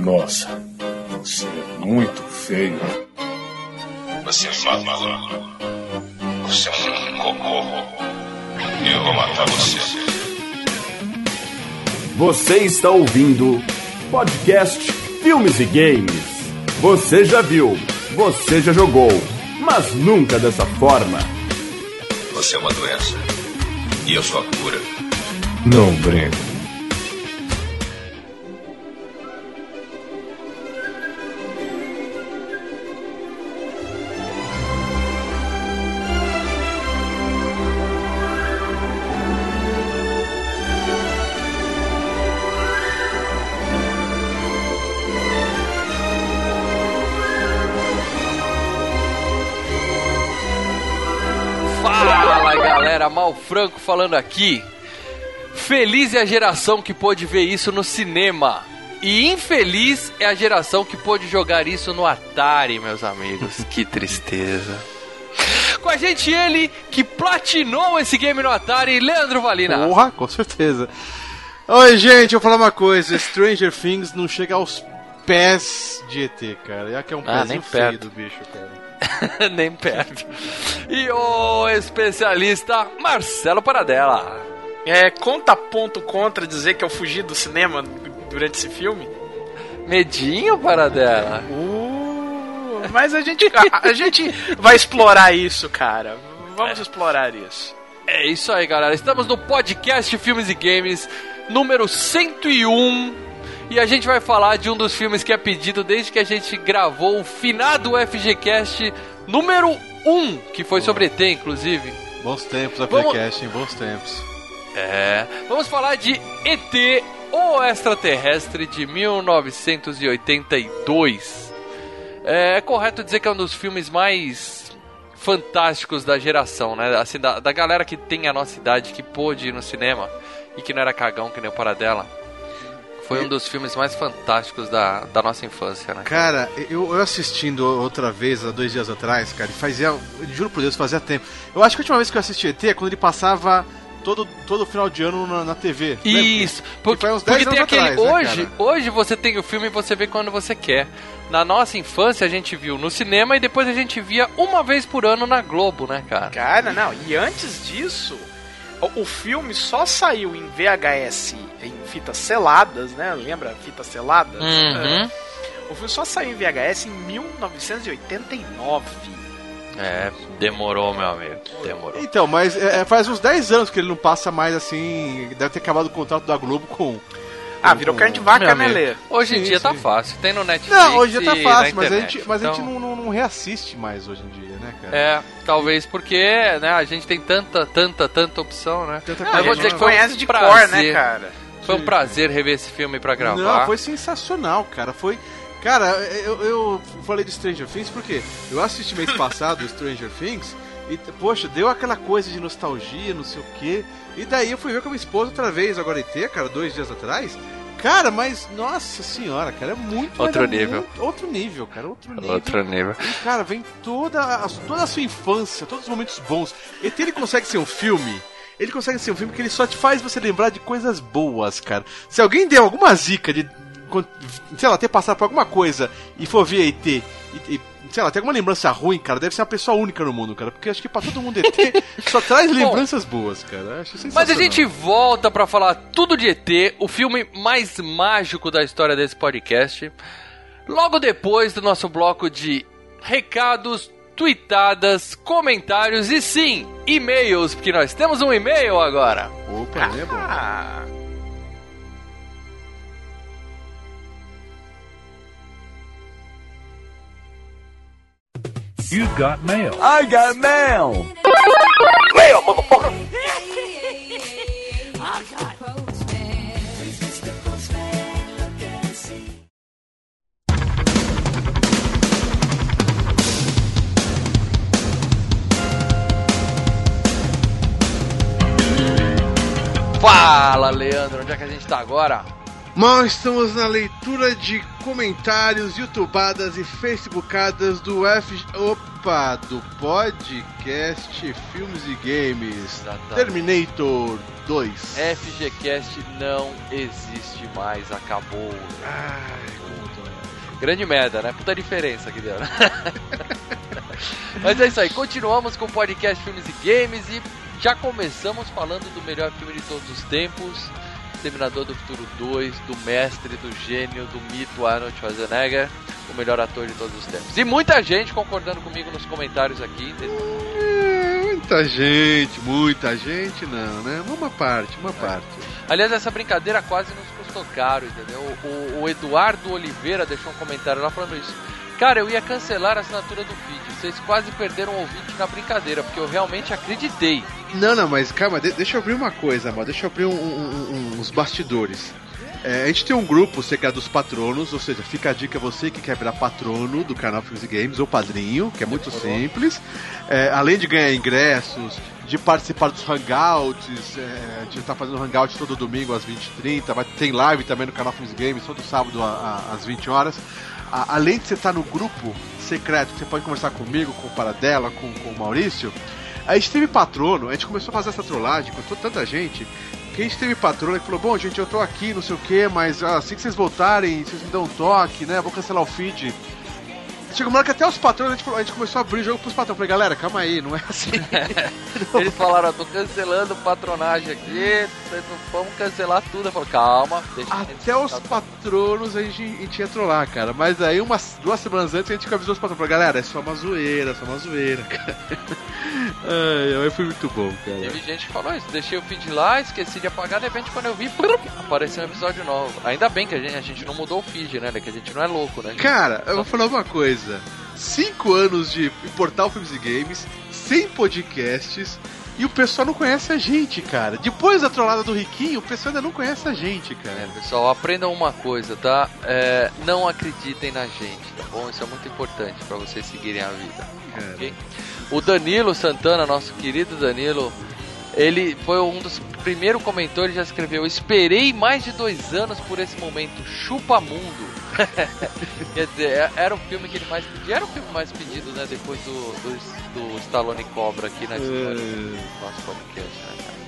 Nossa, você é muito feio. Você é maluco. Você é um cocô. Eu vou matar você. Você está ouvindo podcast Filmes e Games. Você já viu, você já jogou, mas nunca dessa forma. Você é uma doença. E eu sou a cura. Não brinco. Franco falando aqui. Feliz é a geração que pôde ver isso no cinema. E infeliz é a geração que pôde jogar isso no Atari, meus amigos. Que tristeza. Com a gente ele que platinou esse game no Atari, Leandro Valina. Porra, com certeza. Oi, gente, eu vou falar uma coisa. Stranger Things não chega aos pés de ET, cara. Já que é um Ah, pezinho feio do bicho, cara. Nem perto. E o especialista Marcelo Paradela. É, conta ponto contra dizer que eu fugi do cinema durante esse filme? Medinho, Paradela. Uh, mas a gente, a, a gente vai explorar isso, cara. Vamos explorar isso. É isso aí, galera. Estamos no podcast Filmes e Games número 101 e a gente vai falar de um dos filmes que é pedido desde que a gente gravou o finado FGCast número 1, que foi sobre ET, inclusive. Bons tempos, Vamos- Applecast, hein? Bons tempos. É. Vamos falar de ET, o extraterrestre de 1982. É, é correto dizer que é um dos filmes mais fantásticos da geração, né? Assim, da, da galera que tem a nossa idade, que pôde ir no cinema e que não era cagão que nem o Paradela. Foi um dos filmes mais fantásticos da, da nossa infância, né? Cara, eu, eu assistindo outra vez, há dois dias atrás, cara, e fazia, eu juro por Deus, fazia tempo. Eu acho que a última vez que eu assisti ET é quando ele passava todo, todo final de ano na, na TV. lembra? Isso, porque, foi uns 10 porque tem anos aquele. atrás, né, hoje, cara? hoje você tem o filme e você vê quando você quer. Na nossa infância a gente viu no cinema e depois a gente via uma vez por ano na Globo, né, cara? Cara, não, e antes disso, o, filme só saiu em VHS, em fitas seladas, né? Lembra fitas seladas? Uhum. É. O filme só saiu em VHS em 1989. É, demorou, meu amigo. Demorou. Então, mas é, é, faz uns 10 anos que ele não passa mais assim. Deve ter acabado o contrato da Globo com. Ah, virou carne de vaca, né, Lê? Hoje em Sim, dia tá sim. fácil. Tem no Netflix. Não, hoje já tá e fácil, mas a internet. gente, mas a gente Então, não, não, não reassiste mais hoje em dia, né, cara? É, talvez porque né, a gente tem tanta, tanta, tanta opção, né? Tanta Mas Ah, eu vou dizer que foi um conhece de cor, prazer. né, cara? Foi um prazer rever esse filme pra gravar. Não, foi sensacional, cara. Foi. Cara, eu, eu falei de Stranger Things porque eu assisti mês passado Stranger Things e, poxa, deu aquela coisa de nostalgia, não sei o quê. E daí eu fui ver com a minha esposa outra vez, agora ET, cara, dois dias atrás. Cara, mas, nossa senhora, cara, é muito. Outro nível. muito- outro nível, cara, outro nível. Outro nível. E, cara, vem toda a, toda a sua infância, todos os momentos bons. ET, ele consegue ser um filme. Ele consegue ser um filme que ele só te faz você lembrar de coisas boas, cara. Se alguém deu alguma zica de, sei lá, ter passado por alguma coisa e for ver ET e, e, sei lá, tem alguma lembrança ruim, cara, deve ser uma pessoa única no mundo, cara. Porque acho que pra todo mundo ET só traz lembranças boas, cara. Acho Mas a gente volta pra falar tudo de ET, o filme mais mágico da história desse podcast. Logo depois do nosso bloco de recados, tweetadas, comentários e sim, e-mails, porque nós temos um e-mail agora. Opa, né, bom? You've got mail. I got mail! Fala, Leandro, onde é que a gente tá agora? Mal estamos na leitura de comentários, youtubadas e facebookadas do F... Opa, do podcast Filmes e Games. Exatamente. Terminator 2. FGCast não existe mais, acabou. Ai, Grande merda, né? Puta diferença que deu, né? Mas é isso aí, continuamos com o podcast Filmes e Games e já começamos falando do melhor filme de todos os tempos, Terminador do Futuro 2, do mestre, do gênio, do mito Arnold Schwarzenegger, o melhor ator de todos os tempos. E muita gente concordando comigo nos comentários aqui, entendeu? É, muita gente, muita gente não, né? Uma parte, uma parte. Aliás, essa brincadeira quase nos custou caro, entendeu? O, o Eduardo Oliveira deixou um comentário lá falando isso. Cara, eu ia cancelar a assinatura do feed. Vocês quase perderam o ouvinte na brincadeira, porque eu realmente acreditei. Não, não, mas calma, de- deixa eu abrir uma coisa, amor. Deixa eu abrir um- um- um- uns bastidores. É, a gente tem um grupo, é dos patronos, ou seja, fica a dica você que quer virar patrono do canal Filmes e Games ou padrinho, que é muito simples. É, além de ganhar ingressos, de participar dos hangouts, é, de estar fazendo hangout todo domingo às 20h30, vai, tem live também no canal Filmes e Games todo sábado a- a- às 20 horas. A- além de você estar no grupo secreto, que você pode conversar comigo, com o Paradela, com, com o Maurício, a gente teve patrono, a gente começou a fazer essa trollagem com toda tanta gente, que a gente teve patrono que falou, bom gente, eu tô aqui, não sei o que, mas assim que vocês voltarem, vocês me dão um toque, né? Vou cancelar o feed. Chegou uma hora que até os patrões, a gente, a gente começou a abrir o jogo pros patrões. Falei, galera, calma aí, não é assim. Eles falaram, ó, tô cancelando patronagem aqui, vamos cancelar tudo. Eu falo, calma, deixa Até os patronos a gente, a gente ia trollar, cara. Mas aí, umas duas semanas antes, a gente avisou os patrões. Falou, galera, é só uma zoeira, é só uma zoeira, cara. Ai, aí foi muito bom, cara. Teve gente que falou isso, deixei o feed lá, esqueci de apagar, de repente quando eu vi, apareceu um episódio novo. Ainda bem que a gente, a gente não mudou o feed, né? Que a gente não é louco, né? Cara, eu vou falar uma coisa. Cinco anos de portal Filmes e Games, 100 podcasts, e o pessoal não conhece a gente, cara. Depois da trollada do Riquinho, o pessoal ainda não conhece a gente, É, cara. pessoal, aprendam uma coisa, tá? É, não acreditem na gente, tá bom? Isso é muito importante pra vocês seguirem a vida. Cara. ok? O Danilo Santana, nosso querido Danilo, ele foi um dos primeiros comentou, ele já escreveu: Esperei mais de dois anos por esse momento, chupa mundo. Quer dizer, é- era o filme que ele mais pedia, era o filme mais pedido, né? Depois do, do, do Stallone Cobra aqui na história do nosso podcast, né, cara?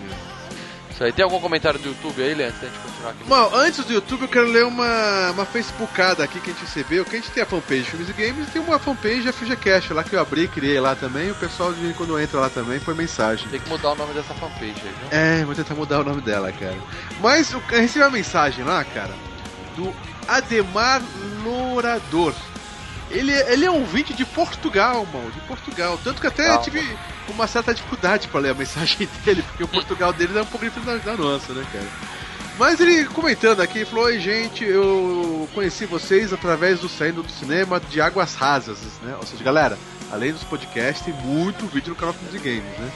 Isso aí, tem algum comentário do YouTube aí, Leandro, antes da gente continuar aqui? Bom, antes do YouTube, eu quero ler uma, uma Facebookada aqui que a gente recebeu. Que a gente tem a fanpage Filmes e Games e tem uma fanpage a FGCast lá que eu abri, criei lá também. O pessoal, quando entra lá também, põe mensagem. Tem que mudar o nome dessa fanpage aí, viu? É, vou tentar mudar o nome dela, cara. Mas eu recebi uma mensagem lá, cara, do Ademar Lourador. Ele, ele é um ouvinte de Portugal, mano, de Portugal. Tanto que até Calma. tive uma certa dificuldade pra ler a mensagem dele, porque o Portugal dele é um pouco diferente da, da nossa, né, cara? Mas ele comentando aqui, falou: Oi, gente, eu conheci vocês através do Saindo do Cinema de Águas Rasas, né? Ou seja, galera, além dos podcasts, tem muito vídeo no canal Filmes e Games, né?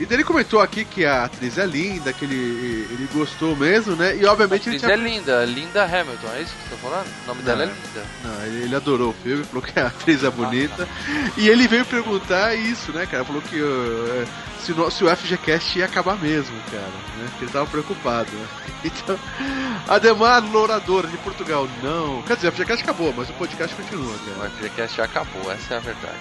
E daí ele comentou aqui que a atriz é linda, que ele, ele gostou mesmo, né? E obviamente ele Isso tinha. é linda, Linda Hamilton, é isso que você tá falando? O nome dela é Não. Linda. Não, ele, ele adorou o filme, falou que a atriz é bonita. E ele veio perguntar isso, né, cara? Falou que uh, se, o no- se o FGCast ia acabar mesmo, cara. Né? Que ele tava preocupado, né? Então, Ademar Lourador, de Portugal, não. Quer dizer, o FGCast acabou, mas o podcast continua, O cara. FGCast já acabou, essa é a verdade.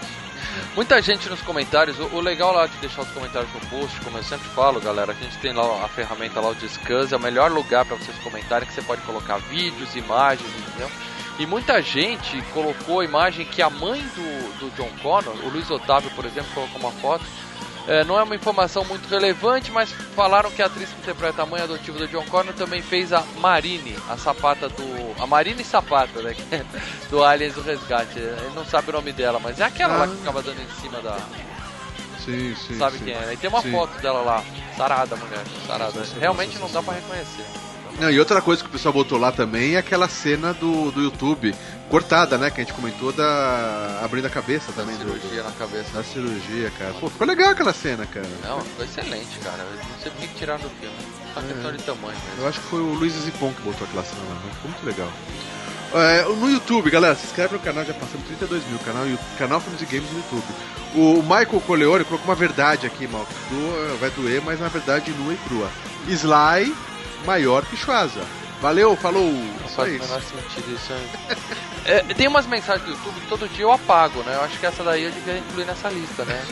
Muita gente nos comentários, o, o legal lá de deixar os comentários no post, como eu sempre falo, galera, a gente tem lá a ferramenta lá, o Discuss, é o melhor lugar para vocês comentarem, que você pode colocar vídeos, imagens, entendeu? E muita gente colocou a imagem que a mãe do, do John Connor, o Luiz Otávio, por exemplo, colocou uma foto. É, não é uma informação muito relevante, mas falaram que a atriz que interpreta a mãe adotiva do John Connor também fez a Marine, a sapata do. A Marine Sapata, né? é do Aliens do Resgate. Ele não sabe o nome dela, mas é aquela lá que Ah. ficava dando em cima da. Sim, sim. Sabe sim. quem é? E tem uma Sim. foto dela lá, sarada, mulher, sarada. Realmente não dá pra reconhecer. Não, e outra coisa que o pessoal botou lá também é aquela cena do, do YouTube, cortada, né? Que a gente comentou da. abrindo a cabeça Da também do- cirurgia na cabeça. Da cirurgia, cara. Pô, ficou legal aquela cena, cara. Não, ficou excelente, cara. Eu não sei por que tiraram do filme. Só É. questão de tamanho mesmo. Eu acho que foi o Luiz Zipon que botou aquela cena lá? Ficou muito legal. É, no YouTube, galera, se inscreve no canal, já passamos 32 mil, canal, canal Filmes e Games no YouTube. O Michael Coleone colocou uma verdade aqui, mal, que doa- vai doer, mas na verdade nua e crua. Sly maior que Schwaza. Valeu, falou. Não faz o menor sentido isso aí. É, tem umas mensagens do YouTube que todo dia eu apago, né? Eu acho que essa daí eu devia incluir nessa lista, né?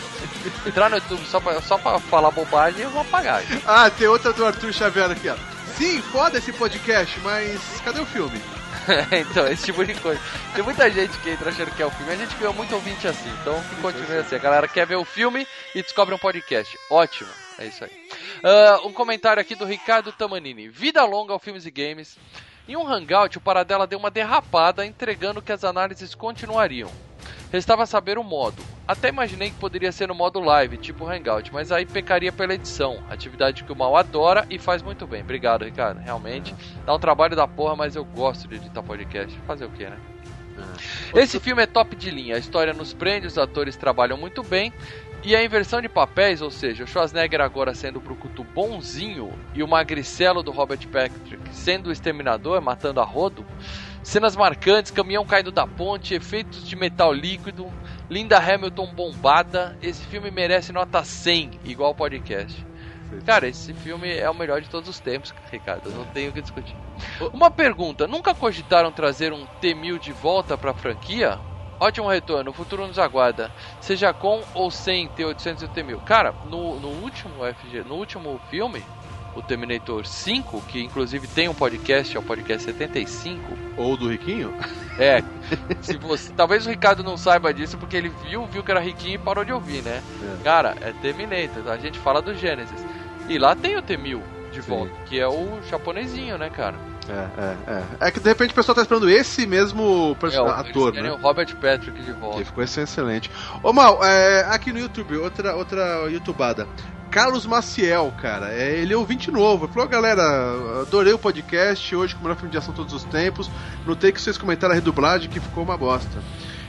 Entrar no YouTube só pra, só pra falar bobagem eu vou apagar. Ah, tem outra do Arthur Xavier aqui, ó. Sim, foda esse podcast, mas cadê o filme? então, esse tipo de coisa. Tem muita gente que entra achando que é o filme. A gente ganhou muito ouvinte assim. Então, que continue assim. A galera quer ver o filme e descobre um podcast. Ótimo. É isso aí. Uh, um comentário aqui do Ricardo Tamanini. Vida longa ao Filmes e Games. Em um hangout, o Paradela deu uma derrapada, entregando que as análises continuariam. Restava saber o modo. Até imaginei que poderia ser no modo live, tipo Hangout, mas aí pecaria pela edição. Atividade que o Mal adora e faz muito bem. Obrigado, Ricardo. Realmente. Dá um trabalho da porra, mas eu gosto de editar podcast. Fazer o que, né? Esse filme é top de linha. A história nos prende, os atores trabalham muito bem. E a inversão de papéis, ou seja, o Schwarzenegger agora sendo o Brucutu bonzinho e o magricelo do Robert Patrick sendo o exterminador, matando a rodo, cenas marcantes, caminhão caindo da ponte, efeitos de metal líquido, Linda Hamilton bombada, esse filme merece nota 100, igual o podcast. Cara, esse filme é o melhor de todos os tempos, Ricardo. Não tenho o que discutir. Uma pergunta: nunca cogitaram trazer um T-1000 de volta pra franquia? Ótimo retorno, o futuro nos aguarda. Seja com ou sem T800 e T1000. Cara, no, no último FG, no último filme, o Terminator 5, que inclusive tem um podcast, é o podcast 75. Ou do Riquinho? É. se você, talvez o Ricardo não saiba disso porque ele viu, viu que era riquinho e parou de ouvir, né? É. Cara, é Terminator, a gente fala do Gênesis. E lá tem o T-1000 de volta, Sim. que é o japonesinho, né, cara? É, é, é. É que de repente o pessoal tá esperando esse mesmo é, ator, né? o Robert Patrick de volta. Que ficou excelente. Ô Mal, é, aqui no YouTube, outra, outra youtubada. Carlos Maciel, cara. É, ele é ouvinte novo. Ele falou, galera, adorei o podcast, hoje com o melhor filme de ação todos os tempos. Notei que vocês comentaram a redublagem que ficou uma bosta.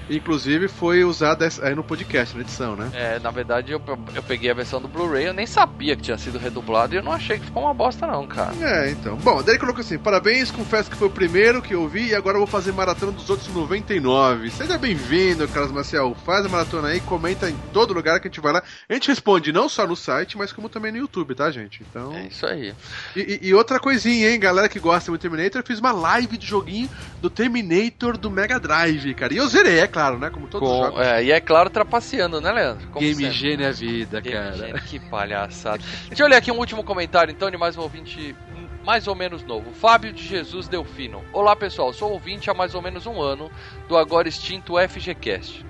Inclusive foi usada aí no podcast, na edição, né? É, na verdade eu, eu peguei a versão do Blu-ray, eu nem sabia que tinha sido redublado e eu não achei que ficou uma bosta não, cara. É, então. Bom, daí ele colocou assim, parabéns, confesso que foi o primeiro que eu vi e agora eu vou fazer maratona dos outros 99. Seja bem-vindo, Carlos Marcial. Faz a maratona aí, comenta em todo lugar que a gente vai lá. A gente responde não só no site, mas como também no YouTube, tá, gente? Então... É isso aí. E, e, e outra coisinha, hein, galera que gosta do Terminator, eu fiz uma live de joguinho do Terminator do Mega Drive, cara. E eu zerei, é claro, né? Como todos Com, os jogos. É, e é claro, trapaceando, né, Leandro? Como Game Gene é vida, Game cara. Gene, que palhaçada. Deixa eu ler aqui um último comentário, então, de mais um ouvinte mais ou menos novo. Fábio de Jesus Delfino. Olá, pessoal. Sou ouvinte há mais ou menos um ano do agora extinto FGCast.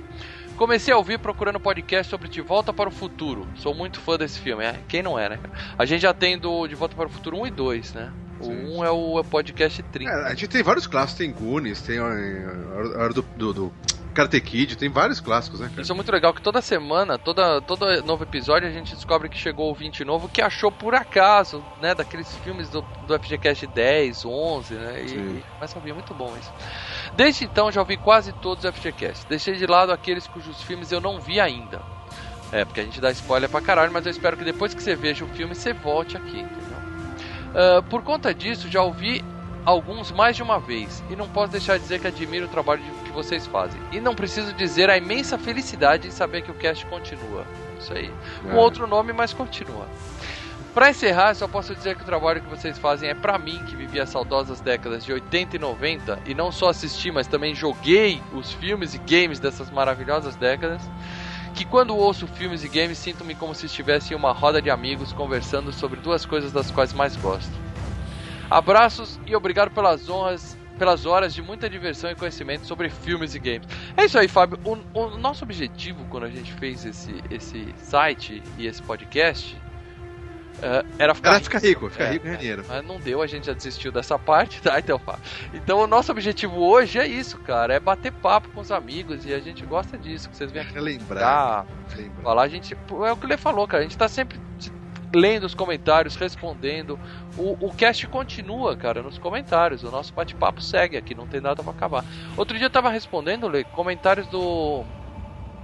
Comecei a ouvir procurando podcast sobre De Volta para o Futuro. Sou muito fã desse filme. É? Quem não é, né? A gente já tem do De Volta para o Futuro 1 e 2, né? O 1 é o podcast 30. É, a gente tem vários clássicos, tem Goonies, tem a hora do, do, do Karate Kid, tem vários clássicos, né? Cara? Isso é muito legal, que toda semana, toda, todo novo episódio, a gente descobre que chegou ouvinte novo que achou por acaso, né? Daqueles filmes do, do FGCast 10, 11, né? E, Sim. mas sabia, muito bom isso. Desde então, já ouvi quase todos os FGCasts. Deixei de lado aqueles cujos filmes eu não vi ainda. É, porque a gente dá spoiler pra caralho, mas eu espero que depois que você veja o filme, você volte aqui, entendeu? Uh, por conta disso, já ouvi alguns mais de uma vez e não posso deixar de dizer que admiro o trabalho que vocês fazem. E não preciso dizer a imensa felicidade em saber que o cast continua. Isso aí. É. Com outro nome, mas continua. Para encerrar, só posso dizer que o trabalho que vocês fazem é para mim, que vivi as saudosas décadas de 80 e 90 e não só assisti, mas também joguei os filmes e games dessas maravilhosas décadas. Que quando ouço filmes e games, sinto-me como se estivesse em uma roda de amigos conversando sobre duas coisas das quais mais gosto. Abraços e obrigado pelas honras, pelas horas de muita diversão e conhecimento sobre filmes e games. É isso aí, Fábio. O, o nosso objetivo quando a gente fez esse, esse site e esse podcast Uh, era ficar era rico. ficar rico, ficar é, rico ganhar dinheiro. Mas não deu, a gente já desistiu dessa parte, tá? Então, então o nosso objetivo hoje é isso, cara, é bater papo com os amigos e a gente gosta disso, que vocês venham aqui lembrar, lembrar. falar, a gente, é o que ele falou, cara, a gente tá sempre lendo os comentários, respondendo. O, o cast continua, cara, nos comentários. O nosso bate-papo segue aqui, não tem nada para acabar. Outro dia eu tava respondendo, Lê, comentários do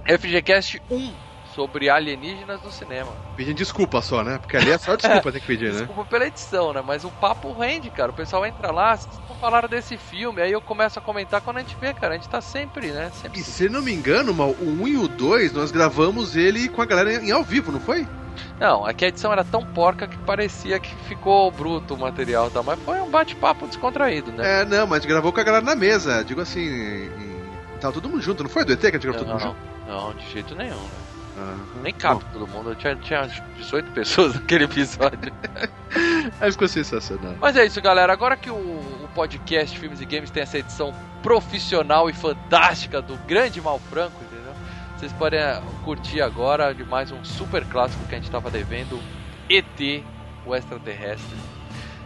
FGCast 1 sobre alienígenas no cinema. Pedindo desculpa só, né? Porque ali é só desculpa tem que pedir, né? Desculpa pela edição, né? Mas o papo rende, cara. O pessoal entra lá, vocês não falaram desse filme, aí eu começo a comentar quando a gente vê, cara. A gente tá sempre, né? Sempre... E se não me engano, o 1 e o 2, nós gravamos ele com a galera em ao vivo, não foi? Não, aqui a edição era tão porca que parecia que ficou bruto o material, tá? Mas foi um bate-papo descontraído, né? É, não, mas gravou com a galera na mesa. Digo assim, em... tava todo mundo junto, não foi do ET que a gente gravou não, todo mundo junto? Não, de jeito nenhum, né? Uhum. Nem cabe Bom. todo mundo, tinha, tinha 18 pessoas naquele episódio. Aí ficou sensacional. Mas é isso, galera. Agora que o, o podcast Filmes e Games tem essa edição profissional e fantástica do grande Mal Franco, entendeu? Vocês podem eh, curtir agora de mais um super clássico que a gente estava devendo, ET, o extraterrestre.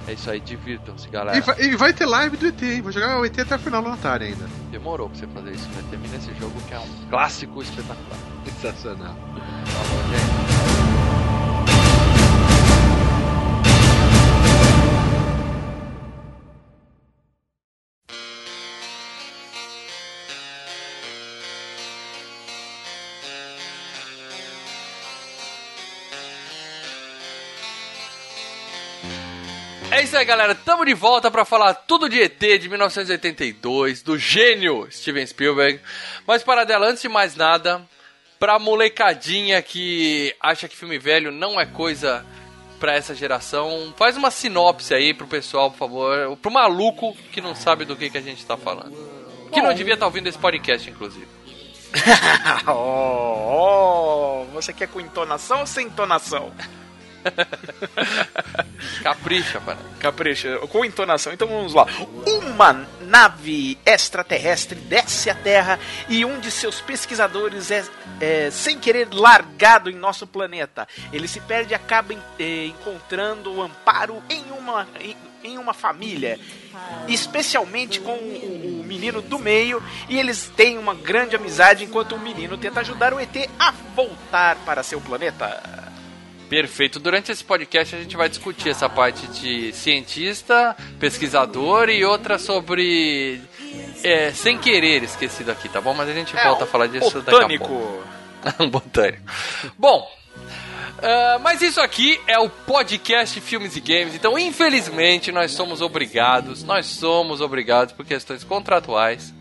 É isso aí, divirtam-se, galera. E vai, e vai ter live do ET, hein? Vou jogar o ET até o final do Atari ainda. Demorou pra você fazer isso, né? Termina esse jogo que é um clássico espetacular. Sensacional. Falou, gente. É isso aí, galera. Tamo de volta pra falar tudo de ET de 1982, do gênio Steven Spielberg. Mas para dela, antes de mais nada, pra molecadinha que acha que filme velho não é coisa pra essa geração, faz uma sinopse aí pro pessoal, por favor. Pro maluco que não sabe do que, que a gente tá falando. Que não devia estar ouvindo esse podcast, inclusive. oh, oh, você quer com entonação ou sem entonação? Capricha, para. Capricha, com entonação. Então vamos lá. Uma nave extraterrestre desce à Terra e um de seus pesquisadores é, é, sem querer largado em nosso planeta. Ele se perde e acaba em- eh, encontrando o amparo em uma, em, em uma família. Especialmente com o menino do meio, e eles têm uma grande amizade enquanto o menino tenta ajudar o ET a voltar para seu planeta. Perfeito. Durante esse podcast a gente vai discutir essa parte de cientista, pesquisador e outra sobre é, sem querer esquecido aqui, tá bom? Mas a gente volta a falar disso daqui a pouco. Botânico. um botânico. Bom, ah, mas isso aqui é o podcast Filmes e Games, então infelizmente nós somos obrigados, nós somos obrigados por questões contratuais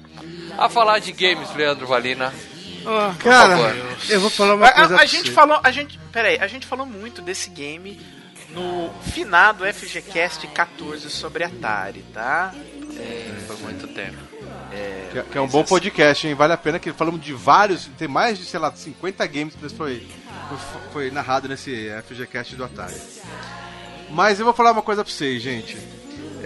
a falar de games, Leandro Valina. Cara, favor. eu vou falar uma A, coisa a- a pra gente você. falou, a gente, peraí, a gente falou muito desse game no finado FGCast 14 sobre Atari, tá? Foi muito tempo. Que, que é um bom podcast, hein? Vale a pena que falamos de vários, tem mais de, sei lá, 50 games que foi, foi, foi narrado nesse FGCast do Atari. Mas eu vou falar uma coisa pra vocês, gente.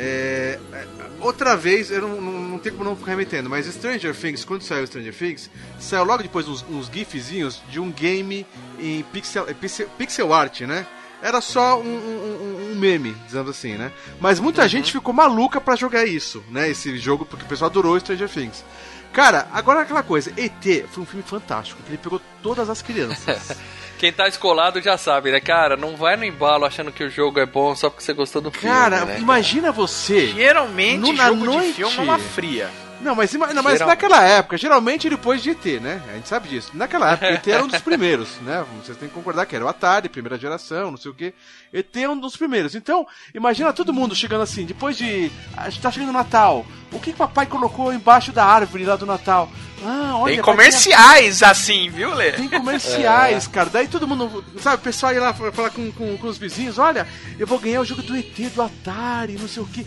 É, é, outra vez, eu não, não, não tenho como não ficar remetendo, mas Stranger Things, quando saiu Stranger Things, saiu logo depois uns, uns gifzinhos de um game em pixel, é, pixel, pixel art, né? Era só um, um- um- meme, dizendo assim, né? Mas muita gente ficou maluca pra jogar isso, né? Esse jogo, porque o pessoal adorou Stranger Things. Cara, agora aquela coisa, ET foi um filme fantástico, que ele pegou todas as crianças. Quem tá escolado já sabe, né? Cara, não vai no embalo achando que o jogo é bom só porque você gostou do filme. Cara, né? imagina você. Geralmente No- jogo noite- de filme é uma fria. Não, mas, não, mas Geral- naquela época, geralmente depois de ET, né? A gente sabe disso. Naquela época, ET era um dos primeiros, né? Vocês têm que concordar que era o Atari, primeira geração, não sei o quê. ET é um dos primeiros. Então, imagina todo mundo chegando assim, depois de. A gente tá chegando no Natal. O que, que papai colocou embaixo da árvore lá do Natal? Ah, olha. Tem comerciais assim, viu, Lê? Tem comerciais, cara. Daí todo mundo, sabe, o pessoal ia lá falar com, com, com os vizinhos: olha, eu vou ganhar o jogo do ET, do Atari, não sei o que.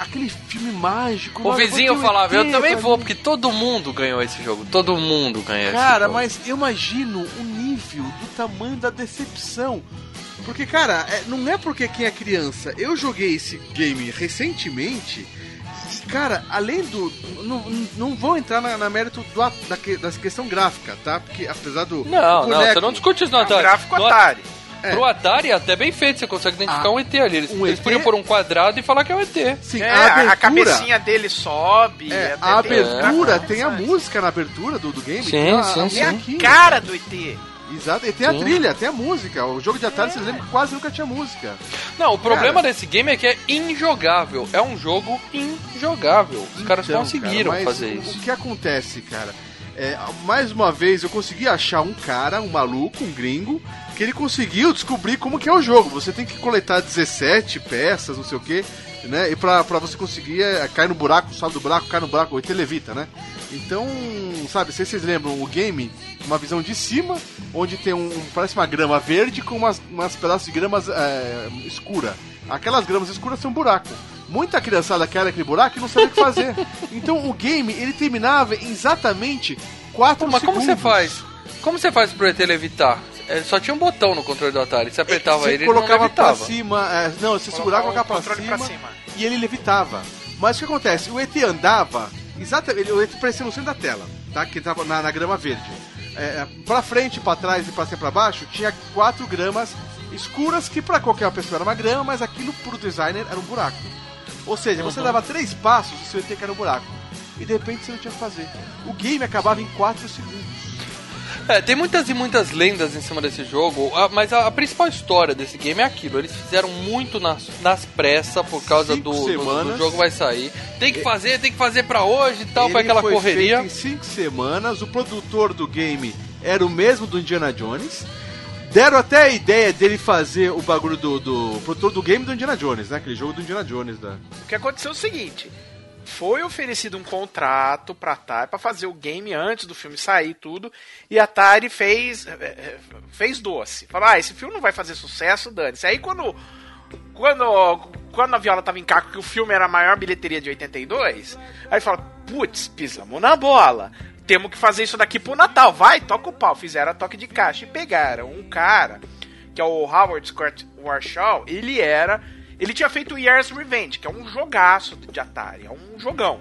aquele filme mágico. O eu vizinho o falava, eu também vou, mim." porque todo mundo ganhou esse jogo. Todo mundo ganhou esse Cara, mas eu imagino o nível do tamanho da decepção. Porque, cara, é- não é porque quem é criança. Eu joguei esse game recentemente. Cara, além do. Não, não vou entrar na, na mérito do, a- da, da questão gráfica, tá? Porque apesar do. Não, do não, boneco- você não discute isso no É um Atari. gráfico No- Atari. É. Pro Atari é até bem feito, você consegue identificar Ah, um ET ali. Eles, um eles ET? podiam pôr um quadrado e falar que é um ET. Sim, É, a a, abertura. cabecinha dele sobe. É, a abertura tem a música na abertura do, do game. Sim, tem a, sim, a sim. É a musiquinha. cara do ET. Exato, e tem a Sim. trilha, tem a música. O jogo de Atari, vocês lembram que quase nunca tinha música. Não, o problema Cara. desse game é que é injogável. É um jogo injogável. Os caras Então, conseguiram cara, fazer o, isso. O que acontece, cara? É, mais uma vez eu consegui achar um cara, um maluco, um gringo, que ele conseguiu descobrir como que é o jogo. Você tem que coletar 17 peças, não sei o que, né? E pra, pra você conseguir é, cair no buraco, sobe do buraco, cai no buraco, e televita, né? Então, sabe, se vocês lembram o game, uma visão de cima, onde tem um. parece uma grama verde com umas, umas pedaços de gramas é, escura. Aquelas gramas escuras são um buraco. Muita criançada quer aquele buraco e não sabe o que fazer. então o game, ele terminava em exatamente 4 Pô, mas como segundos. você faz? Como você faz pro ET levitar? É, só tinha um botão no controle do Atari. Você apertava você ele, ele não colocava pra levitava. cima, é, não, você segurava, colocava o pra cima, pra cima. e ele levitava. Mas o que acontece? O ET andava, exatamente, o ET parecia no centro da tela, tá? Que tava na, na grama verde. É, pra frente, pra trás e pra cima pra baixo, tinha quatro gramas escuras, que pra qualquer pessoa era uma grama, mas aquilo pro designer era um buraco. Ou seja, você dava três passos e seu ET caía no buraco. E de repente você não tinha o que fazer. O game acabava em 4 segundos. É, tem muitas e muitas lendas em cima desse jogo, mas a, a principal história desse game é aquilo. Eles fizeram muito nas, nas pressas por causa Cinco do, do, do jogo vai sair. Tem que fazer, tem que fazer pra hoje e tal, foi aquela foi correria. feito em 5 semanas. O produtor do game era o mesmo do Indiana Jones. Deram até a ideia dele fazer o bagulho do, do produtor do game do Indiana Jones, né? Aquele jogo do Indiana Jones. Da... O que aconteceu é o seguinte: foi oferecido um contrato pra Atari pra fazer o game antes do filme sair tudo, e a Atari fez eh, eh, fez doce. Falou: "Ah, esse filme não vai fazer sucesso, dane-se". Aí quando quando quando a Viola tava em caco que o filme era a maior bilheteria de 82, aí fala: "Putz, pisamos na bola". Temos que fazer isso daqui pro Natal. Vai, toca o pau. Fizeram a toque de caixa e pegaram um cara que é o Howard Scott Warshaw, ele era. Ele tinha feito o Year's Revenge, que é um jogaço de Atari, é um jogão.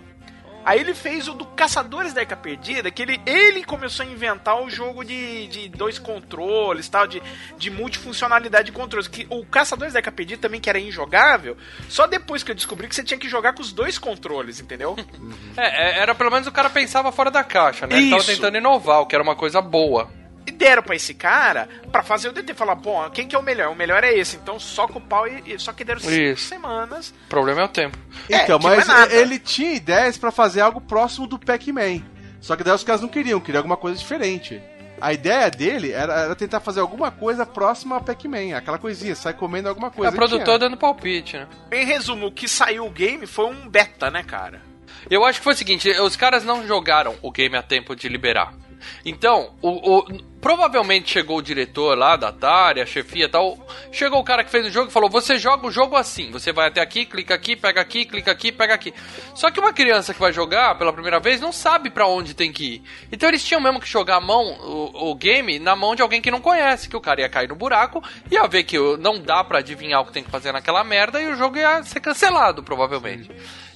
Aí ele fez o do Caçadores da Arca Perdida, que ele, ele começou a inventar o jogo de, de dois controles, tal, de, de multifuncionalidade de controles. Que o Caçadores da Arca Perdida também, que era injogável, só depois que eu descobri que você tinha que jogar com os dois controles, entendeu? É, é, era pelo menos o cara pensava fora da caixa, né? Ele tava tentando inovar, o que era uma coisa boa. E deram pra esse cara pra fazer o DT. Falar, bom, quem que é o melhor? O melhor é esse. Então soca o pau e. e- Só que deram cinco Isso. semanas. O problema é o tempo. É, Então, que não é mas nada. ele tinha ideias pra fazer algo próximo do Pac-Man. Só que daí os caras não queriam, queriam alguma coisa diferente. A ideia dele era, era tentar fazer alguma coisa próxima a Pac-Man, aquela coisinha, sai comendo alguma coisa. a produtora Tinha. dando palpite, né? Em resumo, o que saiu o game foi um beta, né, cara? Eu acho que foi o seguinte, os caras não jogaram o game a tempo de liberar. Então, o, o- provavelmente chegou o diretor lá da Atari, a chefia e tal. Chegou o cara que fez o jogo e falou: Você joga o jogo assim. Você vai até aqui, clica aqui, pega aqui, clica aqui, pega aqui. Só que uma criança que vai jogar pela primeira vez não sabe pra onde tem que ir. Então eles tinham mesmo que jogar a mão, o, o game, na mão de alguém que não conhece, que o cara ia cair no buraco, ia ver que não dá pra adivinhar o que tem que fazer naquela merda e o jogo ia ser cancelado, provavelmente.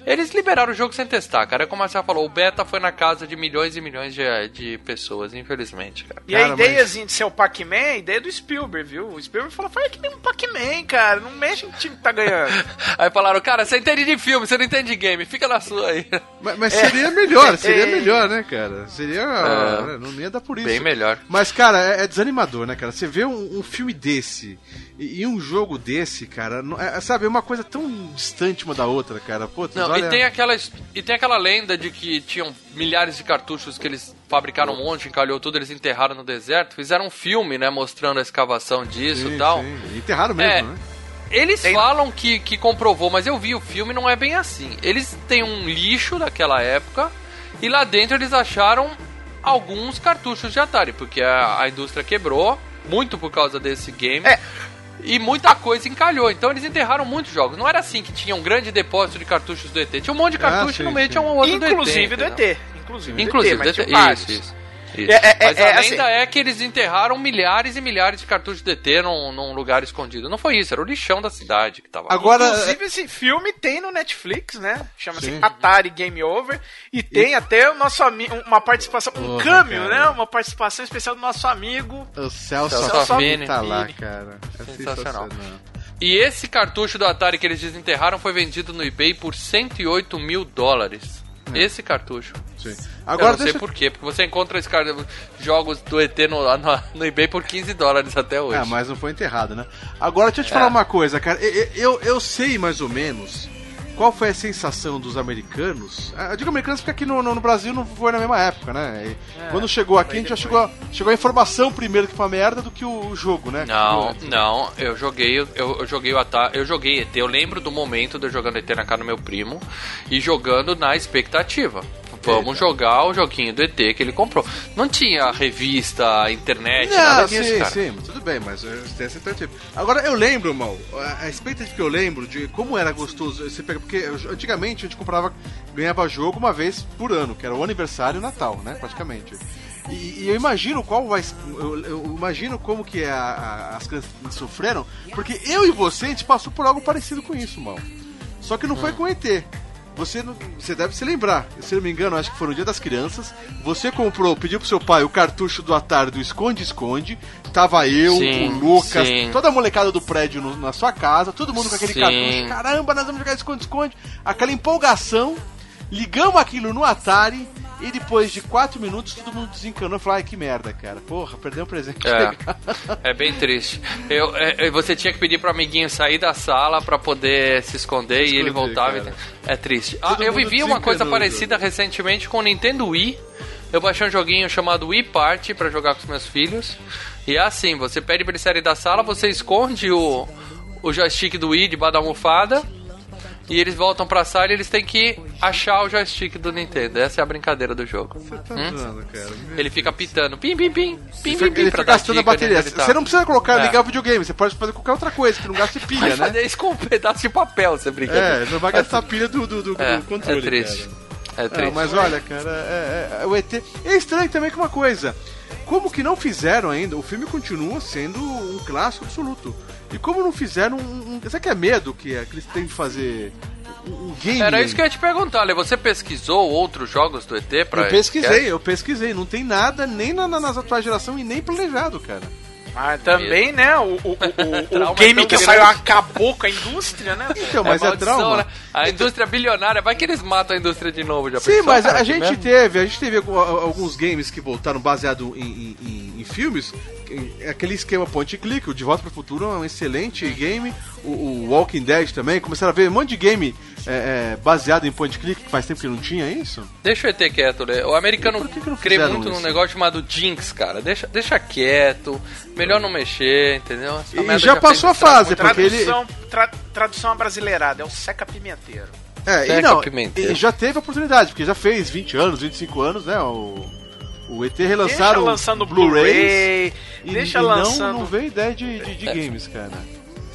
Eles liberaram o jogo sem testar, cara. Como a Marcelo falou, o beta foi na casa de milhões e milhões de, de pessoas, infelizmente, cara. E a Cara, ideiazinha de ser o Pac-Man, a ideia do Spielberg, viu? O Spielberg falou, faz que nem um Pac-Man, cara. Não mexe em time que tá ganhando. Aí falaram, cara, você entende de filme, você não entende de game, fica na sua aí. Mas, mas seria melhor, seria É. melhor, né, cara? Seria. É. né, Não ia dar por isso. Bem melhor. Mas, cara, é, é desanimador, né, cara? Você vê um, um filme desse e, e um jogo desse, cara, não- é, sabe, é uma coisa tão distante uma da outra, cara. Putz, Não, olha... e, tem aquela, e tem aquela lenda de que tinham milhares de cartuchos que eles fabricaram um monte, encalhou tudo, eles enterraram no deserto, fizeram um filme, né, mostrando a escavação disso Sim, e tal. sim. Enterraram mesmo, É. né? Eles Tem- falam que, que comprovou, mas eu vi o filme não é bem assim. Eles têm um lixo daquela época e lá dentro eles acharam alguns cartuchos de Atari, porque a, a indústria quebrou muito por causa desse game. É. E muita coisa encalhou, então eles enterraram muitos jogos. Não era assim que tinha um grande depósito de cartuchos do ET. Tinha um monte de Ah, cartucho sim, e no meio sim. tinha um outro Inclusive do entendeu? ET. Inclusive, Inclusive, do ET, mas DT, tinha vários. isso, isso. Isso. É, é, Mas é, a é, lenda assim- é que eles enterraram milhares e milhares de cartuchos de DT num, num lugar escondido. Não foi isso, era o lixão da cidade que tava lá. Agora, Inclusive, esse filme tem no Netflix, né? Chama-se. Atari Game Over. E tem até o nosso amigo, uma participação, um Porra, câmbio, cara. né? Uma participação especial do nosso amigo. o Celso, Celso Celso Affini. tá lá, cara. É Sensacional. sensacional. E esse cartucho do Atari que eles desenterraram foi vendido no eBay por 108 mil dólares. Esse cartucho. Sim. eu Agora não sei deixa por quê, porque você encontra esse car- jogos do ET no, no, no eBay por 15 dólares até hoje. É, mas não foi enterrado, né? Agora, deixa eu te É. falar uma coisa, cara. Eu, eu, eu sei mais ou menos qual foi a sensação dos americanos. Ah, Eu digo americanos porque aqui no, no, no Brasil não foi na mesma época, né? E quando chegou aqui, a gente já chegou a, chegou a informação primeiro que foi uma merda do que o, o jogo, né? Não, não, eu joguei, eu, eu joguei o Atari, eu joguei ET, eu lembro do momento de eu jogando ET na casa do meu primo e jogando na expectativa. Vamos jogar o joguinho do ET que ele comprou. Não tinha revista, internet, nada Não, disso, sim, cara. sim, tudo bem, mas eh, tem essa expectativa. Agora, eu lembro, mal, a, expectativa que eu lembro de como era gostoso você pega, porque antigamente a gente comprava, ganhava jogo uma vez por ano, que era o aniversário e o Natal, né, praticamente. E, e eu imagino qual vai, eu, eu imagino como que a- a- as crianças sofreram, porque eu e você, a gente passou por algo parecido com isso, mal. Só que não Hum. foi com ET. Você, você deve se lembrar, se não me engano, acho que foi no Dia das Crianças. Você comprou, pediu pro seu pai o cartucho do Atari do Esconde-Esconde. Tava eu, Sim, o Lucas, sim. toda a molecada do prédio no- na sua casa, todo mundo com aquele Sim. cartucho. Caramba, nós vamos jogar Esconde-Esconde. Aquela empolgação. Ligamos aquilo no Atari. E depois de 4 minutos todo mundo desencanou e falou: ai que merda, cara. Porra, perdeu um presente. É. É bem triste. Eu, é, é, você tinha que pedir pro amiguinho sair da sala pra poder se esconder e ele Esconder, voltava. e- cara. É triste. Ah, eu vivi uma coisa parecida recentemente com o Nintendo Wii. Eu baixei um joguinho chamado Wii Party pra jogar com os meus filhos. E é assim, você pede pra eles saírem da sala, você esconde o, o joystick do Wii debaixo da almofada. E eles voltam pra sala e eles têm que achar o joystick do Nintendo. Essa é a brincadeira do jogo. Tá Hum? zoando, cara. Ele fica pitando. Pim, pim, pim. Pim, pim, pim. ele fica gastando a bateria. Você não precisa colocar, É. ligar o videogame, você pode fazer qualquer outra coisa que não gaste pilha, né? fazer isso com um pedaço de papel, você brinca. É, não vai gastar pilha do, do, do- É, do controle. é triste. cara. É triste. Ah, mas olha, cara, é, é- é o ET. É estranho também que uma coisa. Como que não fizeram ainda? O filme continua sendo um clássico absoluto. E como não fizeram um. um será que é medo que, é, que eles têm de fazer um, game? Era isso que eu ia te perguntar, Lê. Você pesquisou outros jogos do ET pra Eu pesquisei, eu pesquisei. Não tem nada nem na, na- nas atuais gerações e nem planejado, cara. Mas também, né, o, o, o, o- Trauma game é que saiu acabou com a indústria, né? Então, mas é, maldição, trauma. né? A indústria bilionária, vai que eles matam a indústria de novo, já Sim, pensou, mas cara? a gente teve, a gente teve algu- alguns games que voltaram baseado em, em- filmes. em- Aquele esquema point click, o De Volta para o Futuro é um excelente game. O, o Walking Dead também. Começaram a ver um monte de game é, é, baseado em point and click, que faz tempo que não tinha isso. Deixa o ET quieto, Lê. O americano que que não crê muito num isso? negócio chamado Jinx, cara. Deixa, deixa quieto, melhor não mexer, entendeu? Essa E já passou a fase, porque ele. Tradução, tra, tradução brasileirada, é o Seca Pimenteiro. É, e Seca não, Pimenteiro. e já teve a oportunidade, porque já fez 20 anos, 25 anos, né? O, o ET relançaram deixa lançando Blu-rays. Blu-ray, E, deixa e lançando... Não, não veio ideia de, de, de games, cara.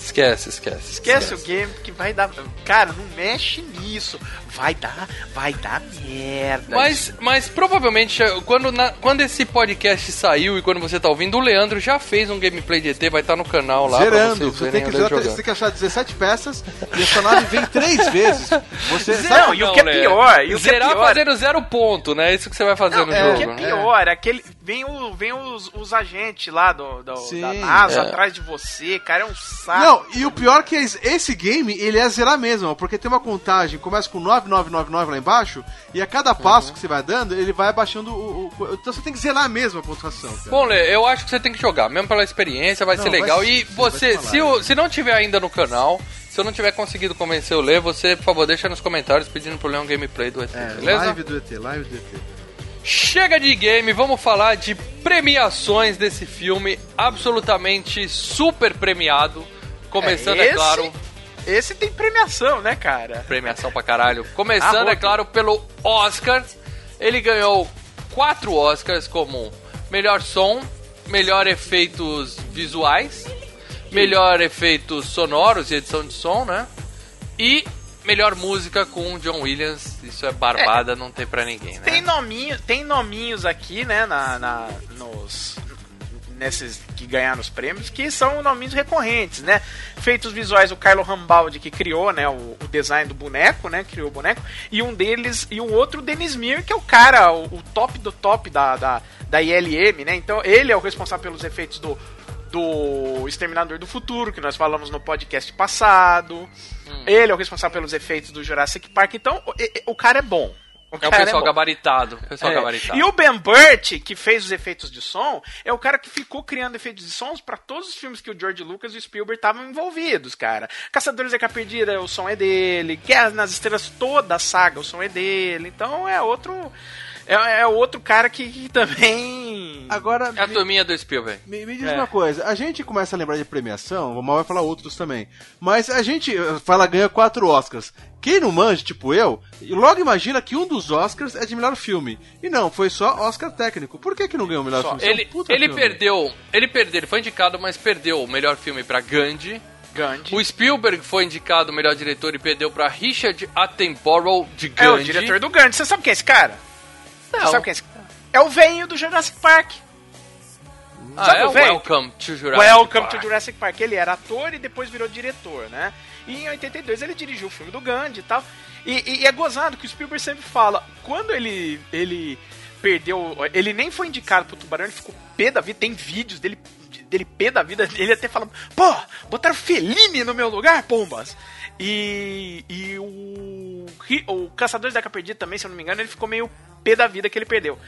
Esquece, esquece. Esquece o game que vai dar... Cara, não mexe nisso. Vai dar, vai dar merda. Mas, mas provavelmente, quando, na- quando esse podcast saiu e quando você tá ouvindo, o Leandro já fez um gameplay de ET, vai estar no canal lá. pra Zerando, vocês você verem tem, que zerar- você tem que achar 17 peças e essa nave vem três vezes. Você Não, sabe, e o que é pior, e o que é Zerar pior- fazendo zero ponto, né? Isso que você vai fazer Não, no é, jogo. o que é pior, é aquele. Vem, o, vem os, os agentes lá do, do- Sim, da NASA é. atrás de você, cara, é um saco. Não, e o pior que é esse- esse game, ele é zerar mesmo, porque tem uma contagem, começa com 9999 lá embaixo, e a cada passo que você vai dando, ele vai abaixando o, o- Então você tem que zerar mesmo a pontuação, cara. Bom, Lê, eu acho que você tem que jogar, mesmo pela experiência, vai Não, ser vai legal. ser- e vai você, ser se, o- se não tiver ainda no canal, se eu não tiver conseguido convencer o Lê, você, por favor, deixa nos comentários pedindo pro Lê um gameplay do ET, É, beleza? live do ET, live do ET. Chega de game, vamos falar de premiações desse filme absolutamente super premiado. Começando, é, esse- claro, Esse tem premiação, né, cara? premiação pra caralho. Começando, Ah, é claro, pelo Oscar. Ele ganhou quatro Oscars como melhor som, melhor efeitos visuais, melhor efeitos sonoros e edição de som, né? E melhor música com John Williams. Isso é barbada, não tem pra ninguém, né? Tem nominho, tem nominhos aqui, né, na, na- nos nesses que ganharam os prêmios, que são nominhos recorrentes, né? Feitos visuais, o Carlo Rambaldi que criou, né, o, o design do boneco, né, criou o boneco, e um deles e o outro o Dennis Mir, que é o cara, o, o top do top da, da, da ILM, né? Então, ele é o responsável pelos efeitos do do Exterminador do Futuro, que nós falamos no podcast passado. Ele é o responsável pelos efeitos do Jurassic Park. Então, o, o cara é bom. O É o cara pessoal bom. gabaritado. Pessoal É. gabaritado. E o Ben Burt, que fez os efeitos de som, é o cara que ficou criando efeitos de sons pra todos os filmes que o George Lucas e o Spielberg estavam envolvidos, cara. Caçadores da Perdida, o som é dele. Guerra nas Estrelas, toda a saga, o som é dele. Então é outro. É, é outro cara que, que também. Agora, É a me, turminha do Spielberg. me- me diz É. uma coisa, a gente começa a lembrar de premiação, o Mal vai falar outros também, mas a gente eh, fala ganha quatro Oscars. Quem não manja, tipo eu, logo imagina que um dos Oscars é de melhor filme. E não, foi só Oscar técnico. Por que, que não ganhou o melhor Só. filme? Isso é um Ele, ele filme. perdeu. Ele perdeu, ele foi indicado, mas perdeu o melhor filme pra Gandhi. Gandhi. O Spielberg foi indicado o melhor diretor e perdeu pra Richard Attenborough de Gandhi. É o diretor do Gandhi. Você sabe quem é esse cara? Não. Sabe quem é esse cara? É o velho do Jurassic Park. Ah, Sabe é o velho? Welcome to Jurassic Welcome Park. to Jurassic Park. Ele era ator e depois virou diretor, né? E em 82 ele dirigiu o filme do Gandhi e tal. E, e é gozado que o Spielberg sempre fala, quando ele, ele perdeu, ele nem foi indicado pro Tubarão, ele ficou pé da vida, tem vídeos dele dele pé da vida, ele até fala, pô, botaram Fellini no meu lugar, pombas. E, e o, o Caçadores da Perdida também, se eu não me engano, ele ficou meio pé da vida que ele perdeu.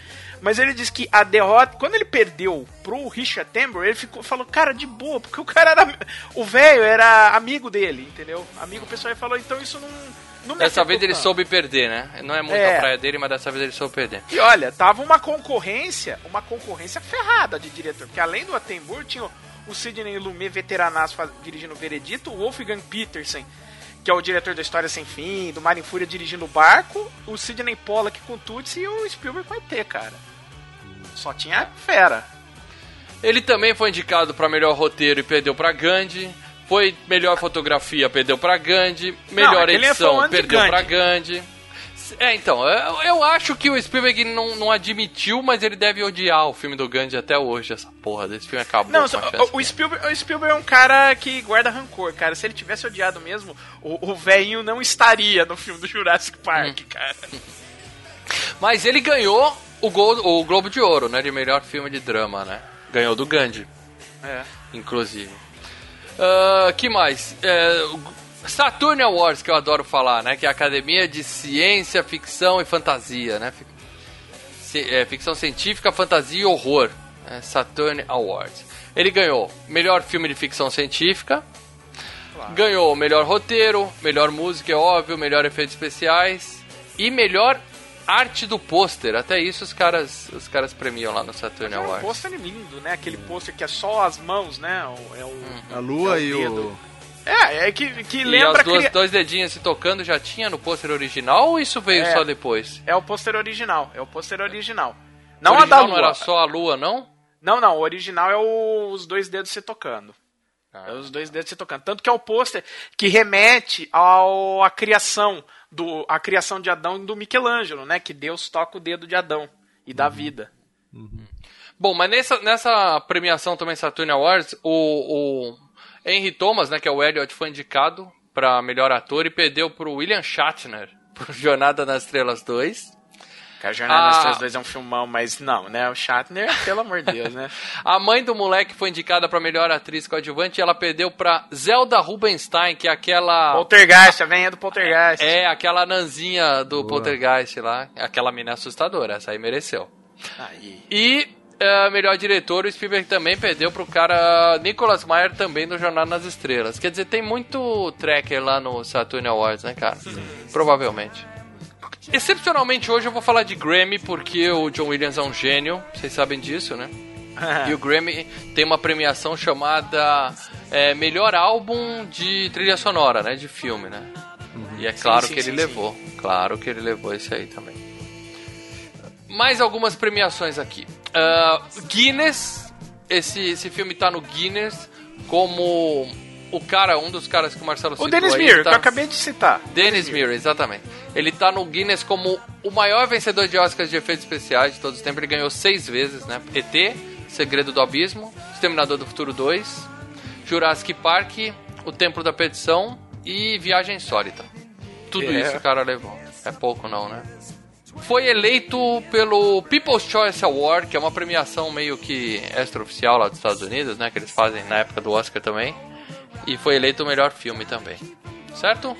Mas ele disse que a derrota, quando ele perdeu pro Richard Tambor, ele ficou, falou, cara, de boa, porque o cara era. O velho era amigo dele, entendeu? Amigo pessoal, ele falou, então isso não. não Dessa vez ele tanto. soube perder, né? Não é muito É. a praia dele, mas dessa vez ele soube perder. E olha, tava uma concorrência, uma concorrência ferrada de diretor, porque além do Attenborough tinha o- Sidney Lumet veteranaço dirigindo o Veredito, o Wolfgang Petersen, que é o diretor da História Sem Fim, do Mar em Fúria dirigindo o Barco, o Sidney Pollack com Tuts e o Spielberg com ET, cara. Só tinha fera. Ele também foi indicado para melhor roteiro e perdeu para Gandhi. Foi melhor fotografia, perdeu para Gandhi. Melhor aquele foi edição, o anti-Gandhi. perdeu para Gandhi. É, então, eu, eu acho que o Spielberg não, não admitiu, mas ele deve odiar o filme do Gandhi até hoje, essa porra desse filme acabou Não, só- o, o Spielberg, o Spielberg é um cara que guarda rancor, cara. Se ele tivesse odiado mesmo, o, o velhinho não estaria no filme do Jurassic Park, cara. Mas ele ganhou o, gol, o Globo de Ouro, né, de melhor filme de drama, né? Ganhou do Gandhi. É. inclusive. Ah, que mais? É, Saturn Awards, que eu adoro falar, né? Que é a Academia de Ciência, Ficção e Fantasia, né? É, ficção científica, fantasia e horror. né? Saturn Awards. Ele ganhou melhor filme de ficção científica, ganhou melhor roteiro, melhor música, é óbvio, melhor efeitos especiais e melhor arte do pôster. Até isso os caras, os caras premiam lá no Saturn É um Awards. pôster lindo, né? Aquele pôster que é só as mãos, né? O- É o, A lua É o e o. É, é que, que E lembra duas, cria- dois dedinhos se tocando já tinha no pôster original ou isso veio É. só depois? É o pôster original, é o pôster original. O Não a original da lua. não era só a lua, não? Não, não, o original é o- os dois dedos se tocando. Ah. É os dois dedos se tocando. Tanto que é o pôster que remete ao a criação do a criação de Adão e do Michelangelo, né? Que Deus toca o dedo de Adão e Uhum. dá vida. Bom, mas nessa, nessa premiação também Saturn Awards, o, o Henry Thomas, né, que é o Elliot, foi indicado para melhor ator e perdeu pro William Shatner por Jornada nas Estrelas 2. Que a Jornada Ah. nas Estrelas 2 é um filmão, mas não, né? O Shatner, pelo amor de Deus, né? A mãe do moleque foi indicada para melhor atriz coadjuvante e ela perdeu para Zelda Rubinstein, que é aquela Poltergeist, a venha do Poltergeist. é aquela nanzinha do Poltergeist lá, aquela mina assustadora, essa aí mereceu. Aí. E é, melhor diretor, o Spielberg também perdeu pro cara Nicholas Meyer também do Jornada nas Estrelas. Quer dizer, tem muito tracker lá no Saturn Awards, né, cara? Provavelmente. Excepcionalmente hoje eu vou falar de Grammy porque o John Williams é um gênio, vocês sabem disso, né? E o Grammy tem uma premiação chamada é, Melhor Álbum de Trilha Sonora, né? De filme, né? E é claro sim, que ele sim, levou. Claro que ele levou esse aí também. Mais algumas premiações aqui. Ah, Guinness. Esse, esse filme tá no Guinness como o cara, um dos caras que o Marcelo O citou Dennis aí, Mir, tá- que eu acabei de citar. Dennis Mir, exatamente. Ele tá no Guinness como o maior vencedor de Oscars de efeitos especiais de todos os tempos. Ele ganhou seis vezes, né? ET, Segredo do Abismo, Exterminador do Futuro 2, Jurassic Park, O Templo da Perdição e Viagem Insólita. Tudo É. isso o cara levou. É pouco não, né? Foi eleito pelo People's Choice Award, que é uma premiação meio que extraoficial lá dos Estados Unidos, né? Que eles fazem na época do Oscar também. E foi eleito o melhor filme também. Certo?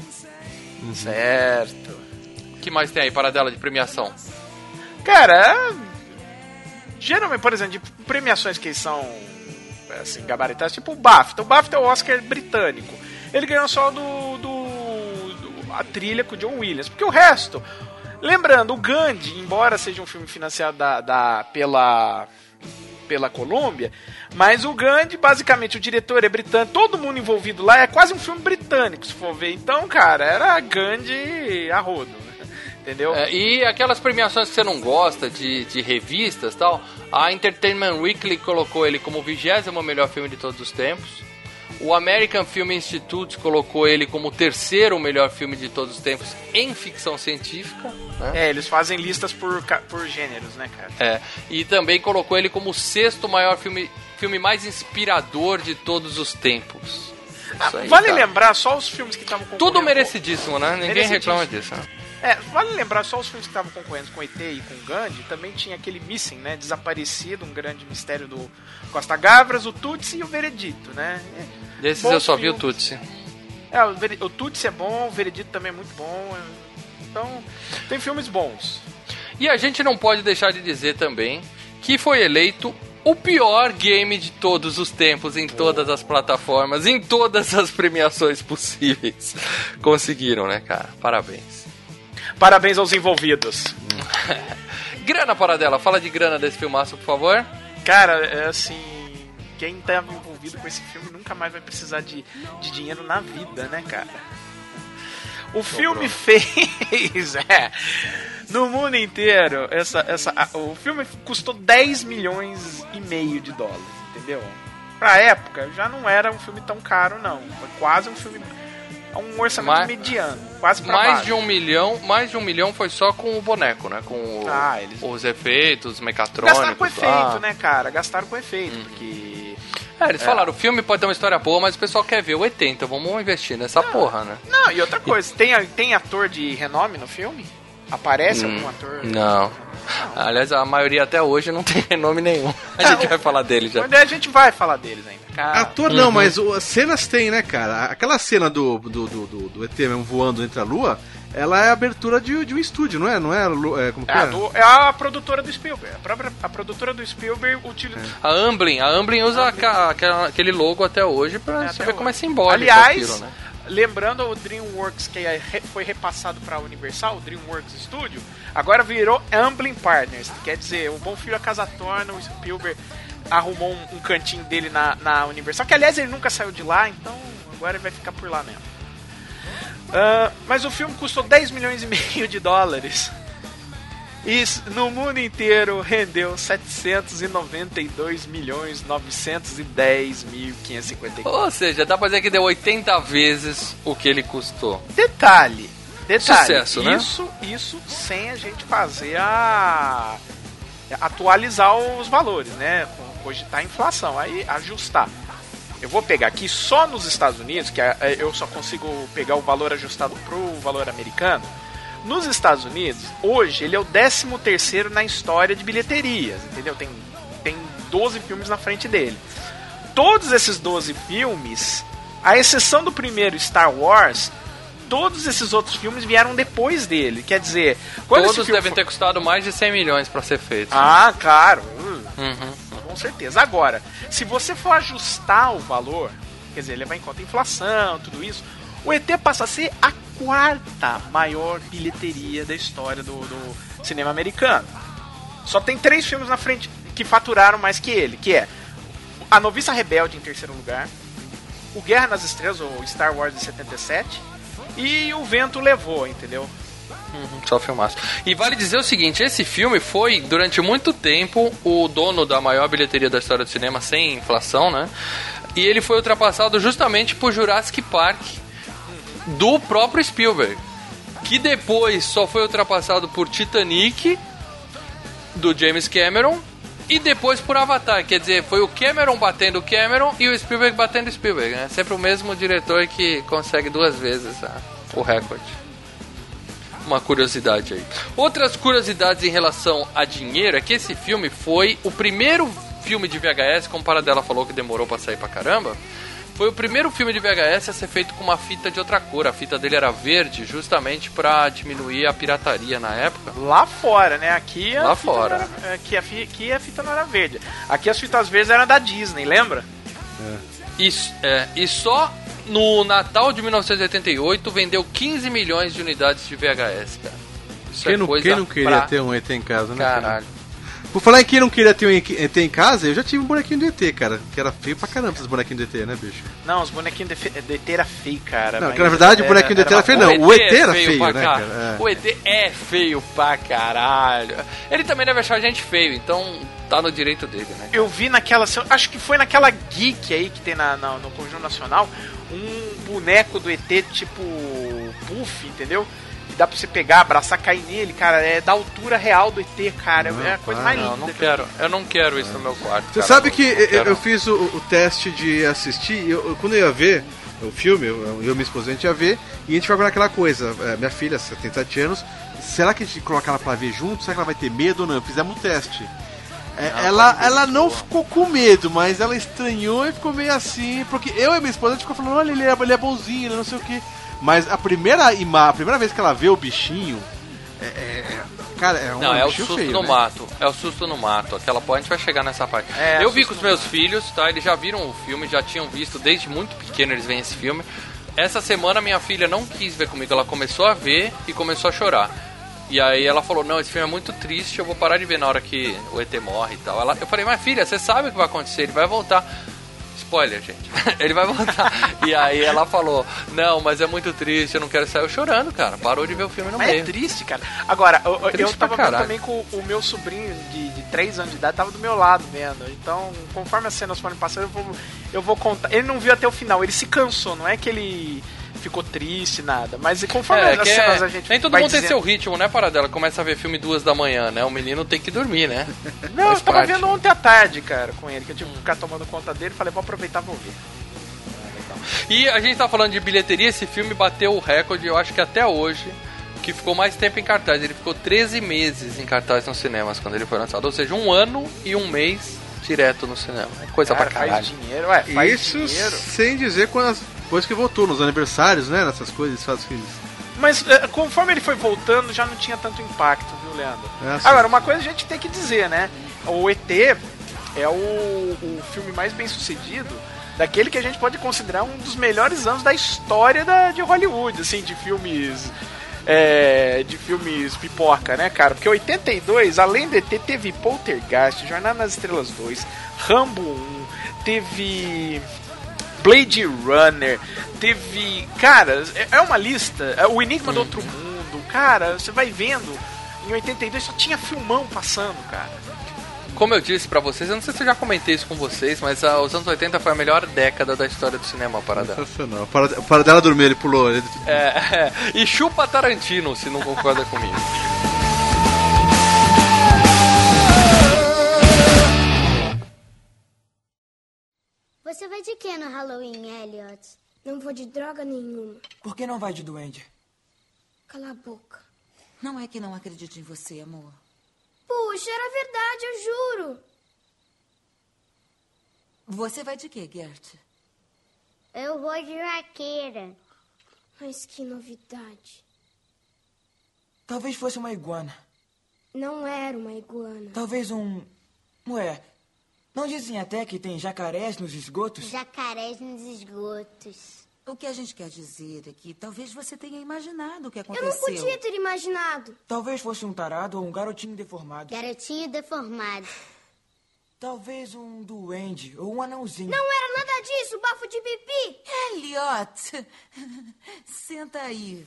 Certo. O que mais tem aí, paradela de premiação? Cara, é- geralmente, por exemplo, de premiações que são assim, gabaritadas, tipo o BAFTA. O BAFTA é o Oscar britânico. Ele ganhou só do, do- do- a trilha com o John Williams, porque o resto, lembrando, o Gandhi, embora seja um filme financiado da, da- pela pela Colômbia, mas o Gandhi, basicamente, o diretor é britânico, todo mundo envolvido lá é quase um filme britânico, se for ver. Então, cara, era Gandhi a rodo, entendeu? É, e aquelas premiações que você não gosta, de, de revistas tal, a Entertainment Weekly colocou ele como o vigésimo melhor filme de todos os tempos. O American Film Institute colocou ele como o terceiro melhor filme de todos os tempos em ficção científica. Né? É, eles fazem listas por, por gêneros, né, cara? É, e também colocou ele como o sexto maior filme, filme mais inspirador de todos os tempos. Isso aí, vale cara. lembrar só os filmes que estavam. Tudo merecidíssimo, né? Ninguém reclama disso. né? É, vale lembrar só os filmes que estavam concorrendo com ET e com Gandhi. Também tinha aquele Missing, né? Desaparecido, um grande mistério do Costa Gavras, o Tutsi e o Veredito, né? Desses Bons eu só vi o filmes. Tutsi. É, o, o Tutsi é bom, o Veredito também é muito bom. é- Então, tem filmes bons. E a gente não pode deixar de dizer também que foi eleito o pior game de todos os tempos, em todas as plataformas, em todas as premiações possíveis. Conseguiram, né, cara? Parabéns. Parabéns aos envolvidos. Grana para dela, fala de grana desse filmaço, por favor. Cara, é assim. Quem estava envolvido com esse filme nunca mais vai precisar de, de dinheiro na vida, né, cara? O filme fez. É, no mundo inteiro, essa, essa, o filme custou 10 milhões e meio de dólares, entendeu? Pra época, já não era um filme tão caro, não. Foi quase um filme. Um orçamento Mais- mediano. Quase pra Mais baixo. de um milhão, mais de um milhão foi só com o boneco, né? Com o- Ah, eles- os efeitos, mecatrônicos. Gastaram com efeito, ah. né, cara? Gastaram com efeito, porque. É, eles falaram, o filme pode ter uma história boa, mas o pessoal quer ver o ET, então vamos investir nessa porra, né? Não, e outra coisa, tem, tem ator de renome no filme? Aparece algum ator? Hum, Não. Aliás, a maioria até hoje não tem renome nenhum. A gente vai falar dele já. Mas a gente vai falar deles ainda. Cara, Ator não, mas o- as cenas tem, né, cara? Aquela cena do, do, do, do, do ET mesmo voando entre a lua, ela é a abertura de, de um estúdio, não é? Não é, é como que é, é? a do- é a produtora do Spielberg. A, própria, a produtora do Spielberg utiliza. A Amblin, a Amblin usa aca- aquela- aquele logo até hoje pra É, você ver como é hoje. simbólico Aliás, aquilo, né? lembrando o DreamWorks que é foi repassado para a Universal, o DreamWorks Studio, agora virou Amblin Partners. Quer dizer, o Bom Filho a Casa Torna, o Spielberg arrumou um, um cantinho dele na, na Universal, que aliás ele nunca saiu de lá, então agora ele vai ficar por lá mesmo. Ah, mas o filme custou 10 milhões e meio de dólares. E no mundo inteiro rendeu 792 milhões 910 mil 554. Ou seja, dá pra dizer que deu 80 vezes o que ele custou. Detalhe, detalhe, Sucesso, né? isso, isso sem a gente fazer a atualizar os valores, né? Cogitar a inflação, aí ajustar. Eu vou pegar aqui só nos Estados Unidos, que é- é- eu só consigo pegar o valor ajustado pro valor americano. Nos Estados Unidos, hoje ele é o 13 terceiro na história de bilheterias, entendeu? Tem, tem 12 filmes na frente dele. Todos esses 12 filmes, à exceção do primeiro Star Wars, todos esses outros filmes vieram depois dele. Quer dizer, Todos devem for- ter custado mais de 100 milhões pra ser feito. Ah, claro. Hum, Uhum. Com certeza. Agora, se você for ajustar o valor, quer dizer, levar em conta a inflação, tudo isso, o ET passa a ser a quarta maior bilheteria da história do, do cinema americano. Só tem três filmes na frente que faturaram mais que ele, que é A Noviça Rebelde em terceiro lugar, O Guerra nas Estrelas, ou Star Wars de 77, e O Vento Levou, entendeu? Só filmaço. E vale dizer o seguinte, esse filme foi, durante muito tempo, o dono da maior bilheteria da história do cinema, sem inflação, né? E ele foi ultrapassado justamente por Jurassic Park, do próprio Spielberg. Que depois só foi ultrapassado por Titanic, do James Cameron, e depois por Avatar. Quer dizer, foi o Cameron batendo o Cameron e o Spielberg batendo o Spielberg, né? Sempre o mesmo diretor que consegue duas vezes ah, o recorde uma curiosidade aí. Outras curiosidades em relação a dinheiro é que esse filme foi o primeiro filme de VHS, como Paradela falou que demorou pra sair pra caramba. Foi o primeiro filme de VHS a ser feito com uma fita de outra cor. A fita dele era verde, justamente pra diminuir a pirataria na época. Lá fora, né? Aqui a Lá fita fora. era- aqui, a fi- aqui a fita não era verde. Aqui as fitas verdes eram da Disney, lembra? E, é, e só no Natal de 1988 vendeu 15 milhões de unidades de VHS, cara. Isso Quem é não, coisa quem não queria pra ter um ET em casa, né? cara? Caralho. Por falar em quem não queria ter um ET em casa, eu já tive um bonequinho do ET, cara. Que era feio pra caramba esses bonequinhos do ET, né, bicho? Não, os bonequinhos de ET era feio, cara. Não, que na verdade o bonequinho do ET era feio, não. O ET era feio, pra né, ca- cara? É. O ET é feio pra caralho. Ele também deve achar a gente feio, então tá no direito dele, né? Eu vi naquela. Acho que foi naquela geek aí que tem na, na- no Conjunto Nacional um boneco do ET tipo Puff, entendeu? Dá pra você pegar, abraçar, cair nele, cara. É da altura real do ET, cara. Não, é a coisa mais Não, linda. não quero. Eu não quero isso no meu quarto. Você cara. sabe que Não eu, eu fiz o, o teste de assistir, eu, quando eu ia ver, o filme, eu, eu e minha esposa a gente ia ver, e a gente vai aquela coisa, é, minha filha, 77 anos, será que a gente coloca ela pra ver junto? Será que ela vai ter medo ou não? Fizemos um teste. É, Não, ela pode ver ela de não boa. ficou com medo, mas ela estranhou e ficou meio assim, porque eu e minha esposa a gente ficou falando, olha, ele é, ele é bonzinho, ele não sei o que. Mas a primeira, ima, a primeira vez que ela vê o bichinho, é, é- cara, é um Não, é o susto feio, no né? mato. É o susto no mato. Aquela parte a gente vai chegar nessa parte. É, eu vi com os meus mato. filhos, tá? Eles já viram o filme, já tinham visto desde muito pequeno eles veem esse filme. Essa semana minha filha não quis ver comigo, ela começou a ver e começou a chorar. E aí ela falou, não, esse filme é muito triste, eu vou parar de ver na hora que o ET morre e tal. Ela, eu falei, mas filha, você sabe o que vai acontecer, ele vai voltar. Spoiler, gente. ele vai voltar. e aí ela falou, não, mas é muito triste, eu não quero sair Eu chorando, cara. Parou de ver o filme no Mas é meio. triste, cara. Agora, eu, Triste eu tava vendo também com o meu sobrinho de, de 3 anos de idade, tava do meu lado vendo. Então, conforme as cenas forem passando, eu vou, eu vou contar. Ele não viu até o final, ele se cansou, não é que ele ficou triste, nada. Mas conforme É, as que é- cenas a gente nem todo vai mundo tem dizendo- seu ritmo, né, Paradela? Começa a ver filme duas da manhã, né? O menino tem que dormir, né? Não, Faz eu tava parte. vendo ontem à tarde, cara, com ele, que eu tive que ficar tomando conta dele. Falei, vou aproveitar e vou ver. E a gente tá falando de bilheteria, esse filme bateu o recorde, eu acho que até hoje, que ficou mais tempo em cartaz. Ele ficou 13 meses em cartaz nos cinemas quando ele foi lançado. Ou seja, um ano e um mês direto no cinema. É coisa Cara, pra caralho. faz dinheiro, ué, faz Isso dinheiro. sem dizer quando as- depois que voltou, nos aniversários, né? Nessas coisas, faz que Mas é, conforme ele foi voltando, já não tinha tanto impacto, viu, Leandro? É. Agora, uma coisa a gente tem que dizer, né? O ET é o, o filme mais bem sucedido daquele que a gente pode considerar um dos melhores anos da história da, de Hollywood, assim, de filmes. é, de filmes pipoca, né, cara? Porque 82, além do ET, teve Poltergeist, Jornada nas Estrelas 2, Rambo 1, teve Blade Runner, teve. Cara, é- é uma lista. é O Enigma do Outro Mundo, cara, você vai vendo. Em 82 só tinha filmão passando, cara. Como eu disse pra vocês, eu não sei se eu já comentei isso com vocês, mas ah, os anos 80 foi a melhor década da história do cinema, Paradela. Sensacional. Para, para dela dormir, ele pulou. Ele... É, é, e chupa Tarantino, se não concorda comigo. Você vai de que no Halloween, Elliot? Não vou de droga nenhuma. Por que não vai de duende? Cala a boca. Não é que não acredite em você, amor. Puxa, era verdade, eu juro. Você vai de quê, Gert? Eu vou de vaqueira. Mas que novidade. Talvez fosse uma iguana. Não era uma iguana. Talvez um. Ué, não dizem até que tem jacarés nos esgotos? Jacarés nos esgotos. O que a gente quer dizer é que talvez você tenha imaginado o que Eu aconteceu. não podia ter imaginado. Talvez fosse um tarado ou um garotinho deformado. Garotinho deformado. Talvez um duende ou um anãozinho. Não era nada disso, bafo de pipi. Elliot! Senta aí.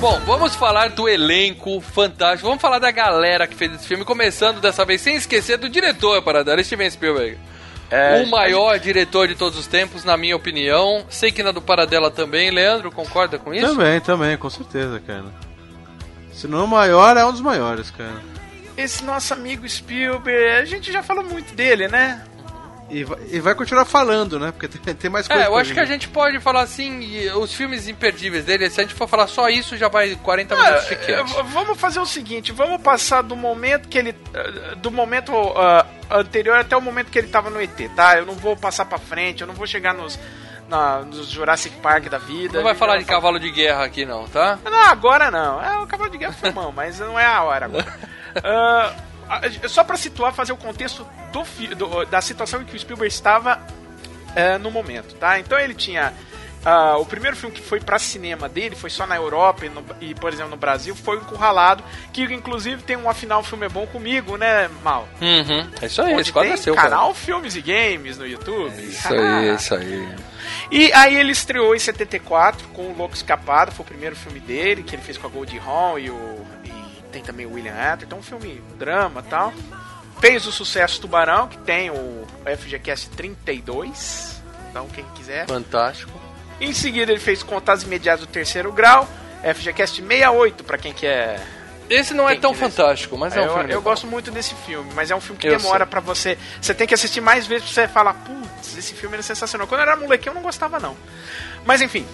Bom, vamos falar do elenco fantástico. Vamos falar da galera que fez esse filme, começando dessa vez sem esquecer do diretor, Paradela, Steven Spielberg. É, o maior diretor de todos os tempos, na minha opinião. Sei que na do Paradela também. Leandro, concorda com isso? Também, também, com certeza, cara. Se não o maior, é um dos maiores, cara. Esse nosso amigo Spielberg, a gente já falou muito dele, né? E vai, e vai continuar falando, né? Porque tem, tem mais coisa É, eu acho que a gente pode falar assim, os filmes imperdíveis dele, se a gente for falar só isso, já vai 40 minutos de Ah, v- vamos fazer o seguinte, vamos passar do momento que ele. eh, Do momento ah, anterior até o momento que ele tava no ET, tá? Eu não vou passar pra frente, eu não vou chegar nos. Na, nos Jurassic Park da vida. Não vai falar de cavalo de guerra aqui não, tá? Não, agora não. É o cavalo de guerra foi mão, mas não é a hora agora. Ah, ah, só pra situar, fazer o contexto do, do- da situação em que o Spielberg estava eh, no momento, tá? Então ele tinha. ah, o primeiro filme que foi pra cinema dele foi só na Europa e, no- e, por exemplo, no Brasil foi o Encurralado, que inclusive tem um afinal filme é bom comigo, né, Mal? Uhum. É isso aí, Onde tem é seu, canal cara. Filmes e Games no YouTube. Isso aí, isso aí. E aí ele estreou em 74 com o Louco Escapado, foi o primeiro filme dele, que ele fez com a Goldie Hawn e o tem também o William Atherton, um filme drama e tal. Fez o sucesso Tubarão, que tem o FGCast 32. Então, quem quiser. Fantástico. Em seguida, ele fez Contatos Imediatos do Terceiro Grau. FGCast 68, pra quem quer. Esse não é tão fantástico, mas é um eu, filme. eu legal. gosto muito desse filme, mas é um filme que Eu demora pra você. Você tem que assistir mais vezes pra você falar, putz, esse filme é sensacional. Quando eu era molequinho eu não gostava, não. Mas enfim.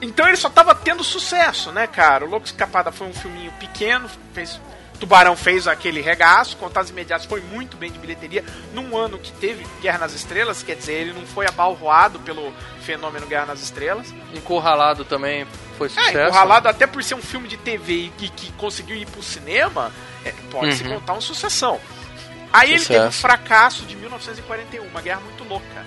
Então ele só tava tendo sucesso, né, cara? O Louco Escapada foi um filminho pequeno, fez. Tubarão fez aquele regaço, Contatos Imediatos foi muito bem de bilheteria num ano que teve Guerra nas Estrelas, quer dizer, ele não foi abalroado pelo fenômeno Guerra nas Estrelas. Encurralado também foi É, sucesso. encurralado até por ser um filme de TV e que, que conseguiu ir pro cinema, é, pode se Uhum. contar uma sucessão. Aí ele teve um Sucesso. fracasso de 1941, uma guerra muito louca.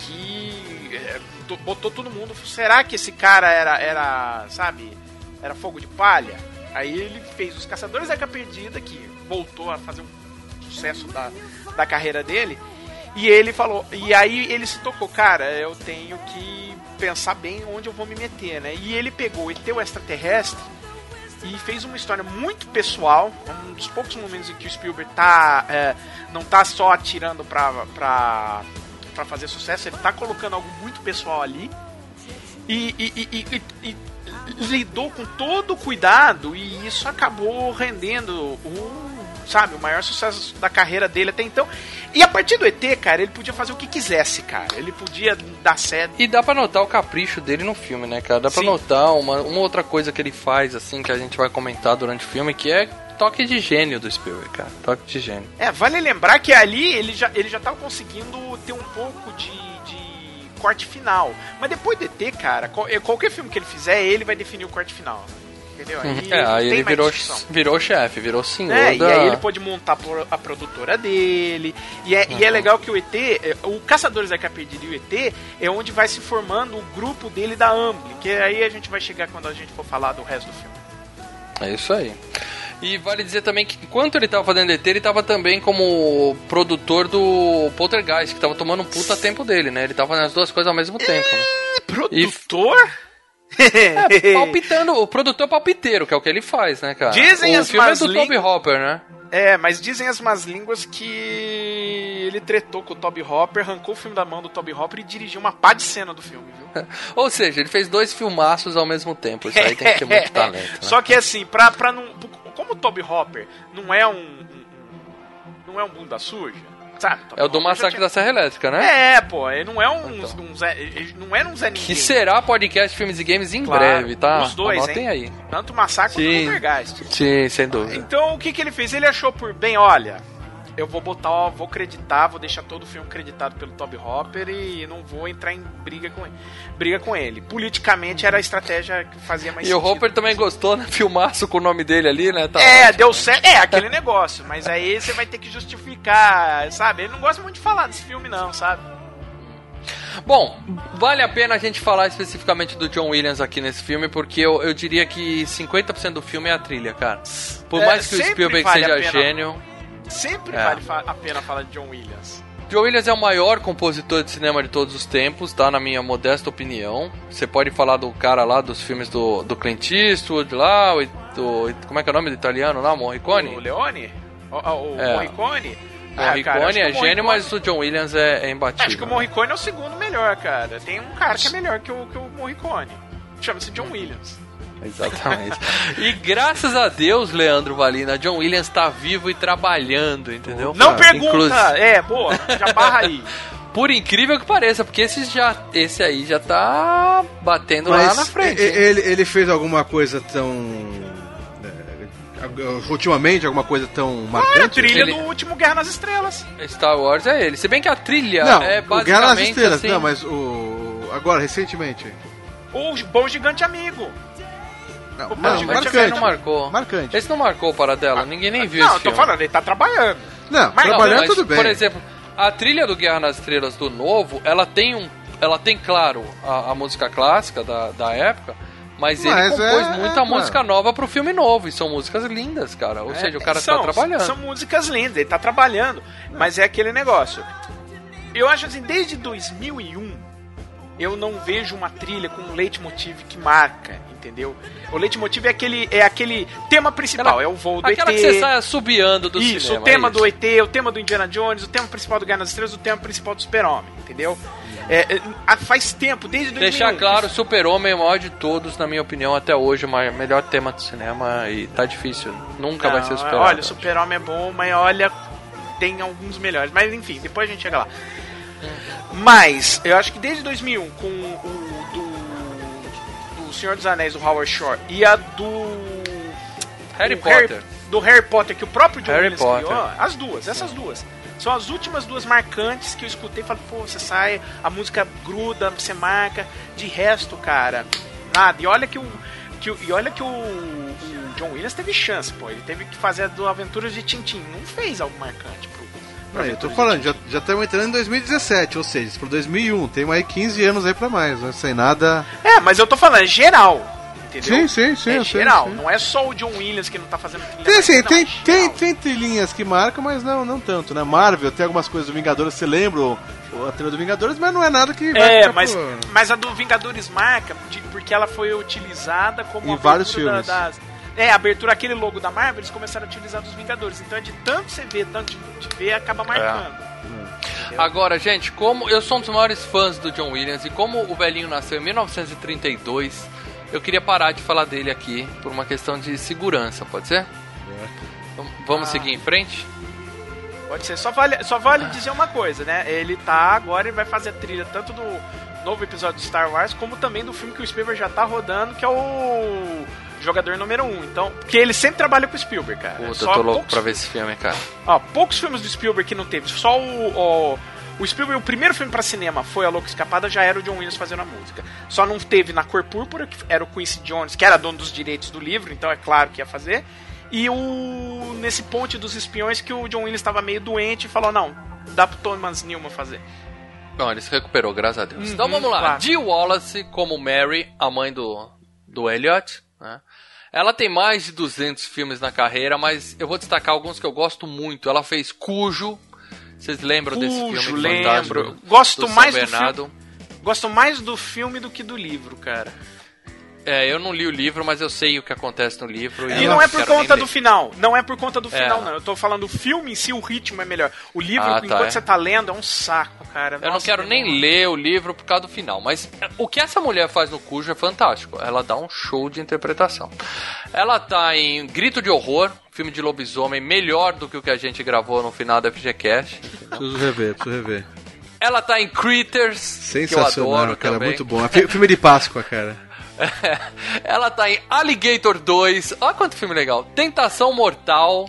Que é, botou todo mundo. Será que esse cara era, era, sabe, era fogo de palha? Aí ele fez Os Caçadores da Arca Perdida, que voltou a fazer um sucesso da, da carreira dele. E ele falou, e aí ele se tocou, cara, eu tenho que pensar bem onde eu vou me meter, né? E ele pegou ET o extraterrestre e fez uma história muito pessoal, um dos poucos momentos em que o Spielberg tá, é, não tá só atirando pra, pra, pra fazer sucesso, ele tá colocando algo muito pessoal ali e, e- e- e- lidou com todo o cuidado e isso acabou rendendo o, sabe, o maior sucesso da carreira dele até então. E a partir do ET, cara, ele podia fazer o que quisesse, cara. Ele podia dar certo. E dá pra notar o capricho dele no filme, né, cara? Dá Sim. notar uma, uma outra coisa que ele faz, assim, que a gente vai comentar durante o filme, que é toque de gênio do Spielberg, cara. Toque de gênio. É, vale lembrar que ali ele já, ele já tava conseguindo ter um pouco de, de corte final. Mas depois do ET, cara, qual- eh, qualquer filme que ele fizer, ele vai definir o corte final. Entendeu? Aí é, aí ele virou, virou chefe, virou senhor É, da... e aí ele pode montar a produtora dele. E é, e é legal que o ET, é, o Caçadores da Arca Perdida e o ET é onde vai se formando o grupo dele da Amblin. Que aí a gente vai chegar quando a gente for falar do resto do filme. É isso aí. E vale dizer também que enquanto ele tava fazendo ET, ele tava também como produtor do Poltergeist, que tava tomando um puta tempo dele, né? Ele tava fazendo as duas coisas ao mesmo tempo, né? Produtor? É, palpitando, o produtor palpiteiro, que é o que ele faz, né, cara? Dizem o as filme é do Toby Hopper, né? É, mas dizem as más línguas que ele tretou com o Toby Hopper, arrancou o filme da mão do Toby Hopper e dirigiu uma pá de cena do filme, viu? Ou seja, ele fez dois filmaços ao mesmo tempo. Isso aí tem que ter muito talento. Né? Só que assim, pra, pra não. Como o Toby Hopper não é um. um- não é um bunda suja, sabe? É o do Massacre tinha- da Serra Elétrica, né? É, pô, ele não é um, um Zé. Ele não era um Zé Ninguém. Que será podcast Filmes e Games em Claro, breve, tá? Os dois, Anotem hein? aí. Tanto o Massacre quanto o Sim. Poltergeist. Sim, sem dúvida. Então o que, que ele fez? Ele achou por bem, olha, eu vou botar, vou creditar, vou deixar todo o filme creditado pelo Toby Hopper e não vou entrar em briga com ele. Briga com ele. Politicamente era a estratégia que fazia mais E o sentido. Hopper também gostou, né? Filmaço com o nome dele ali, né? Tá é, ótimo. deu certo. É, aquele negócio. Mas aí você vai ter que justificar, sabe? Ele não gosta muito de falar desse filme, não, sabe? Bom, vale a pena a gente falar especificamente do John Williams aqui nesse filme, porque eu, eu diria que 50% do filme é a trilha, cara. Por É, mais que o Spielberg vale seja gênio. Sempre É. vale a pena falar de John Williams. John Williams é o maior compositor de cinema de todos os tempos, tá? Na minha modesta opinião. Você pode falar do cara lá dos filmes do, do Clint Eastwood lá, do, como é que é o nome do italiano lá? Morricone? O Leone? O, o, o É. Morricone? Ah, Morricone cara, é o gênio, Morricone- mas o John Williams é, é imbatível. Acho que o Morricone é o segundo melhor, cara. Tem um cara que é melhor que o, que o Morricone. Chama-se John Williams. Exatamente. e graças a Deus, Leandro Valina, John Williams tá vivo e trabalhando, entendeu? Não Cara, pergunta! inclusive- É, boa, já barra aí. Por incrível que pareça, porque esse, já, esse aí já tá batendo lá na frente. e-? Ele, ele fez alguma coisa tão. é, ultimamente, alguma coisa tão Ah, a marcante? trilha Ele- do último Guerra nas Estrelas. Star Wars é ele. Se bem que a trilha Não, é o basicamente Guerra nas Estrelas, assim, não, mas o. Agora, recentemente. O Bom Gigante Amigo. Não, O não, Amigo não marcou. Marcante. Esse não marcou para dela, ninguém nem viu Não, esse eu tô filme. falando, ele tá trabalhando. Não, Mas- trabalhando mas, tudo bem. Por exemplo, a trilha do Guerra nas Estrelas do novo, ela tem um. Ela tem, claro, a, a música clássica da, da época, mas, ele Mas compôs é- muita é, música nova pro filme novo. E são músicas lindas, cara. Ou seja, o cara É, são, tá trabalhando. São músicas lindas, ele tá trabalhando. Mas é aquele negócio. Eu acho assim, desde 2001, eu não vejo uma trilha com um leitmotiv que marca, entendeu? O leitmotiv é aquele, é aquele tema principal, Aquela- é o voo do Aquela ET. que você sai subiando do Isso, cinema. o tema é isso. do ET, o tema do Indiana Jones, o tema principal do Guerra nas Estrelas, o tema principal do Super-Homem, entendeu? É, é, faz tempo, desde 2001. Deixar claro, Super-Homem é o maior de todos, na minha opinião, até hoje, o maior- melhor tema do cinema e tá difícil. Nunca vai ser Não, superado. Olha, o Super-Homem é bom, mas olha, tem alguns melhores. Mas enfim, depois a gente chega lá. Mas, eu acho que desde 2001, com o Senhor dos Anéis, do Howard Shore, e a do... Harry Potter. do Harry Potter, que o próprio John Harry Williams Potter. criou, as duas, essas duas. São as últimas duas marcantes que eu escutei e falei, pô, você sai, a música gruda, você marca. De resto, cara, nada. E olha que o. Que, e olha que o, o John Williams teve chance, pô. Ele teve que fazer a do Aventuras de Tintin. Não fez algo marcante pro. Não, eu tô falando, já, já estamos entrando em 2017, ou seja, pro 2001. Tem aí 15 anos aí pra mais, né? Sem nada. É, mas eu tô falando, é geral. Entendeu? Sim, sim, sim, É sei, geral. sim. Não é só o John Williams que não tá fazendo trilha Tem, assim, marcante, tem, não, é tem, tem trilhinhas que marcam, mas não, não tanto, né? Marvel tem algumas coisas do Vingadores, você lembra a trilha do Vingadores, mas não é nada que vai É, ficar mas, mas a do Vingadores marca porque ela foi utilizada como Em vários filmes. das- é, a abertura, aquele logo da Marvel, eles começaram a utilizar dos Vingadores. Então é de tanto você ver, tanto de, ver, acaba marcando. Agora, gente, como eu sou um dos maiores fãs do John Williams e como o velhinho nasceu em 1932, eu queria parar de falar dele aqui por uma questão de segurança, pode ser? Vam- Vamos Ah. seguir em frente? Pode ser. Só vale, só vale dizer uma coisa, né? Ele tá agora, ele vai fazer a trilha tanto do novo episódio de Star Wars, como também do filme que o Spielberg já tá rodando, que é o Jogador Número 1. Um. Então, porque ele sempre trabalha com o Spielberg, cara. Puta, Só eu tô louco poucos pra ver esse filme, cara. Ó, poucos filmes do Spielberg que não teve. Só o, o, o Spielberg, o primeiro filme pra cinema foi A Louca Escapada, já era o John Williams fazendo a música. Só não teve na Cor Púrpura, que era o Quincy Jones, que era dono dos direitos do livro, então é claro que ia fazer. E o nesse Ponte dos Espiões que o John Williams estava meio doente e falou: não, dá pro Thomas Newman fazer. Não, ele se recuperou, graças a Deus. Uhum, então vamos lá. claro. Jill Wallace, como Mary, a mãe do, do Elliot, né? Ela tem mais de 200 filmes na carreira, mas eu vou destacar alguns que eu gosto muito. Ela fez Cujo. Vocês lembram desse Cujo, filme lembro. fantástico? Gosto do mais do filme. Gosto mais do filme do que do livro, cara. É, eu não li o livro, mas eu sei o que acontece no livro. E não é por conta do final. Não é por conta do É. final, não. Eu tô falando do filme em si, o ritmo é melhor. O livro, Ah, tá, enquanto é. você tá lendo, é um saco, cara. Eu não Nossa, quero é nem ler o livro por causa do final, mas o que essa mulher faz no Cujo é fantástico. Ela dá um show de interpretação. Ela tá em Grito de Horror, filme de lobisomem, melhor do que o que a gente gravou no final da FGCast. Preciso rever, preciso rever. Ela tá em Critters, Sensacional, que eu adoro cara, também. muito bom. É fi- Filme de Páscoa, cara. Ela tá em Alligator 2, olha quanto filme legal. Tentação Mortal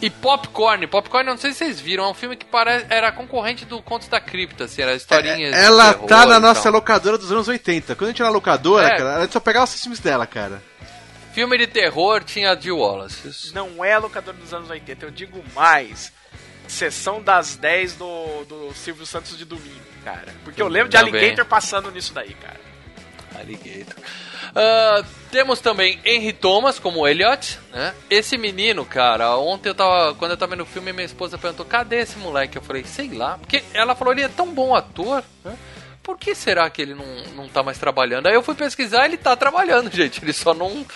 e Popcorn. Popcorn, não sei se vocês viram, é um filme que parece, era concorrente do Contos da Cripta, assim, era historinhas de Ela terror tá na nossa locadora dos anos 80. Quando a gente na locadora, É. cara, a gente só pegava os filmes dela, cara. Filme de terror tinha a Jill Wallace. Não é locador dos anos 80, eu digo mais. Sessão das 10 do, do Silvio Santos de domingo, cara. Porque eu lembro de Também. Alligator passando nisso daí, cara. Alligator. Ah, temos também Henry Thomas como Elliot, né? Esse menino, cara, ontem eu tava, quando eu tava vendo o filme, minha esposa perguntou: "Cadê esse moleque?" Eu falei: "Sei lá", porque ela falou: "Ele é tão bom ator, né? Por que será que ele não, não tá mais trabalhando?" Aí eu fui pesquisar, ele tá trabalhando, gente. Ele só não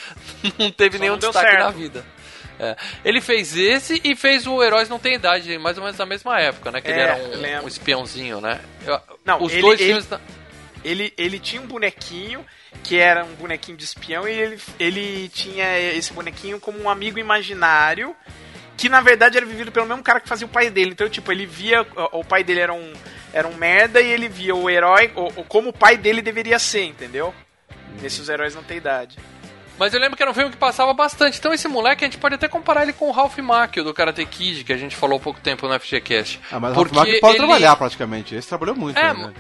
não teve Só nenhum não destaque certo. na vida. É. Ele fez esse e fez o Heróis Não Tem Idade, mais ou menos na mesma época, né? Que ele É, era eu um, um espiãozinho, né? Eu- Não, os ele- dois ele- filmes. Ele, ele tinha um bonequinho que era um bonequinho de espião e ele, ele tinha esse bonequinho como um amigo imaginário que na verdade era vivido pelo mesmo cara que fazia o pai dele. Então, tipo, ele via. O o pai dele era um, era um merda e ele via o herói o, o- como o pai dele deveria ser, entendeu? Nesses heróis não tem idade. Mas eu lembro que era um filme que passava bastante. Então esse moleque, a gente pode até comparar ele com o Ralph Macchio, do Karate Kid, que a gente falou há pouco tempo no FGCast. Ah, mas o Ralph Macchio pode ele- trabalhar praticamente. Esse trabalhou muito, É, né?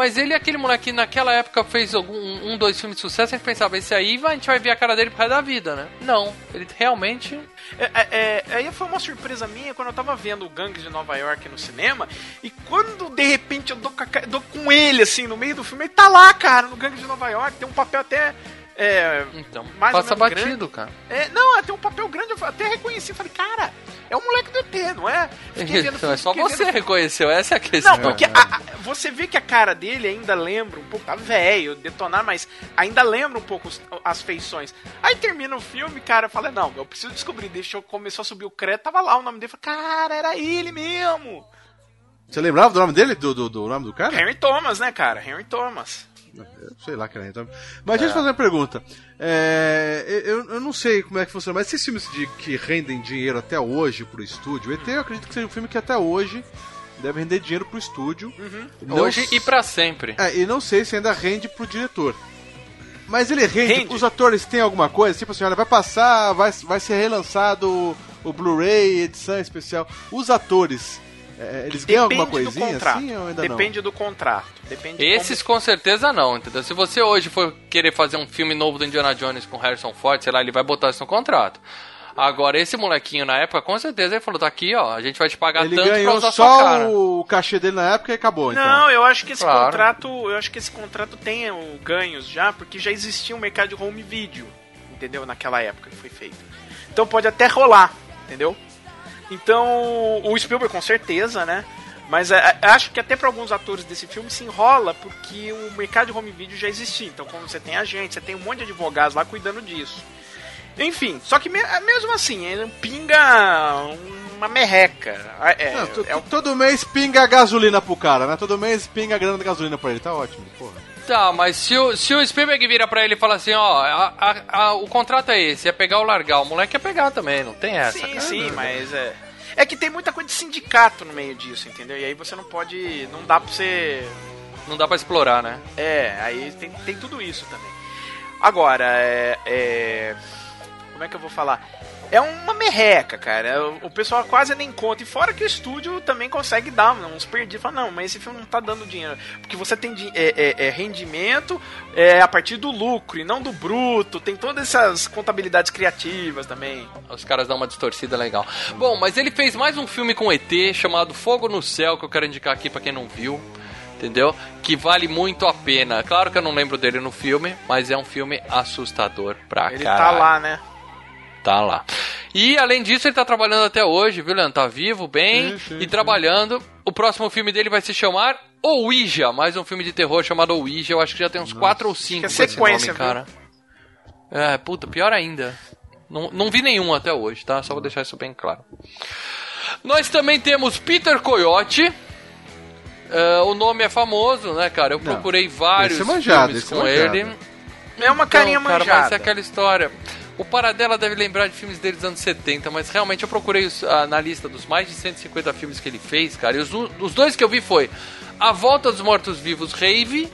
Mas ele é aquele moleque que naquela época fez algum, um, dois filmes de sucesso, a gente pensava, esse aí a gente vai ver a cara dele pro resto da vida, né? Não, ele realmente... É, é, é, aí foi uma surpresa minha quando eu tava vendo o Gangues de Nova York no cinema. E quando de repente eu dou dou com ele assim no meio do filme, ele tá lá, cara, no Gangues de Nova York. Tem um papel até É, Então, mais ou passa menos batido, grande. cara. É, não, é, tem um papel grande, eu até reconheci, falei, cara, é o moleque do ET, não é? Fiquei vendo- Então, é só você vendo- reconheceu, essa é a questão. Não, porque a- a- você vê que a cara dele ainda lembra um pouco, tá velho, detonar, mas ainda lembra um pouco os- as feições. Aí termina o filme, cara, eu falei, não, eu preciso descobrir, deixa eu começou a subir o crédito, tava lá o nome dele, eu falei, cara, era ele mesmo. Você lembrava do nome dele? Do, do, do nome do cara? Henry Thomas, né, cara? Henry Thomas. Eu sei lá, cara. Então... Mas deixa eu fazer uma pergunta. É, eu, eu não sei como é que funciona, mas esses filmes de, que rendem dinheiro até hoje pro estúdio, ET eu acredito que seja um filme que até hoje deve render dinheiro pro estúdio. Não Hoje e pra sempre. É, e não sei se ainda rende pro diretor. Mas ele rende, Rende. os atores têm alguma coisa? Tipo assim, olha, vai passar, vai, vai ser relançado o Blu-ray, edição especial. Os atores, é, eles ganham alguma Depende do coisinha contrato. assim ou ainda Depende do contrato. Depende de Esses com certeza não, entendeu? Se você hoje for querer fazer um filme novo do Indiana Jones com Harrison Ford, sei lá, ele vai botar isso no contrato. Agora, esse molequinho na época, com certeza ele falou, tá aqui, ó, a gente vai te pagar Ele tanto pra ganhou usar sua só cara. o cachê dele na época e acabou, então. Não, eu acho que esse Claro. contrato, eu acho que esse contrato tem o ganhos já, porque já existia um mercado de home video, entendeu? Naquela época que foi feito. Então pode até rolar, entendeu? Então, o Spielberg com certeza, né? Mas é, é, acho que até para alguns atores desse filme se enrola porque o mercado de home video já existia. Então, como você tem agente, você tem um monte de advogados lá cuidando disso. Enfim, só que me- mesmo assim, ele pinga uma merreca. É, Não, é Todo mês pinga gasolina pro cara, né? Todo mês pinga grana de gasolina pra ele, tá ótimo, porra. Tá, mas se o, se o Spielberg vira pra ele e fala assim, ó, a- a- a- o contrato é esse, é pegar ou largar, o moleque ia pegar também, não tem essa. Sim, cara. sim, mas é. É que tem muita coisa de sindicato no meio disso, entendeu? E aí você não pode. Não dá pra você. Não dá pra explorar, né? É, aí tem, tem tudo isso também. Agora, é, é. Como é que eu vou falar? É uma merreca, cara. O, o pessoal quase nem conta. E fora que o estúdio também consegue dar uns perdidos. Fala, não, mas esse filme não tá dando dinheiro. Porque você tem é, é- é rendimento é, a partir do lucro e não do bruto. Tem todas essas contabilidades criativas também. Os caras dão uma distorcida legal. Bom, mas ele fez mais um filme com ET chamado Fogo no Céu, que eu quero indicar aqui pra quem não viu. Entendeu? Que vale muito a pena. Claro que eu não lembro dele no filme, mas é um filme assustador pra Ele caralho. tá lá, né? Tá lá. E além disso, ele tá trabalhando até hoje, viu, Leandro? Tá vivo, bem Sim, sim, e sim. trabalhando. O próximo filme dele vai se chamar Ouija, mais um filme de terror chamado Ouija. Eu acho que já tem uns 4 ou 5 Acho que é sequência, cara. É, puta, pior ainda. Não, não vi nenhum até hoje, tá? Só vou deixar isso bem claro. Nós também temos Peter Coyote. É, o nome é famoso, né, cara? Eu Não, procurei vários é manjado, filmes é com manjado. ele. É uma carinha Então, cara, manjada. mas é aquela história. O Paradela deve lembrar de filmes dele dos anos 70, mas realmente eu procurei os- ah, na lista dos mais de 150 filmes que ele fez, cara. E os, os dois que eu vi foi A Volta dos Mortos-Vivos Rave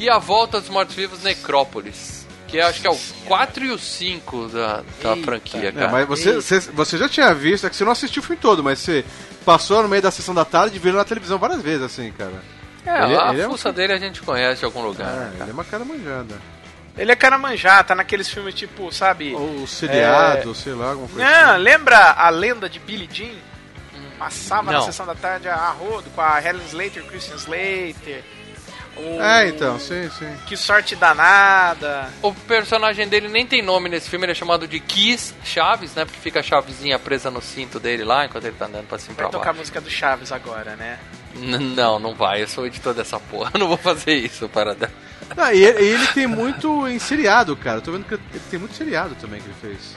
e A Volta dos Mortos-Vivos Necrópolis. Que acho que é o 4 e o 5 da, da franquia, É, cara. mas você, você, você já tinha visto, é que você não assistiu o filme todo, mas você passou no meio da sessão da tarde e viu na televisão várias vezes, assim, cara. é, ele- a ele é um- fuça dele a gente conhece de algum lugar. É, né, ele é uma cara manjada. Ele é cara manjado, tá naqueles filmes tipo, sabe? Ou o seriado, sei lá, alguma coisa Não, assim. lembra a lenda de Billie Jean? Passava na Não. sessão da tarde a rodo com a Helen Slater, Christian Slater. O... É, então, sim, sim. Que sorte danada. O personagem dele nem tem nome nesse filme, ele é chamado de Kiss Chaves, né? Porque fica a chavezinha presa no cinto dele lá enquanto ele tá andando pra cima e Vai pra tocar a baixo. música do Chaves agora, né? N- Não, não vai. Eu sou o editor dessa porra. Eu não vou fazer isso, Paradela. Não, e ele, e ele tem muito em seriado, cara. Eu tô vendo que ele tem muito seriado também que ele fez.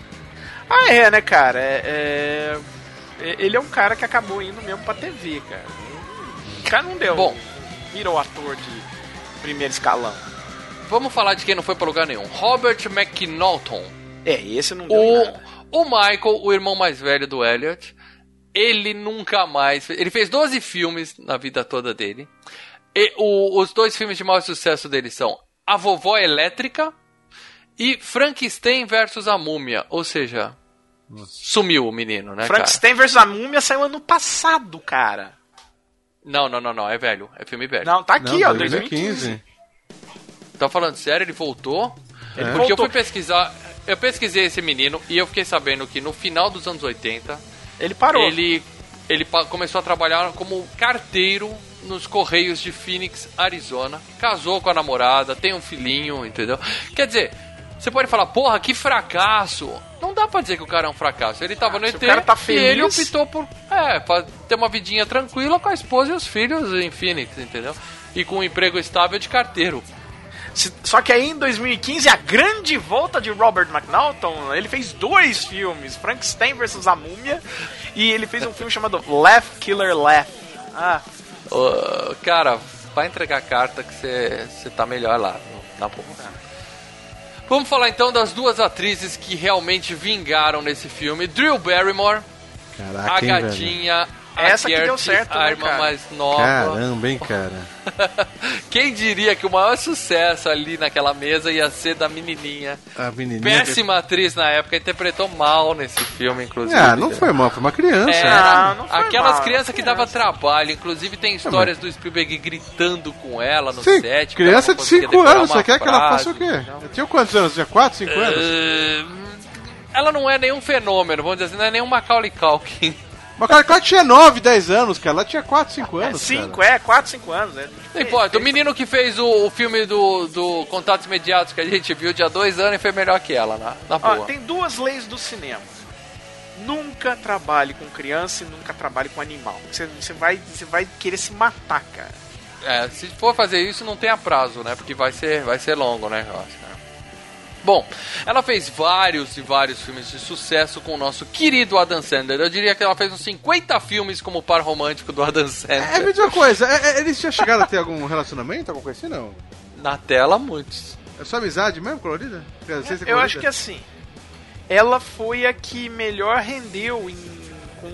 Ah, é, né, cara? É, é- Ele é um cara que acabou indo mesmo pra TV, cara. O cara não deu. Bom. Virou ator de primeiro escalão. Vamos falar de quem não foi pra lugar nenhum. Robert McNaughton. É, esse não deu O, nada. o Michael, o irmão mais velho do Elliot, ele nunca mais. Ele fez 12 filmes na vida toda dele. E o- os dois filmes de maior sucesso dele são A Vovó Elétrica e Frankenstein versus a Múmia. Ou seja, sumiu o menino, né? Frankenstein vs. a Múmia saiu ano passado, cara. Não, não, não, não. É velho. É filme velho. Não, tá aqui, Não, ó, 2015. Tá falando sério? Ele voltou? Ele Porque eu voltou. fui pesquisar. Eu pesquisei esse menino e eu fiquei sabendo que no final dos anos 80 Ele parou. ele, ele pa- começou a trabalhar como carteiro nos Correios de Phoenix, Arizona. Casou com a namorada, tem um filhinho, entendeu? Quer dizer, Você pode falar, porra, que fracasso. Não dá pra dizer que o cara é um fracasso. Ele tava no ET o cara tá e ele feliz- optou por é, ter uma vidinha tranquila com a esposa e os filhos em Phoenix, entendeu? E com um emprego estável de carteiro. Só que aí em 2015, a grande volta de Robert McNaughton, ele fez dois filmes, Frankenstein vs. a Múmia, e ele fez um filme chamado Laugh Killer Laugh. Ah, Ô, cara, vai entregar a carta que você você tá melhor lá, na porra. Vamos falar então das duas atrizes que realmente vingaram nesse filme. Drew Barrymore, Caraca, a hein, gatinha. Essa que deu Gertie, certo, a né, irmã cara? mais nova. Caramba, hein, cara. Quem diria que o maior sucesso ali naquela mesa ia ser da menininha. A menininha... Péssima atriz na época, interpretou mal nesse filme, inclusive. Ah, não foi mal, foi uma criança. É, né? Ah, não foi aquelas mal, crianças que dava trabalho, inclusive tem histórias do Spielberg gritando com ela no Sim, set. que criança de conseguia 5 decorar anos, você quer que ela faça o quê? Eu tinha quantos anos? Tinha 4, 5 anos? Eh, Ela não é nenhum fenômeno, vamos dizer assim, não é nenhum Macaulay Culkin. Mas cara, ela tinha 9, 10 anos, cara. Ela tinha 4, 5 anos. cinco, cara. é, quatro, cinco anos, né? Não importa, o menino que fez o, o filme do, do Contatos Imediatos que a gente viu de há dois anos foi melhor que ela, na, na Ó, boa. tem duas leis do cinema. Nunca trabalhe com criança e nunca trabalhe com animal. Você, você, vai, você vai querer se matar, cara. É, se for fazer isso, não tenha prazo, né? Porque vai ser, vai ser longo, né? eu acho, né? Bom, ela fez vários e vários filmes de sucesso com o nosso querido Adam Sandler. Eu diria que ela fez uns 50 filmes como par romântico do Adam É, Sandler. me diz uma coisa, é, é, eles já chegaram a ter algum relacionamento, alguma coisa assim, não? Na tela, muitos. É só amizade mesmo, colorida? Dizer, ser Eu acho colorida? que assim, ela foi a que melhor rendeu em- com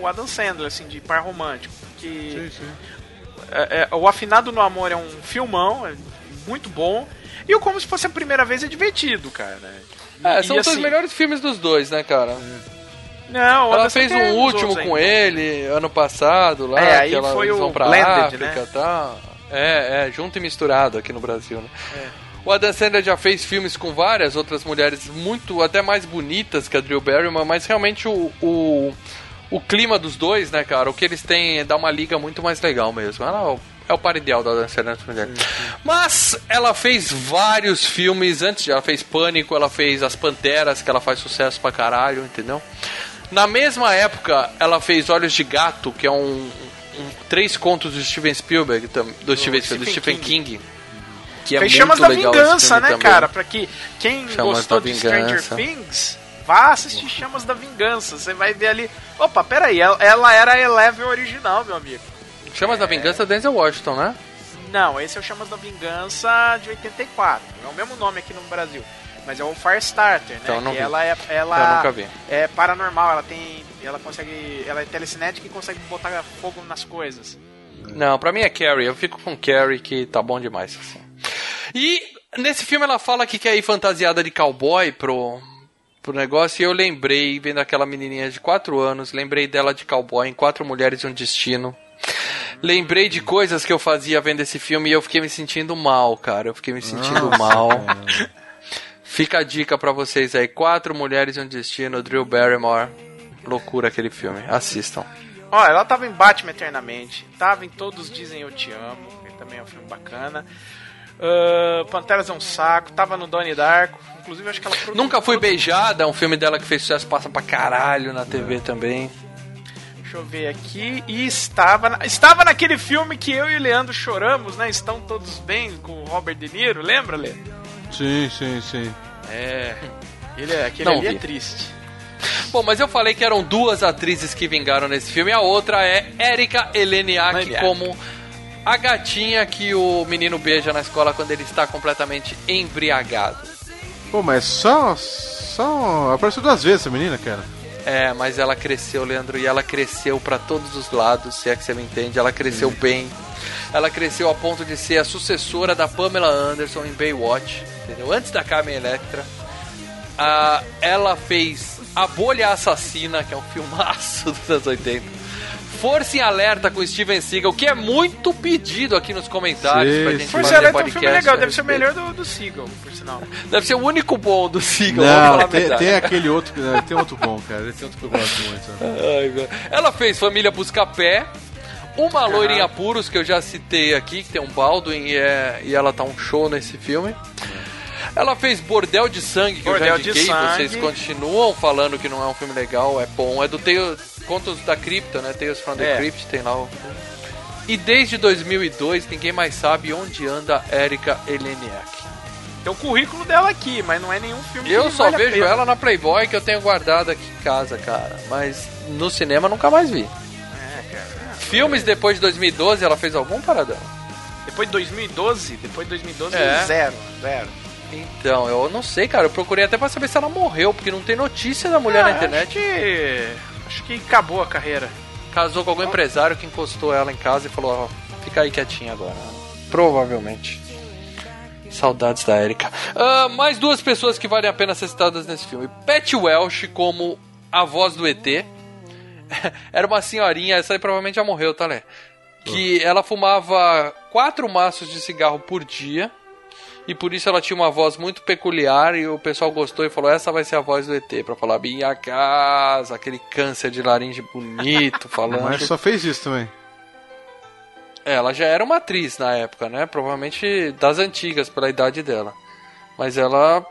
o Adam Sandler, assim, de par romântico. Porque Sim, sim. é, é, o Afinado no Amor é um filmão, é muito bom. E o Como Se Fosse a Primeira Vez é divertido, cara. É, E, são os assim, melhores filmes dos dois, né, cara? Não, o Ela fez um último com ele ano passado, lá, É, que ela, foi eles vão pra Blended, África né? e tal. É, é, junto e misturado aqui no Brasil, né? É. O Adam Sandler já fez filmes com várias outras mulheres muito, até mais bonitas que a Drew Barrymore, mas realmente o, o, o clima dos dois, né, cara, o que eles têm dá uma liga muito mais legal mesmo. Ela é o, par ideal da Adam Sandler nessa mulher. Mas ela fez vários filmes antes, ela fez Pânico, ela fez As Panteras, que ela faz sucesso pra caralho, entendeu? Na mesma época, ela fez Olhos de Gato, que é um, um- três contos do Steven Spielberg, do, Steven, do Stephen Stephen King. que é Fez muito Chamas da Vingança, né, também. cara? Pra que quem Chamas gostou de Stranger. Things, vá assistir Chamas da Vingança. Você vai ver ali. Opa, peraí, ela, ela era a Eleven original, meu amigo. Chamas da Vingança, Denzel Washington, né? Não, esse é o Chamas da Vingança de 84. É o mesmo nome aqui no Brasil. Mas é o Firestarter, né? Então, não que vi. ela é. Ela vi. É paranormal, ela tem. Ela consegue. Ela é telecinética e consegue botar fogo nas coisas. Não, pra mim é Carrie. Eu fico com Carrie, que tá bom demais. Assim. E nesse filme ela fala que quer ir fantasiada de cowboy pro, pro negócio. E eu lembrei, vendo aquela menininha de 4 anos, lembrei dela de cowboy em Quatro Mulheres e um Destino. Lembrei de coisas que eu fazia vendo esse filme e eu fiquei me sentindo mal, cara. Eu fiquei me sentindo mal. Fica a dica pra vocês aí: Quatro Mulheres e um Destino, Drew Barrymore. Loucura aquele filme. Assistam. Ó, ela tava em Batman Eternamente, tava em Todos Dizem Eu Te Amo, que também é um filme bacana. Ah, Panteras é um saco, tava no Donnie Darko, inclusive acho que ela produziu Nunca Fui Beijada, um filme dela que fez sucesso, passa pra caralho na TV também. Deixa eu ver aqui. E estava, na- estava naquele filme que eu e o Leandro choramos, né? Estão todos bem com o Robert De Niro, lembra, Lê? Sim, sim, sim. É. Ele é, aquele Não ali vi. é triste. Bom, mas eu falei que eram duas atrizes que vingaram nesse filme. A outra é Erika Eleniak Eleniak. como a gatinha que o menino beija na escola quando ele está completamente embriagado. Pô, mas só. Só. Apareceu duas vezes essa menina, cara. É, mas ela cresceu, Leandro, e ela cresceu pra todos os lados, se é que você me entende. Ela cresceu bem. Ela cresceu a ponto de ser a sucessora da Pamela Anderson em Baywatch, entendeu? Antes da Carmen Electra. Ah, ela fez A Bolha Assassina, que é um filmaço dos anos 80. Força em Alerta com Steven Seagal, que é muito pedido aqui nos comentários Sim, pra gente. Por fazer ser é um filme legal, a deve ser o melhor do, do Seagal, por sinal. Deve ser o único bom do Seagal, Não, tem, verdade. tem aquele outro. né, Tem outro bom, cara. Tem outro que eu gosto muito. Ai. Ela fez Família Buscapé, uma loira em apuros que eu já citei aqui, que tem um Baldwin e, é, e ela tá um show nesse filme. Ela fez Bordel de Sangue, que Bordel eu já indiquei. Vocês continuam falando que não é um filme legal, é bom. É do Tales, Contos da Cripta, né? Tales from the É. Crypt, tem lá o... E desde 2002, ninguém mais sabe onde anda Erika Eleniak. Tem o currículo dela aqui, mas não é nenhum filme Eu só vale vejo ela na Playboy que eu tenho guardado aqui em casa, cara. Mas no cinema nunca mais vi. É, cara. Filmes depois de 2012, ela fez algum paradão? Depois de 2012, depois de 2012, É. zero, zero. Então, eu não sei, cara. Eu procurei até pra saber se ela morreu, porque não tem notícia da mulher Ah, na internet. Acho que, acho que acabou a carreira. Casou com algum empresário que encostou ela em casa e falou: ó, fica aí quietinha agora. Provavelmente. Saudades da Erika. Ah, mais duas pessoas que valem a pena ser citadas nesse filme: Pat Welsh como a voz do ET. Era uma senhorinha, essa aí provavelmente já morreu, tá, Lé? Que ela fumava quatro maços de cigarro por dia. E por isso ela tinha uma voz muito peculiar e o pessoal gostou e falou: essa vai ser a voz do ET, pra falar minha casa, aquele câncer de laringe bonito, falando. Mas só fez isso também. É, ela já era uma atriz na época, né? Provavelmente das antigas, pela idade dela. Mas ela.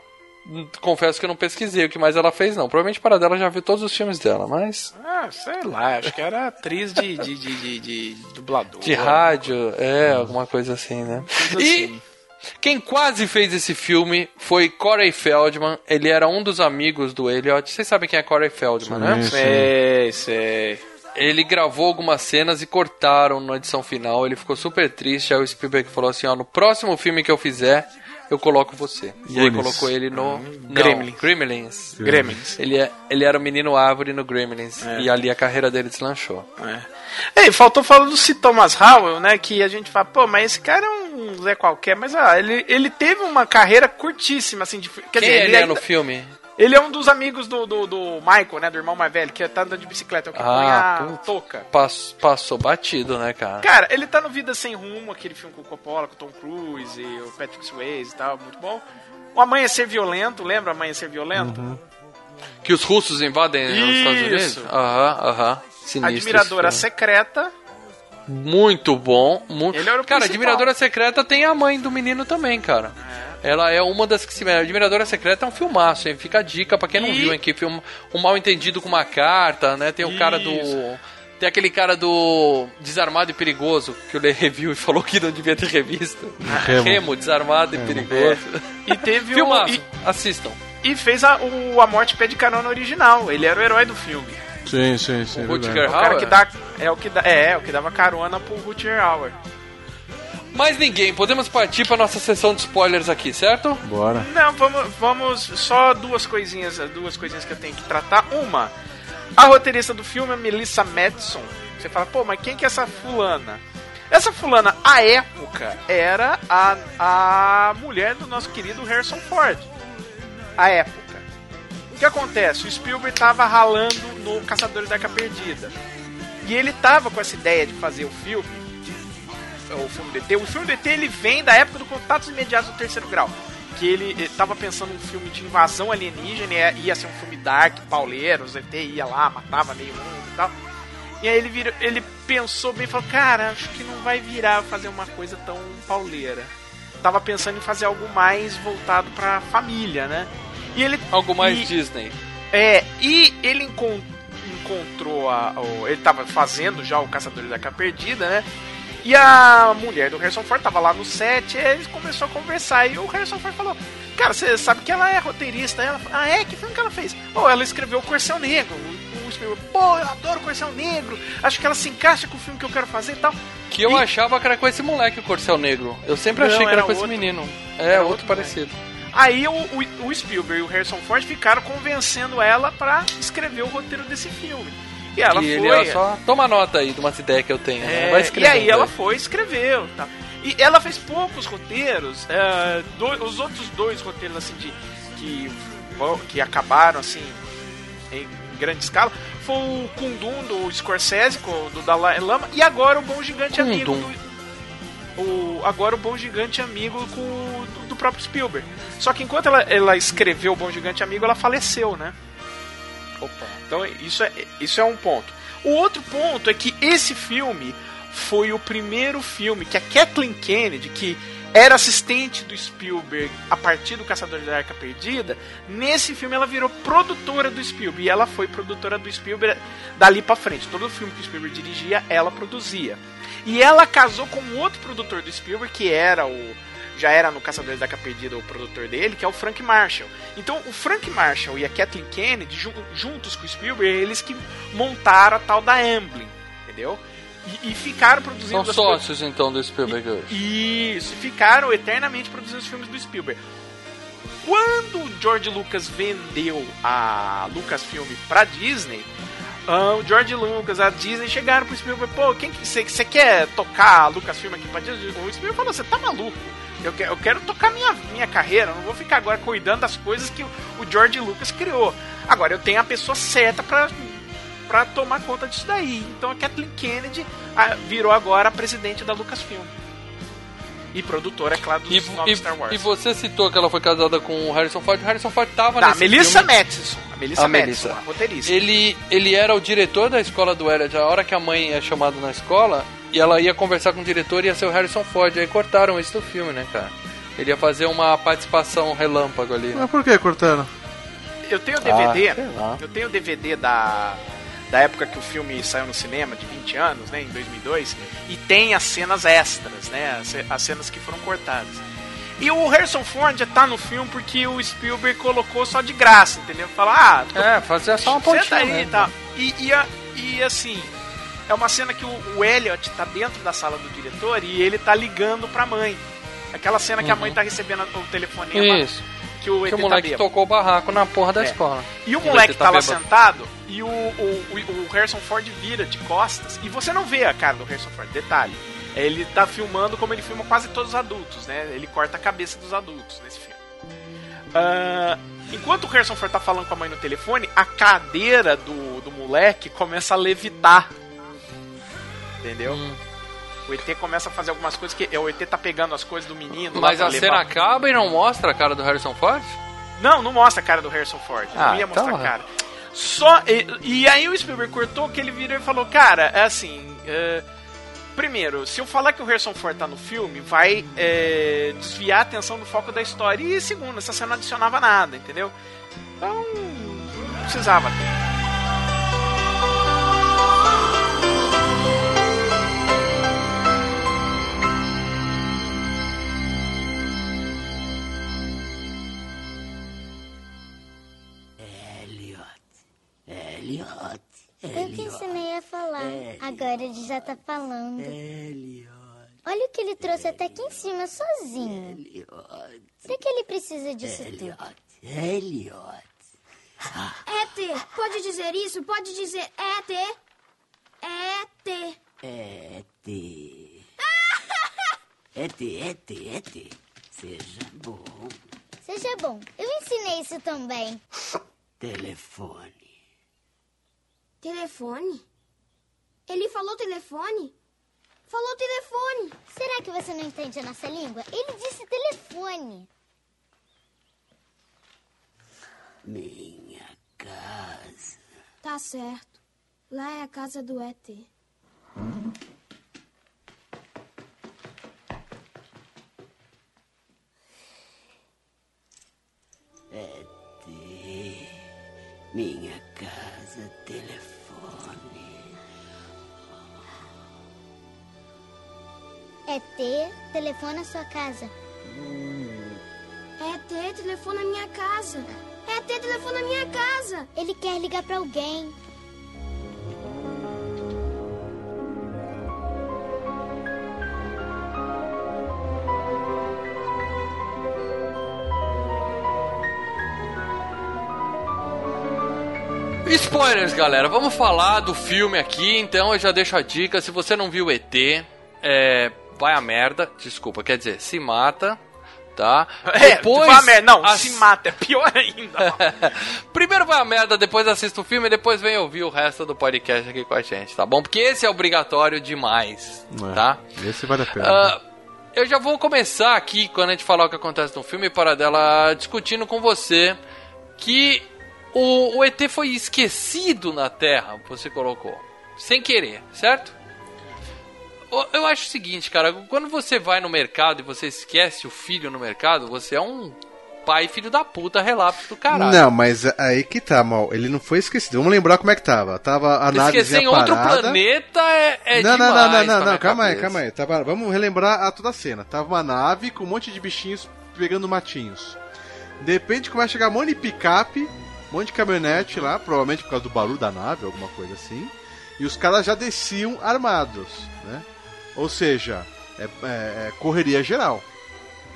Confesso que eu não pesquisei o que mais ela fez, não. Provavelmente para dela já viu todos os filmes dela, mas. Ah, sei lá, acho que era atriz de, de, de, de, de dublador. De rádio, é, alguma coisa assim, né? Coisa E assim. Quem quase fez esse filme foi Corey Feldman. Ele era um dos amigos do Elliot. Vocês sabem quem é Corey Feldman, né? Sim. Sei, sei. Ele gravou algumas cenas e cortaram na edição final. Ele ficou super triste. Aí o Spielberg falou assim: ó, no próximo filme que eu fizer, eu coloco você. E aí colocou ele no. Não, Gremlins. Gremlins. Gremlins. Ele, é, ele era o menino árvore no Gremlins. E ali a carreira dele deslanchou. É. Ei, faltou falar do C. Thomas Howell, né? Que a gente fala, pô, mas esse cara é um Zé qualquer, mas ah, ele, ele teve uma carreira curtíssima, assim, de, quer Quem dizer, ele é ainda- no filme? ele é um dos amigos do, do, do Michael, né? Do irmão mais velho, que tá andando de bicicleta, é o que põe Ah, a putz. touca. Pass- passou batido, né, cara? Cara, ele tá no Vida Sem Rumo, aquele filme com o Coppola, com o Tom Cruise e o Patrick Swayze e tal, muito bom. O Amanhecer Violento, lembra Amanhecer Violento? Que os russos invadem os Estados Unidos? Isso. Aham, aham. Sinistro Admiradora. Secreta. Muito bom. Mu... Ele era o cara, principal. Admiradora Secreta tem a mãe do menino também, cara. Ela é uma das que se. Admiradora Secreta é um filmaço, hein? Fica a dica pra quem não E- viu, hein? Que filme um mal entendido com uma carta, né? Tem o cara do. Isso. Tem aquele cara do Desarmado e Perigoso, que eu li review e falou que não devia ter revista. Remo. Desarmado e Perigoso. E teve o. Filmaço, E, assistam. e fez a, o A Morte Pé de Carona original. Ele era o herói do filme. Sim, sim, sim. é Rutger verdade. O cara Hauer. que dá. É o que dá, é, é o que dava carona pro Rutger Hauer. Mais ninguém, podemos partir pra nossa sessão de spoilers aqui, certo? Bora. Não, vamos, vamos só duas coisinhas, duas coisinhas que eu tenho que tratar. Uma, a roteirista do filme é Melissa Madison. Você fala, pô, mas quem que é essa fulana? Essa fulana, à época, era a, a mulher do nosso querido Harrison Ford. À época. Que acontece? O Spielberg tava ralando no Caçadores da Arca Perdida. E ele tava com essa ideia de fazer o filme o filme do ET. O filme do ET ele vem da época do Contatos Imediatos do Terceiro Grau. Que ele, ele tava pensando num filme de invasão alienígena, ia, ia ser um filme dark, pauleiro, os ET ia lá, matava meio mundo e tal. E aí ele, virou, ele pensou bem e falou, cara, acho que não vai virar fazer uma coisa tão pauleira. Tava pensando em fazer algo mais voltado pra família, né? E ele. Algo mais e- Disney. é, e ele encon- encontrou a. o- ele tava fazendo já o Caçadores da Arca Perdida, né? E a mulher do Harrison Ford tava lá no set, e eles começaram a conversar. E o Harrison Ford falou: Cara, você sabe que ela é roteirista? Ela falou, Ah, é? Que filme que ela fez? Oh, ela escreveu o Corcel Negro. Pô, eu adoro o Corcel Negro. Acho que ela se encaixa com o filme que eu quero fazer e tal. Que eu E- achava que era com esse moleque, o Corcel Negro. Eu sempre Não, achei que era era com esse outro. menino. É, Era outro, outro parecido. Aí o, o, o Spielberg e o Harrison Ford ficaram convencendo ela pra escrever o roteiro desse filme. E ela e foi. ele só toma nota aí de umas ideias que eu tenho. né? É, Vai e escrevendo aí ela foi, escreveu. Tá. E ela fez poucos roteiros. é, do- os outros dois roteiros assim de que, que acabaram assim em grande escala foi o Kundum do Scorsese, com- do Dalai Lama, e agora o Bom Gigante Amigo do, o, agora o Bom Gigante Amigo com, próprio Spielberg. Só que enquanto ela, ela escreveu o Bom Gigante Amigo, ela faleceu, né? Opa. Então isso é, isso é um ponto. O outro ponto é que esse filme foi o primeiro filme que a Kathleen Kennedy, que era assistente do Spielberg a partir do Caçador da Arca Perdida, nesse filme ela virou produtora do Spielberg. E ela foi produtora do Spielberg dali pra frente. Todo filme que o Spielberg dirigia, ela produzia. E ela casou com outro produtor do Spielberg, que era o. Já era no Caçadores da Arca Perdida o produtor dele, que é o Frank Marshall. Então, o Frank Marshall e a Kathleen Kennedy, jun- juntos com o Spielberg, eles que montaram a tal da Amblin, entendeu? E, e ficaram produzindo São sócios então do Spielberg hoje. isso, e ficaram eternamente produzindo os filmes do Spielberg. Quando o George Lucas vendeu a Lucasfilm pra Disney, ah, o George Lucas, a Disney chegaram pro Spielberg, pô, quem que você você quer tocar a Lucasfilm aqui pra Disney? O Spielberg falou, você tá maluco? Eu quero, eu quero tocar minha, minha carreira, eu não vou ficar agora cuidando das coisas que o, o George Lucas criou. Agora eu tenho a pessoa certa pra, pra tomar conta disso daí. Então a Kathleen Kennedy virou agora a presidente da Lucasfilm. E produtora, é claro, dos E, novos e- Star Wars. e você citou que ela foi casada com o Harrison Ford. O Harrison Ford tava nesse Melissa. Matheson. A Melissa A Matheson, Melissa. a roteirista. Ele, ele era o diretor da escola do Elliot. A hora que a mãe é chamada na escola, e ela ia conversar com o diretor, ia ser o Harrison Ford. Aí cortaram isso do filme, né, cara? Ele ia fazer uma participação relâmpago ali. Né? Mas por que cortaram? Eu tenho o DVD, Ah, eu tenho o DVD da, da época que o filme saiu no cinema, de 20 anos, né, em 2002, e tem as cenas extras, né, as, ce- as cenas que foram cortadas. E o Harrison Ford já tá no filme porque o Spielberg colocou só de graça, entendeu? Falar, ah, É, fazer só uma Senta pontinha aí mesmo. e tal. E, e, e, assim, é uma cena que o, o Elliot tá dentro da sala do diretor e ele tá ligando pra mãe. Aquela cena que a mãe tá recebendo o telefonema Uhum. Isso. que o Que o tá moleque bêbado. tocou o barraco na porra da É. escola. E o moleque tá tá lá bêbado. sentado e o, o, o, Harrison Ford vira de costas e você não vê a cara do Harrison Ford. Detalhe, ele tá filmando como ele filma quase todos os adultos, né? Ele corta a cabeça dos adultos nesse filme. Ah, enquanto o Harrison Ford tá falando com a mãe no telefone, a cadeira do, do moleque começa a levitar. Entendeu? Hum. O ET começa a fazer algumas coisas que. O ET tá pegando as coisas do menino. Mas a cena acaba e não mostra a cara do Harrison Ford? Não, não mostra a cara do Harrison Ford. Ah, não ia mostrar então, a cara. Só. E, e aí o Spielberg cortou que ele virou e falou: Cara, é assim. é, primeiro, se eu falar que o Harrison Ford tá no filme, vai é, desviar a atenção do foco da história. E segundo, essa cena não adicionava nada, entendeu? Então. Não precisava Elliot. Eu que ensinei a falar. Agora ele já tá falando. Olha o que ele trouxe até aqui em cima sozinho. Pra que ele precisa disso tudo? Elliot. ET, pode dizer isso? Pode dizer ET? ET. E.T. E.T., E.T., E.T. Seja bom. Seja bom, eu ensinei isso também. Telefone. Telefone? Ele falou telefone? Falou telefone. Será que você não entende a nossa língua? Ele disse telefone. Minha casa. Tá certo. Lá é a casa do ET. E.T. Minha casa, telefone. ET, É telefona a sua casa. ET, telefona a minha casa. ET, telefona a minha casa. Ele quer ligar pra alguém. Spoilers, galera. Vamos falar do filme aqui. Então eu já deixo a dica. Se você não viu ET, é, vai a merda. Desculpa, quer dizer, se mata. Tá? É, vai a merda. Não, ass- se mata, é pior ainda. Primeiro vai a merda, depois assista o filme e depois vem ouvir o resto do podcast aqui com a gente, tá bom? Porque esse é obrigatório demais, tá? Esse vale a pena. Ah, eu já vou começar aqui, quando a gente falar o que acontece no filme, para dela discutindo com você que o, o ET foi esquecido na Terra, você colocou. Sem querer, certo? Eu acho o seguinte, cara, quando você vai no mercado e você esquece o filho no mercado, você é um pai filho da puta relapso do caralho. Não, mas aí que tá, mal. Ele não foi esquecido. Vamos lembrar como é que tava. Tava a nave Esquecer em outro planeta é, é não, não, demais não, não, não, não, minha calma aí, calma aí. Tava, vamos relembrar a toda a cena. Tava uma nave com um monte de bichinhos pegando matinhos. De repente começa a chegar um monte de picape, um monte de caminhonete lá, provavelmente por causa do barulho da nave, alguma coisa assim. E os caras já desciam armados, né? Ou seja, é, é- é correria geral.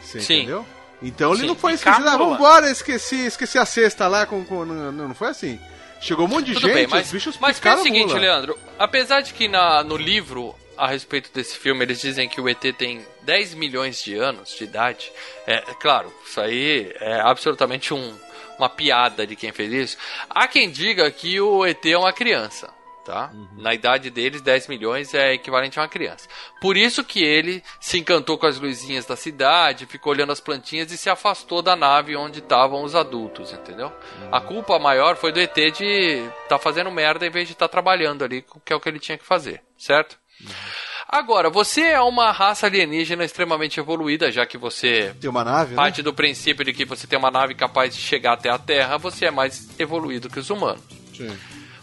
Você Sim. entendeu? Então ele Sim. não foi esquecido. Ah, vambora, esqueci, esqueci a cesta lá com. com- não, não foi assim. Chegou um monte de Tudo gente, bem, mas, os bichos mas pensa picaram o seguinte, mula. Leandro. Apesar de que na, no livro a respeito desse filme eles dizem que o ET tem 10 milhões de anos de idade, é, é claro, isso aí é absolutamente um, uma piada de quem fez isso. Há quem diga que o ET é uma criança. Tá? Na idade deles, 10 milhões é equivalente a uma criança. Por isso que ele se encantou com as luzinhas da cidade, ficou olhando as plantinhas e se afastou da nave onde estavam os adultos, entendeu? A culpa maior foi do ET de estar fazendo merda em vez de estar trabalhando ali, que é o que ele tinha que fazer, certo? Agora, você é uma raça alienígena extremamente evoluída, já que você Tem uma nave, né? parte do princípio de que você tem uma nave capaz de chegar até a Terra, você é mais evoluído que os humanos. Sim.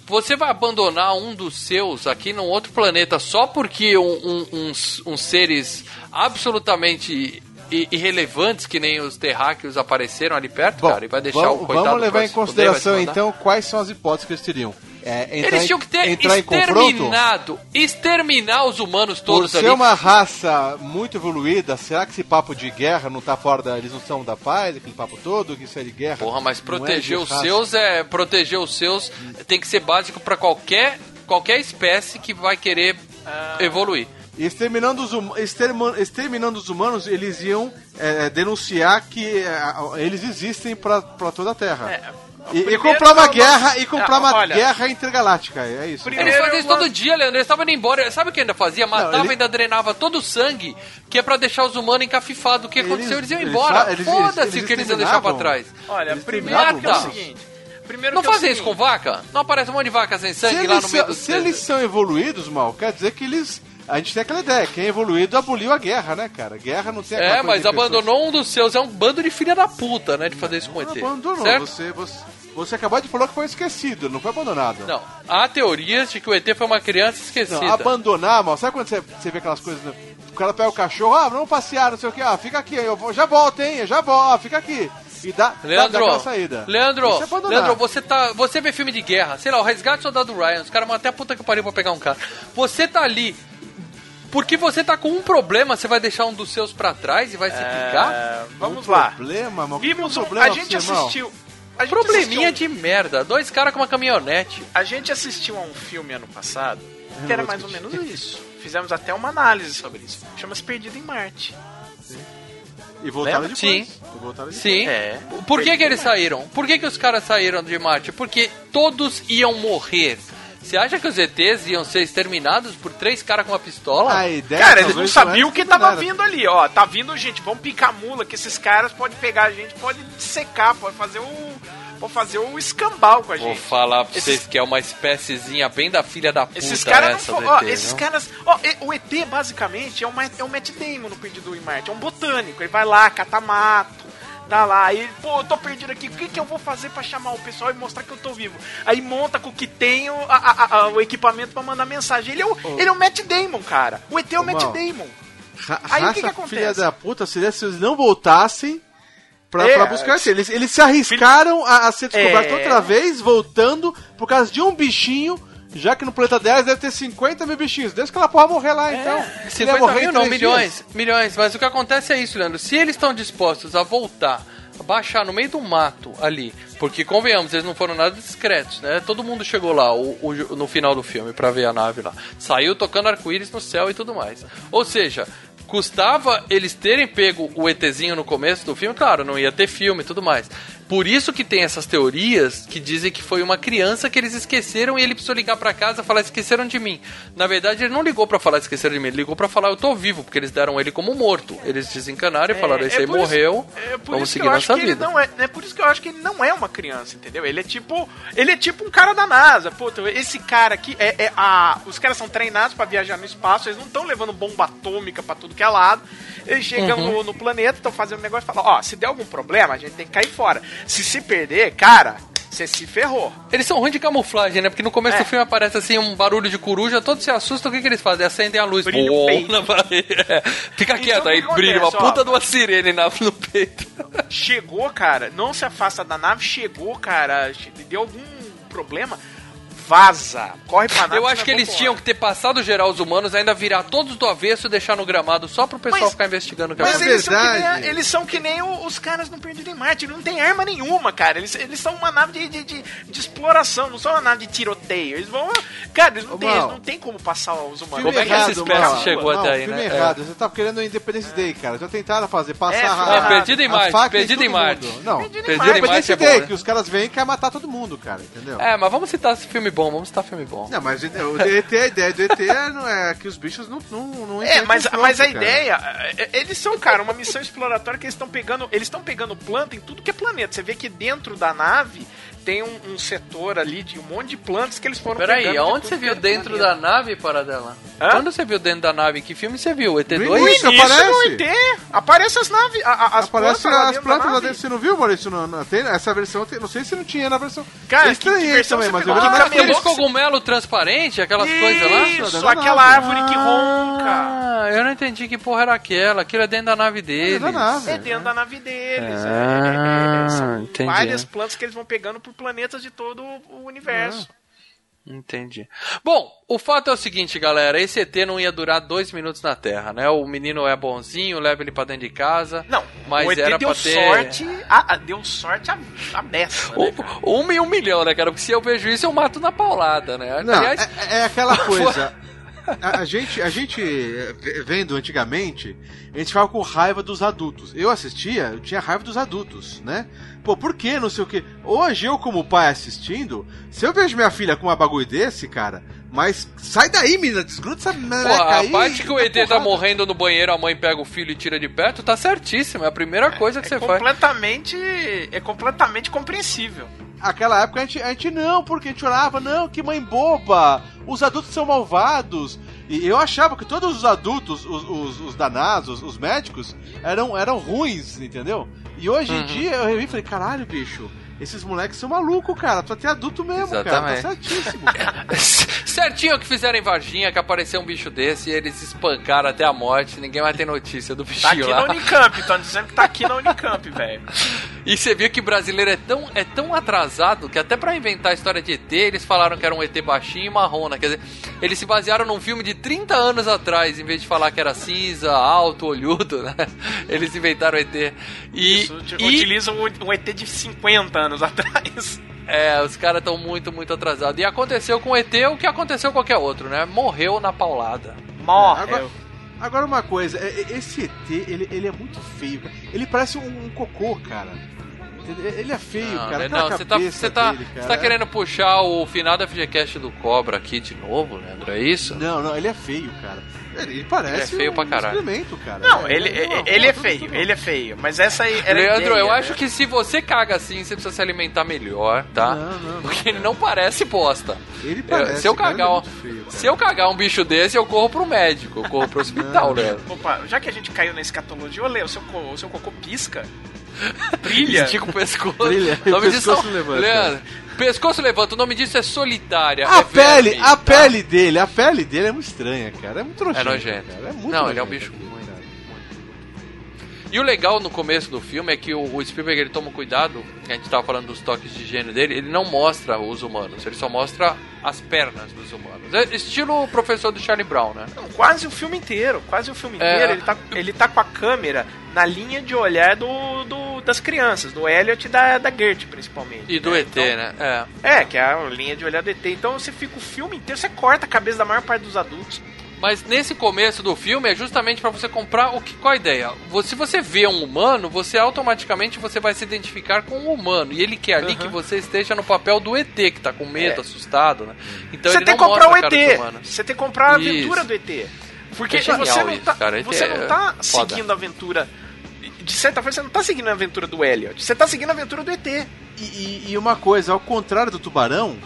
Você vai abandonar um dos seus aqui num outro planeta só porque um- um- uns, uns seres absolutamente irrelevantes que nem os terráqueos apareceram ali perto, Bom, cara, e vai deixar vamos, o coitado vamos levar em consideração então quais são as hipóteses que eles teriam. É, entrar Eles tinham que ter entrar em confronto. exterminado, exterminar os humanos Por todos ser ali. uma raça muito evoluída, será que esse papo de guerra não tá fora da. Eles não são da paz, aquele papo todo, que isso é de guerra? Porra, mas é proteger de os raça? seus é proteger os seus tem que ser básico pra qualquer qualquer espécie que vai querer evoluir. E exterminando os, hum- exterma- exterminando os humanos, eles iam é, denunciar que é, eles existem pra toda a Terra. É, E, e comprar uma guerra e comprar Ah, uma olha, guerra intergaláctica, é isso. Primeiro- Eles faziam isso todo dia, Leandro. Eles estavam indo embora. Sabe o que ainda fazia? Matava ele- e ainda drenava todo o sangue, que é pra deixar os humanos encafifados. O que aconteceu? Eles iam eles embora. fa- eles- Foda-se eles o que eles iam deixar pra trás. Olha, Eles primeiro é o seguinte. Primeiro Não é fazem isso com vaca? Não aparece um monte de vaca sem Se sangue lá no meio são, do se eles são evoluídos, mal, quer dizer que eles. A gente tem aquela ideia, quem é evoluído aboliu a guerra, né, cara? Guerra não tem É, mas de pessoas- abandonou um dos seus. É um bando de filha da puta, né? De fazer isso com o ET. Não abandonou. Certo? Você, você, você acabou de falar que foi esquecido, não foi abandonado. Não. Há teorias de que o ET foi uma criança esquecida. Não, abandonar, mal. Sabe quando você, você vê aquelas coisas. né? O cara pega o cachorro, ah, vamos passear, não sei o que, ah, fica aqui, eu vou- já volto, hein, eu já volto, ah, fica aqui. E dá, dá, dá Leandro, aquela saída. Leandro, é. Leandro, você tá, você vê filme de guerra, sei lá, o Resgate do Soldado Ryan, os caras vão até a puta que pariu pra pegar um cara. Você tá ali porque você tá com um problema, você vai deixar um dos seus pra trás e vai se picar? é, vamos Um lá. Problema, mal. Vimos que um, problema a gente mal? assistiu. A gente Probleminha assistiu, de merda, dois caras com uma caminhonete. A gente assistiu a um filme ano passado que era mais ou menos isso. Fizemos até uma análise sobre isso. Chama-se Perdido em Marte. E voltaram Lembra? depois. Sim. E voltaram depois. Sim. É. Por que, que eles saíram? Por que, que os caras saíram de Marte? Porque todos iam morrer. Você acha que os ETs iam ser exterminados por três caras com uma pistola? A ideia, Cara, eles não sabiam é o que tava nada. vindo ali, ó. Tá vindo gente, vamos picar mula, que esses caras podem pegar a gente, pode secar, pode fazer o. Pode fazer o escambau com a Vou gente. falar pra Esses- vocês que é uma espéciezinha bem da filha da puta Esses caras não essa fo- do ó, ET, esses não? caras. Ó, e- o ET basicamente é, uma, é um Matt Damon no Perdido em Marte. É um botânico. Ele vai lá, cata mato. Tá lá, aí, pô, eu tô perdido aqui, o que, que eu vou fazer pra chamar o pessoal e mostrar que eu tô vivo? Aí monta com o que tem o, a- a- o equipamento pra mandar mensagem. Ele é o, ele é o Matt Damon, cara. O ET é o Ô, Matt Mal. Damon. Ra Aí o que que acontece? filha da puta se eles não voltassem pra, É, pra buscar esse. Eles, eles se arriscaram a, a ser descobertos É. outra vez, voltando por causa de um bichinho, já que no planeta 10 deve ter 50 mil bichinhos. Deixa aquela porra morrer lá, então. Ele ia 50 morrer mil não, milhões, dias. milhões. Mas o que acontece é isso, Leandro. Se eles estão dispostos a voltar, a baixar no meio do mato ali, porque convenhamos, eles não foram nada discretos, né? Todo mundo chegou lá o, o- no final do filme pra ver a nave lá. Saiu tocando arco-íris no céu e tudo mais. Ou seja, custava eles terem pego o ETzinho no começo do filme, claro, não ia ter filme e tudo mais. Por isso que tem essas teorias que dizem que foi uma criança que eles esqueceram e ele precisou ligar pra casa e falar esqueceram de mim. Na verdade, ele não ligou pra falar esqueceram de mim, ele ligou pra falar eu tô vivo, porque eles deram ele como morto. Eles desencanaram e falaram esse aí por isso- morreu, é por vamos seguir nossa que ele vida. não é, é por isso que eu acho que ele não é uma criança, entendeu? Ele é tipo, ele é tipo um cara da NASA. Esse cara aqui é, é a, os caras são treinados pra viajar no espaço, eles não estão levando bomba atômica pra tudo que é lado. Eles chegam Uhum. no, no planeta, estão fazendo um negócio e falam, ó, se der algum problema, a gente tem que cair fora. Se se perder, cara, você se ferrou. Eles são ruins de camuflagem, né? Porque no começo É. do filme aparece assim um barulho de coruja, todos se assustam, o que, que eles fazem? Acendem a luz. Brilha o Boom, peito. na. É. Fica Então, quieto, aí que brilha uma acontece, ó? puta de uma sirene na, no peito. Chegou, cara, não se afasta da nave, chegou, cara, deu algum problema, vaza. Corre pra nave. Eu acho que eles voar. tinham que ter passado geral os humanos, ainda virar todos do avesso e deixar no gramado só pro pessoal Mas- ficar investigando o que Mas aconteceu. eles são, que nem, verdade- a- eles são que nem o- os caras no Perdido em Marte, eles não tem arma nenhuma, cara. Eles, eles são uma nave de, de, de, de exploração, não são uma nave de tiroteio. Eles vão. Cara, eles não, Ô, tem, Mal. eles não tem como passar os humanos. Como é que essa espécie Mal. chegou Mal, até aí, filme né? errado. Você tá querendo o Independence Day, cara. Já tentaram fazer, passar É, a filme É, perdido em a Marte, perdido em Marte. Não, Perdido em Perdido Marte. em Marte Independence é Day, né? que os caras vêm e querem matar todo mundo, cara. Entendeu? É, mas vamos citar esse filme bom, vamos citar filme bom. Não, mas o ET, a ideia do ET é, não é que os bichos não, não, não É, mas, mas a cara. ideia, é, eles são, cara, uma missão exploratória que eles estão pegando, eles estão pegando planta em tudo que é planeta. Você vê que dentro da nave tem um, um setor ali de um monte de plantas que eles foram Peraí, pegando de aonde você viu é dentro da nave, Paradela? Hã? Quando você viu dentro da nave? Que filme você viu? ET2? No início, aparece. no ET, aparece as naves, a- a- as Aparece plantas lá as dentro plantas da lá dentro, você não viu, Maurício? Não, não, tem, essa versão, tem- não sei se não tinha na versão. Cara, eu estranhei que versão também, você mas eu vi na Aqueles cogumelo transparente, aquelas coisas lá? Isso, aquela nave. árvore que ronca. Ah, eu não entendi que porra era aquela. Aquilo é dentro da nave deles. da nave. É dentro da nave deles. é, Ah, é, é, são entendi. várias plantas que eles vão pegando por planetas de todo o universo. Entendi. Bom, o fato é o seguinte, galera. Esse ET não ia durar dois minutos na Terra, né? O menino é bonzinho, leva ele pra dentro de casa. Não, mas o ET era deu pra ter... sorte, a, a- deu sorte a, a beça, né? Um, um e um milhão, né, cara? Porque se eu vejo isso, eu mato na paulada, né? Não, Aliás, é, é aquela coisa. A, a gente, a gente eh, vendo antigamente, a gente ficava com raiva dos adultos. Eu assistia, eu tinha raiva dos adultos, né? Pô, por que? Não sei o que. Hoje, eu, como pai assistindo, se eu vejo minha filha com uma bagulho desse, cara, mas sai daí, menina, desgruda essa Pô, meleca a aí, parte que o dá ET tá porrada. morrendo no banheiro, a mãe pega o filho e tira de perto, tá certíssimo. É a primeira coisa que É você faz. completamente, é completamente compreensível. Aquela época a gente, a gente não, porque a gente olhava, não, que mãe boba, os adultos são malvados. E eu achava que todos os adultos, os, os, os da NASA, os, os médicos, eram, eram ruins, entendeu? E hoje em Uhum. dia eu revi e falei, caralho, bicho, esses moleques são malucos, cara. Precisa ter adulto mesmo, cara. Tá Exatamente. certíssimo. Certinho que fizeram em Varginha, que apareceu um bicho desse e eles espancaram até a morte. Ninguém vai ter notícia do Tá aqui bichinho lá. na Unicamp, estão dizendo que tá aqui na Unicamp, velho. E você viu que brasileiro é tão, é tão atrasado que até pra inventar a história de ET, eles falaram que era um ET baixinho e marrom, né? Quer dizer, eles se basearam num filme de 30 anos atrás, em vez de falar que era cinza, alto, olhudo, né? Eles inventaram ET. E, Isso, e utilizam um, um ET de 50 anos atrás. é, os caras estão muito, muito atrasados. E aconteceu com o ET o que aconteceu com qualquer outro, né? Morreu na paulada. Morre. Agora, agora uma coisa, é- é- esse ET, ele, ele é muito feio. cara. Ele parece um, um cocô, cara. Ele é feio, Não, cara. Aquela não você tá, você tá, dele, você cara, tá é- querendo puxar o final da FGCast do Cobra aqui de novo, Leandro? É isso? Não, não, ele é feio, cara. Ele, ele parece Ele é feio um pra caralho. excremento, cara. Não, É, ele, é ele é feio, ele é feio. Mas essa aí era a Leandro, ideia, eu né? acho que se você caga assim, você precisa se alimentar melhor, tá? Não, não, não. Porque ele não parece bosta. Ele Eu- parece, se eu cagar ele é um, feio, se eu cagar um bicho desse, eu corro pro médico, eu corro pro hospital, Leandro. Opa, já que a gente caiu na escatologia, ô Lê, o seu, co- o seu cocô pisca? Brilha? Estica o pescoço. Brilha, O nome o disso. Leandro, pescoço levanta. O nome disso é solitária. A é pele, verme, a tá? pele dele, a pele dele é muito estranha, cara. É muito nojento. É nojento. Cara. É muito Não, ele é um nojento, bicho cara. E o legal no começo do filme é que o, o Spielberg ele toma cuidado, que a gente tava falando dos toques de gênio dele, ele não mostra os humanos, ele só mostra as pernas dos humanos. É estilo o professor do Charlie Brown, né? Não, quase o filme inteiro, quase o filme É. inteiro. Ele, tá, ele tá com a câmera na linha de olhar do, do- das crianças, do Elliot e da, da Gert, principalmente. E do né? ET, Então- né? É. É, que é a linha de olhar do ET. Então você fica o filme inteiro, você corta a cabeça da maior parte dos adultos. Mas nesse começo do filme é justamente pra você comprar o que qual a ideia? Você- Se você vê um humano, você automaticamente você vai se identificar com um humano e ele quer ali que você esteja no papel do ET que tá com medo, É. assustado, né? Então você ele tem que não comprar o ET. Você tem que comprar a Isso. aventura do ET. Porque É genial você não isso, tá, você é não tá foda. seguindo a aventura. De certa forma, você não tá seguindo a aventura do Elliot. Você tá seguindo a aventura do ET. E, e- e uma coisa, ao contrário do tubarão,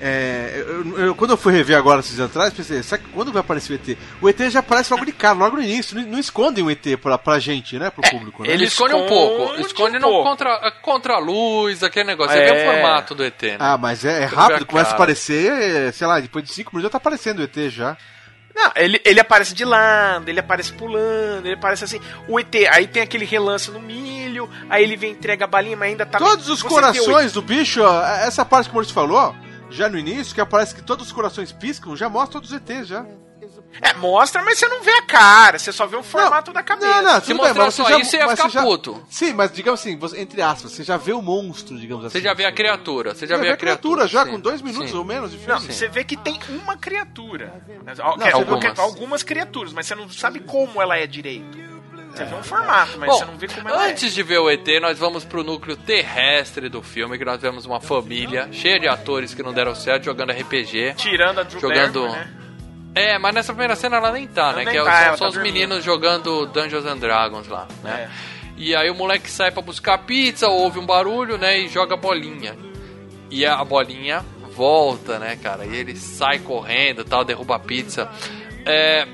é, eu- eu- quando eu fui rever agora esses dias atrás, pensei, será que quando vai aparecer o ET? O ET já aparece logo de cara, logo no início. Não, não escondem o ET pra, pra gente, né? Pro público, né? Ele esconde um pouco, esconde no contra, contra a luz, aquele negócio. Você vê o É. formato do ET, né? Ah, mas é, é rápido, começa a aparecer, é, sei lá, depois de 5 minutos já tá aparecendo o ET já. Não, ele, ele aparece de lado, ele aparece pulando, ele aparece assim. O ET, aí tem aquele relance no milho, aí ele vem entrega a balinha, mas ainda tá. Todos os corações do bicho, ó, essa parte que o Maurício falou, já no início, que aparece que todos os corações piscam, já mostra todos os ETs já. É, mostra, mas você não vê a cara, você só vê o formato da cabeça. Não, não, tudo bem, mas você já, isso, ia mas ficar você já- puto. Sim, mas digamos assim, você- entre aspas, você já vê o monstro, digamos assim. Você já vê a criatura, você já Você vê a criatura. já, sim. com dois minutos Sim. ou menos de filme. Não, você vê que tem uma criatura. Não, quer- algumas. algumas criaturas, mas você não sabe como ela é direito. Você vê um formato, mas Bom, você não vê como ela antes de ver o ET, nós vamos pro núcleo terrestre do filme, que nós vemos uma família cheia de atores que não deram certo jogando RPG. é. Tirando a Drew Jogando. Né? É, mas nessa primeira cena ela nem tá, né? nem Que é- tá, são só tá os dormindo. meninos jogando Dungeons and Dragons lá, né? É. E aí o moleque sai pra buscar pizza, ouve um barulho, né? E joga a bolinha. E a bolinha volta, né, cara? E ele sai correndo tal, derruba a pizza. É.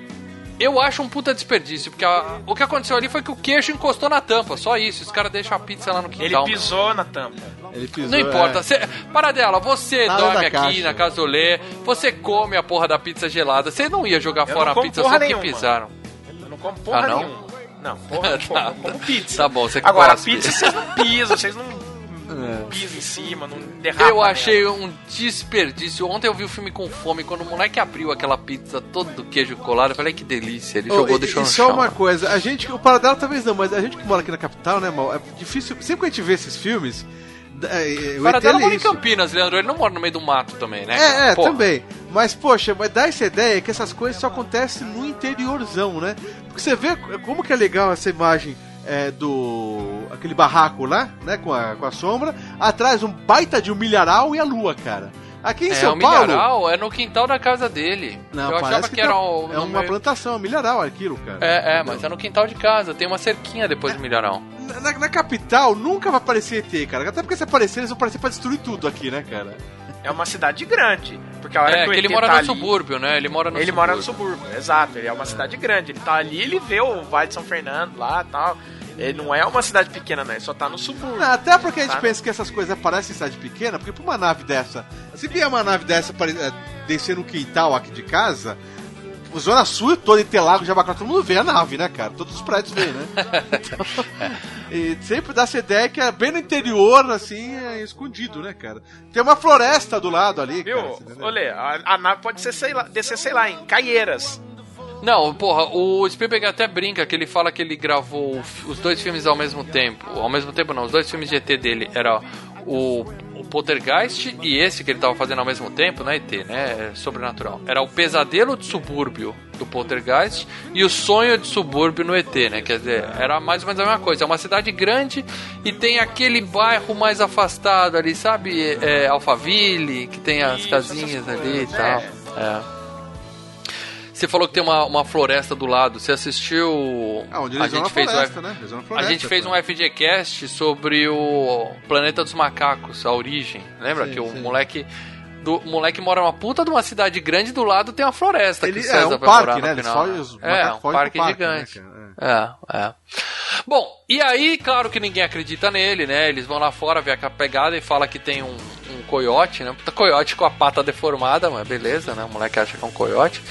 Eu acho um puta desperdício, porque a- o que aconteceu ali foi que o queixo encostou na tampa, só isso. Os caras deixam a pizza lá no Ele quintal. pisou na tampa. Ele pisou, Não importa. é. Cê, para dela, você Nada dorme aqui caixa. na Lê, você come a porra da pizza gelada. Você não ia jogar Eu fora a pizza porra só porque nenhuma. pisaram. Eu não como porra Ah, não? nenhuma. Não, porra, eu como, eu como pizza. Tá bom, você que Agora, gosta. pizza vocês não pisam, vocês não É. pisam em cima, não derrapam. Eu nela. achei um desperdício. Ontem eu vi o filme com fome. Quando o moleque abriu aquela pizza todo do queijo colado, eu falei que delícia. Ele Oh, jogou, e- deixou e no só chão. uma coisa, a gente, o Paradela talvez não, mas a gente que mora aqui na capital, né, mal, é difícil, sempre que a gente vê esses filmes, é, é, o Para ET dela é mora em. Campinas, Leandro. Ele não mora no meio do mato também, né? É, é, também. Mas, poxa, mas dá essa ideia que essas coisas só acontecem no interiorzão, né? Porque você vê como que é legal essa imagem é, do. aquele barraco lá, né? Com a, com a sombra. Atrás um baita de um milharal e a lua, cara. Aqui em É, São o Paulo. milharal é no quintal da casa dele. Não, eu parece achava que, que era tá- o, é uma meio- plantação, é um milharal aquilo, cara. É, é, mas é no quintal de casa. Tem uma cerquinha depois do milharal. Na, na capital nunca vai aparecer ET, cara. Até porque se aparecer, eles vão aparecer pra destruir tudo aqui, né, cara? É uma cidade grande. Porque a hora É, que, que ele mora tá no ali- subúrbio, né? Ele mora no ele subúrbio. mora no subúrbio, exato. Ele é uma cidade grande. Ele tá ali, ele vê o Vale de São Fernando lá e tal. Ele não é uma cidade pequena, não. Ele só tá no subúrbio. Não, até porque a gente Tá? pensa que essas coisas aparecem em cidade pequena, porque pra uma nave dessa, se vier uma nave dessa eh, descer no quintal aqui de casa, o Zona Sul toda Interlagos, Jabacá, todo mundo vê a nave, né, cara? Todos os prédios veem, né? Então, e sempre dá essa ideia que é bem no interior, assim, é escondido, né, cara? Tem uma floresta do lado ali, Viu? cara. Olê, a, a nave pode ser, sei lá, descer, sei lá, em Caieiras. Não, porra, o Spielberg até brinca que ele fala que ele gravou os dois filmes ao mesmo tempo. Ao mesmo tempo não, os dois filmes de ET dele era o Poltergeist e esse que ele tava fazendo ao mesmo tempo, né, ET, né, é sobrenatural. Era o Pesadelo de Subúrbio do Poltergeist e o Sonho de Subúrbio no ET, né, quer dizer, era mais ou menos a mesma coisa. É uma cidade grande e tem aquele bairro mais afastado ali, sabe, é, Alphaville, que tem as Isso, casinhas ali e tal. é. É. Você falou que tem uma, uma floresta do lado. Você assistiu. Ah, onde a eles vão gente na fez floresta, o, né? Na A floresta, gente fez um. FGCast sobre o Planeta dos Macacos, a origem. Lembra Sim, que o sim. moleque. Do, o moleque mora numa puta de uma cidade grande do lado tem uma floresta Ele- que é, um vai parque, morar no né? Eles final, fogem- os É, um parque parque, né, gigante. cara? É, é. Bom, e aí, claro que ninguém acredita nele, né? Eles vão lá fora ver a pegada e fala que tem um, um coiote, né? Puta coiote com a pata deformada, mas beleza, né? O moleque acha que é um coiote.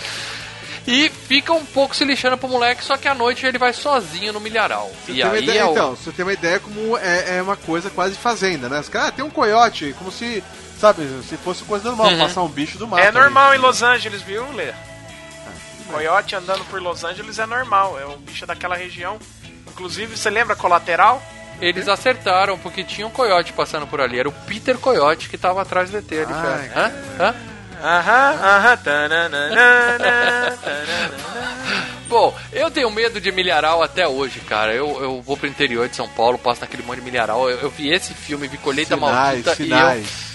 E fica um pouco se lixando pro moleque, só que à noite ele vai sozinho no milharal. Você e tem uma aí ideia, é o... Então, você tem uma ideia como é, é uma coisa quase de fazenda, né? Os caras, ah, tem um coiote, como se, sabe, se fosse coisa normal, Uhum. passar um bicho do mato. É ali. normal em Los Angeles, viu, Lê? Coiote andando por Los Angeles é normal. É um bicho daquela região. Inclusive, você lembra Colateral? Eles acertaram, porque tinha um coiote passando por ali. Era o Peter Coyote que tava atrás do ET ali Ai, perto. Hã? Hã? Aham, aham. tananana. Bom, eu tenho medo de milharal até hoje, cara. Eu, eu vou pro interior de São Paulo, passo naquele monte de milharal. Eu, eu vi esse filme, vi Colheita Sinais, Maldita sinais. e eu.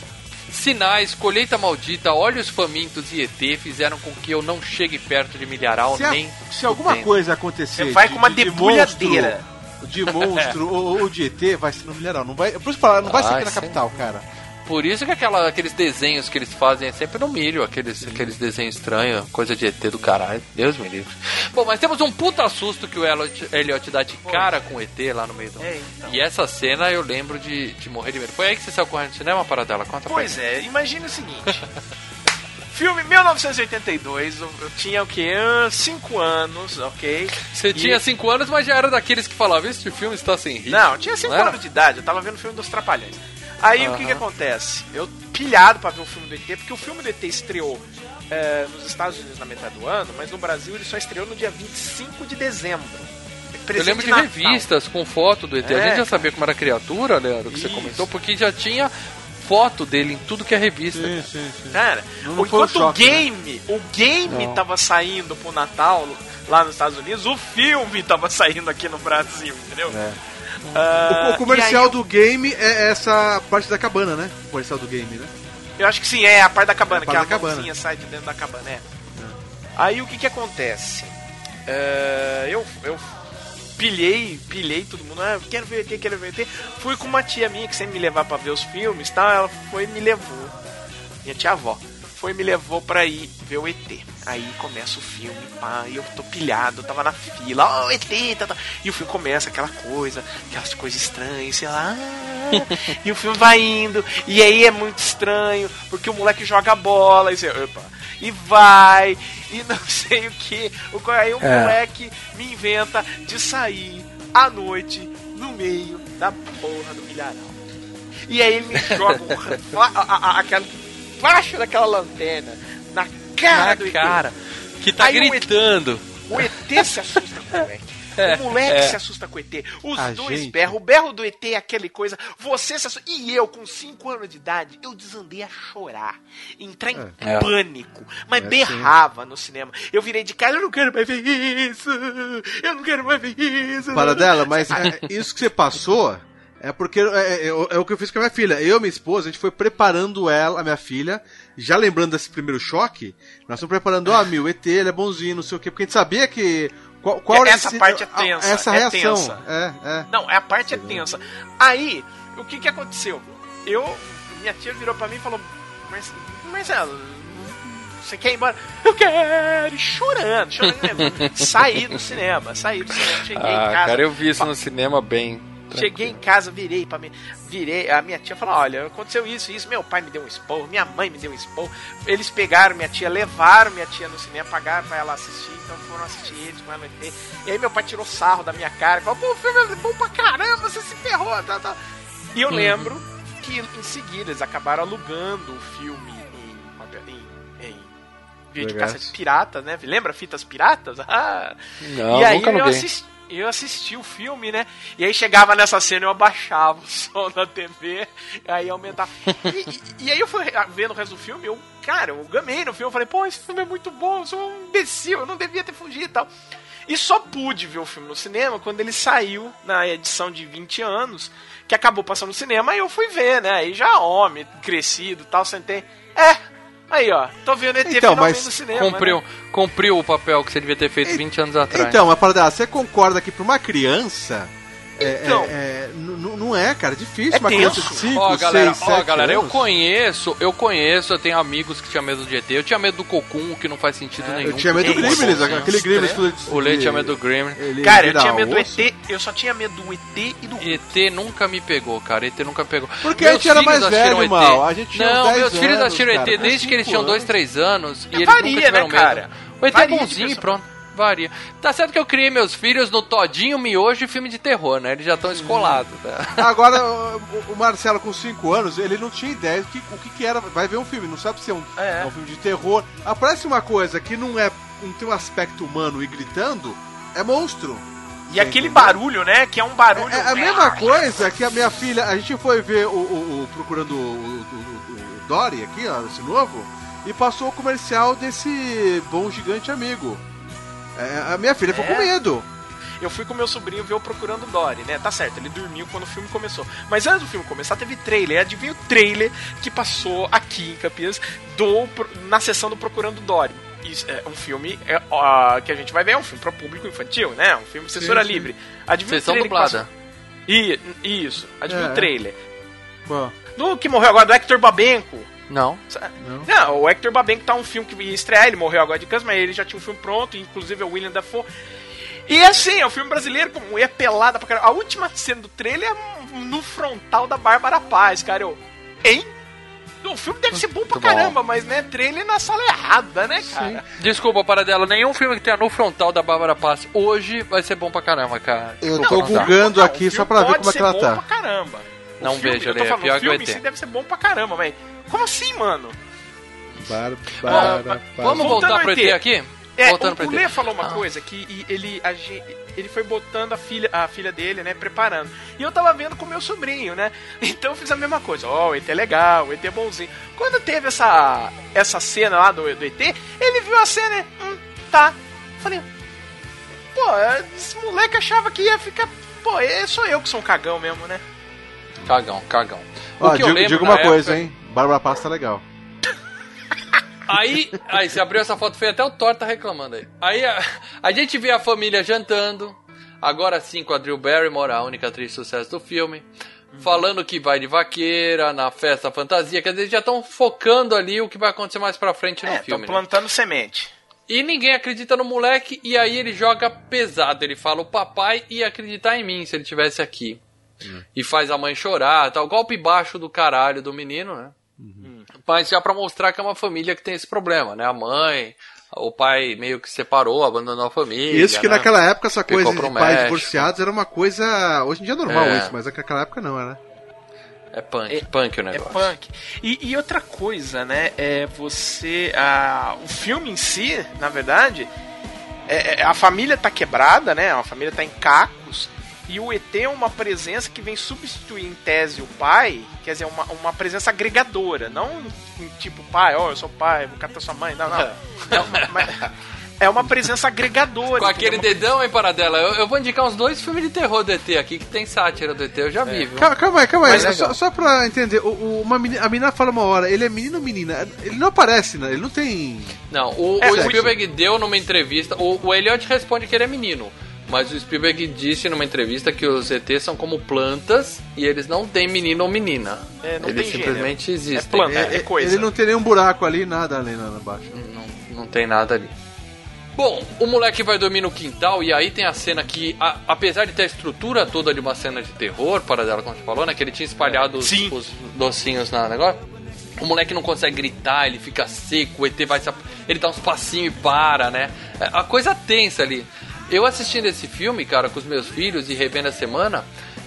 Sinais, Colheita Maldita, Olhos Famintos e ET fizeram com que eu não chegue perto de milharal Se, a- nem. se alguma fudendo. coisa acontecer. Você vai de- com uma de- de debulhadeira. monstro- De monstro ou, ou de ET, vai ser no Mineral. Não vai, por isso falar, não vai ser aqui na sim. capital, cara. Por isso que aquela, aqueles desenhos que eles fazem é sempre no milho, aqueles, aqueles desenhos estranhos, coisa de ET do caralho. Deus me livre. Bom, mas temos um puta susto que o Elliot, Elliot dá de cara com o ET lá no meio do. É, então. E essa cena eu lembro de, de morrer de medo. Foi aí que você saiu correndo no cinema, Paradela? Conta Pois é, imagine o seguinte. Filme 1982, eu, tinha o quê? 5 anos, ok? Você E- tinha 5 anos, mas já era daqueles que falavam, este filme está sem ritmo. Não, eu tinha 5 Não era? anos de idade, eu tava vendo o filme dos Trapalhões. Aí o que que acontece? Eu pilhado pra ver o filme do ET, porque o filme do ET estreou é, nos Estados Unidos na metade do ano, mas no Brasil ele só estreou no dia 25 de dezembro. Eu Presente lembro de Natal. revistas com foto do ET. A É. gente já sabia como era a criatura, Leandro, que você Isso. comentou, porque já tinha foto dele em tudo que é revista. Sim, sim, sim. Cara, Não- não foi um enquanto choque, o game, o game Não. tava saindo pro Natal lá nos Estados Unidos, o filme tava saindo aqui no Brasil, entendeu? É. Ah, O, o comercial aí do game é essa parte da cabana, né? O comercial do game, né? eu, acho que sim, é a parte da cabana, A que parte a da cabana. mãozinha sai de dentro da cabana, é. Aí o que que acontece? É, eu, eu pilhei, pilhei todo mundo, ah, quero ver o ET, quero ver o ET. Fui com uma tia minha que sempre me levava pra ver os filmes, tal, ela foi e me levou. Minha tia avó foi e me levou pra ir ver o ET. Aí começa o filme, pá, e eu tô pilhado, eu tava na fila, ó, ET, tá, tá. E o filme começa aquela coisa, aquelas coisas estranhas, sei lá. ah, e o filme vai indo, e aí é muito estranho, porque o moleque joga bola, e você, opa, e vai, e não sei o que. Aí o É. moleque me inventa de sair à noite no meio da porra do milharal. E aí ele me joga um a, a, a, aquela, baixo daquela lanterna, na cara Na do ET. cara. Que tá Aí o ET gritando. O ET se assusta com o moleque. É, o moleque é. se assusta com o ET. Os A dois gente- berram. O berro do ET é aquele coisa. Você se assusta. E eu, com 5 anos de idade, eu desandei a chorar. Entrar em É. pânico. Mas É, berrava no cinema. Eu virei de casa, eu não quero mais ver isso. Eu não quero mais ver isso. Para dela, mas é, isso que você passou é porque é, é- é o que eu fiz com a minha filha. Eu e minha esposa, a gente foi preparando ela, a minha filha, já lembrando desse primeiro choque, nós estamos preparando, ó, meu, ET, ele é bonzinho, não sei o quê, porque a gente sabia que. Qual, qual Essa esse- parte é a- tensa, Essa é reação. tensa. É, é. Não, a parte é tensa. Aí, o que que aconteceu? Eu, minha tia virou pra mim e falou, mas, Marcelo, você quer ir embora? Eu quero! E chorando, chorando mesmo. saí do cinema, saí do cinema, cheguei em Ah, casa. cara, eu vi isso no cinema bem. Cheguei em casa, virei pra mim, virei, a minha tia falou, olha, aconteceu isso, isso, meu pai me deu um esporro, minha mãe me deu um esporro, eles pegaram minha tia, levaram minha tia no cinema, pagaram pra ela assistir, então foram assistir eles com ela. E aí meu pai tirou sarro da minha cara, falou, pô, o filme é bom pra caramba, você se ferrou, tá, tá. E eu Uhum. lembro que em seguida eles acabaram alugando o filme em, em, em videocassete pirata, né? Lembra fitas piratas? Ah, Não, e aí nunca eu aluguei. assisti, eu assisti o filme, né? E aí chegava nessa cena eu abaixava o som da TV, aí aumentava. E, e- e aí eu fui vendo o resto do filme, eu, cara, eu gamei no filme, eu falei, pô, esse filme é muito bom, eu sou um imbecil, eu não devia ter fugido e tal. E só pude ver o filme no cinema quando ele saiu na edição de 20 anos, que acabou passando no cinema, aí eu fui ver, né? Aí já homem, crescido e tal, sentei. É, aí ó, tô vendo ET Então, mas no cinema. Cumpriu, né? cumpriu o papel que você devia ter feito 20 anos atrás. Então, mas para dela, você concorda que pra uma criança. É- Então. é- é, não é, cara, é difícil. É uma criança tenso. de 5, Ó, galera, 6, ó, 7 galera, eu anos. conheço, eu conheço, eu tenho amigos que tinham medo de ET, eu tinha medo do Cocum, que não faz sentido nenhum. É, Eu tinha medo do Gremlins, aquele Gremlins. O Lê tinha medo do Gremlin. ele Cara, eu tinha medo do. ET, eu só tinha medo do ET e do ET nunca me pegou, cara. ET nunca pegou. Porque a gente era mais velho, mal. A gente tinha Não, 10 meus filhos assistiram ET desde que eles tinham 2, anos. 3 anos. E eles nunca tiveram né, medo. cara? O ET é bonzinho, pessoa. pronto. Varia. Tá certo que eu criei meus filhos no Todinho, Miojo e filme de terror, né? Eles já estão escolados. Né? Agora, o, Marcelo com 5 anos, ele não tinha ideia do que, o que, que era. Vai ver um filme, não sabe se é um, É. é um filme de terror. Aparece uma coisa que não é. não tem um aspecto humano e gritando, é monstro. E aquele barulho, né? Que é um barulho. É a mesma coisa que a minha filha. A gente foi ver o, o- o- procurando o- o Dory aqui, ó, esse novo. e passou o comercial desse bom gigante amigo. É, a minha filha ficou É? com medo. Eu fui com meu sobrinho ver o Procurando Dory, né? Tá certo, ele dormiu quando o filme começou. Mas antes do filme começar, teve trailer. Adivinha o trailer que passou aqui em Campinas do, na sessão do Procurando Dory. Isso, é um filme é, ó, que a gente vai ver, é um filme para público infantil, né? Um filme censura sim. livre. Adivinha Sessão o trailer dublada. que passou? I, isso, adivinha É. o trailer. Bom, Do que morreu agora, do Hector Babenco. Não. Não, o Hector Babenco tá um filme que ia estrear, ele morreu agora de câncer, mas ele já tinha um filme pronto, inclusive é o William Dafoe. E assim, é um filme brasileiro com mulher pelada pra caramba. A última cena do trailer é no frontal da Bárbara Paz, cara. Eu, hein? O filme deve ser bom pra Muito bom. caramba, mas né, trailer na sala errada, né, cara? Desculpa, Paradela, nenhum filme que tenha no frontal da Bárbara Paz hoje vai ser bom pra caramba, cara. eu Não, tô não Não, aqui só pra ver como é que ela bom tá. pra caramba. O Não filme, vejo, eu tô Lê, é falando, pior o que o filme em ET. si deve ser bom pra caramba, mas como assim, mano? Bárbara, Vamos Voltando voltar ao pro ET. ET aqui? É, Voltando o, o. Lê falou uma Ah. coisa que e- ele, a ele foi botando a filha, a filha dele, né, preparando. E eu tava vendo com meu sobrinho, né? Então eu fiz a mesma coisa. Ó, o ET é legal, o ET é bonzinho. Quando teve essa, essa cena lá do, do ET, ele viu a cena e, hum, tá. Falei, pô, esse moleque achava que ia ficar. Pô, é, sou eu que sou um cagão mesmo, né? Cagão, cagão. O Ó, que eu digo, lembro digo uma coisa, época- hein? Bárbara Paz tá legal. Aí, aí você abriu essa foto, foi até o Thor tá reclamando aí. Aí a, a gente vê a família jantando, agora sim com a Drew Barrymore, a única atriz de sucesso do filme, falando que vai de vaqueira na festa fantasia, quer dizer, já estão focando ali o que vai acontecer mais pra frente no É, filme. tô né? plantando semente. E ninguém acredita no moleque, e aí ele joga pesado. Ele fala: o papai ia acreditar em mim se ele tivesse aqui. E faz a mãe chorar, tal. Golpe baixo do caralho do menino, né? Mas já pra mostrar que é uma família que tem esse problema, né? A mãe, o pai meio que separou, abandonou a família. Isso que né? naquela época essa Ficou coisa de pais México. divorciados era uma coisa. Hoje em dia é normal É. isso, mas naquela época não era. É punk, punk o É negócio. punk. E, e outra coisa, né? É você. A, o filme em si, na verdade, é, é- a família tá quebrada, né? A família tá em cacos. E o ET é uma presença que vem substituir em tese o pai, quer dizer, uma, uma presença agregadora, não um tipo pai, ó, eu sou pai, vou catar sua mãe, não, não. É uma, mas- é uma presença agregadora. Com aquele entendeu? dedão, hein, Paradela? Eu, eu vou indicar uns dois filmes de terror do ET aqui, que tem sátira do ET, eu já vi, viu? Calma, calma aí, calma aí. É só, só pra entender, o, o- uma menina, a menina fala uma hora, ele é menino ou menina? Ele não aparece, né? Ele não tem. Não, o, É, o sexo. Spielberg deu numa entrevista. O, o Elliot responde que ele é menino. Mas o Spielberg disse numa entrevista que os ETs são como plantas e eles não têm menino ou menina. É, não eles tem simplesmente gênero. existem. É planta, É, é coisa. Ele não tem nenhum buraco ali, nada ali na, na baixo. Não, não tem nada ali. Bom, o moleque vai dormir no quintal e aí tem a cena que, a- apesar de ter a estrutura toda de uma cena de terror, para dela, como você falou, né? Que ele tinha espalhado os, Sim. os docinhos na negócio. O moleque não consegue gritar, ele fica seco, o ET vai se Ele dá uns passinhos e para, né? É a coisa tensa ali. Eu assistindo esse filme, cara, com os meus filhos e revendo a semana,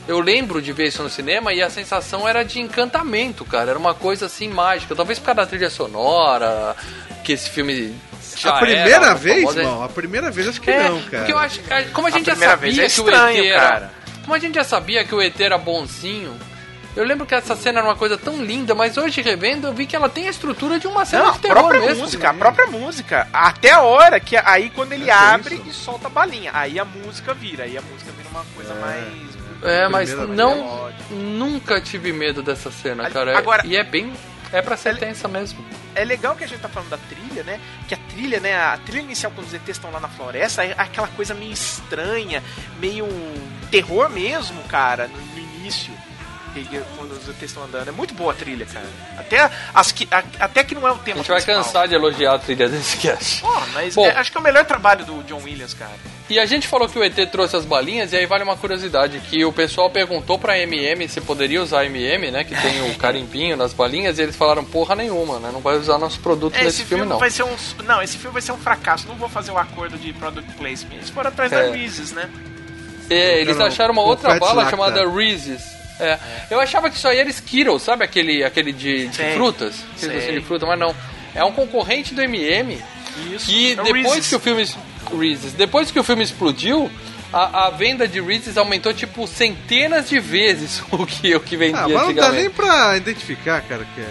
eu lembro de ver isso no cinema e a sensação era de encantamento, cara. Era uma coisa assim mágica. Talvez por causa da trilha sonora, que esse filme. Já a primeira era vez, famoso, irmão? A primeira vez acho que é, não, cara. Porque eu acho, como a gente já primeira sabia vez é que estranho, o ET era, cara. como a gente já sabia que o ET era bonzinho, eu lembro que essa cena era uma coisa tão linda, mas hoje revendo eu vi que ela tem a estrutura de uma cena Não, de a terror própria mesmo. música, a própria música. Até a hora que aí quando ele É, abre isso. e solta a balinha, aí a música vira, aí a música vira uma coisa mais É, mas Primeira não, melódica. nunca tive medo dessa cena, cara. agora- e é bem, é pra ser tensa mesmo. É legal que a gente tá falando da trilha, né? Que a trilha, né? A trilha inicial quando os ETs estão lá na floresta é aquela coisa meio estranha, meio terror mesmo, cara, no, no início. Quando os ETs estão andando. É muito boa a trilha, cara. Até, as que, a- até que não é o A tema gente vai principal. cansar de elogiar a trilha desse cast. Pô, mas Bom. é- acho que é o melhor trabalho do John Williams, cara. E a gente falou que o ET trouxe as balinhas, e aí vale uma curiosidade, que o pessoal perguntou pra MM se poderia usar MM, né, que tem o carimbinho nas balinhas, e eles falaram porra nenhuma, né, não vai usar nosso produto É, nesse esse filme, filme, não. vai ser um. Não, esse filme vai ser um fracasso. Não vou fazer o acordo de product placement. Eles foram atrás É. da Reese's, né? É, eles acharam uma outra bala chamada Reese's. É. Eu achava que isso aí era Skittles, sabe aquele, aquele de, de Sei. frutas? Sei. de fruta, mas não. É um concorrente do MM Isso. que É depois Reese's. que o filme Reese's, depois que o filme explodiu, a, a venda de Reese's aumentou tipo centenas de vezes o que o que vendia Ah, mas não dá nem pra identificar, cara, que é.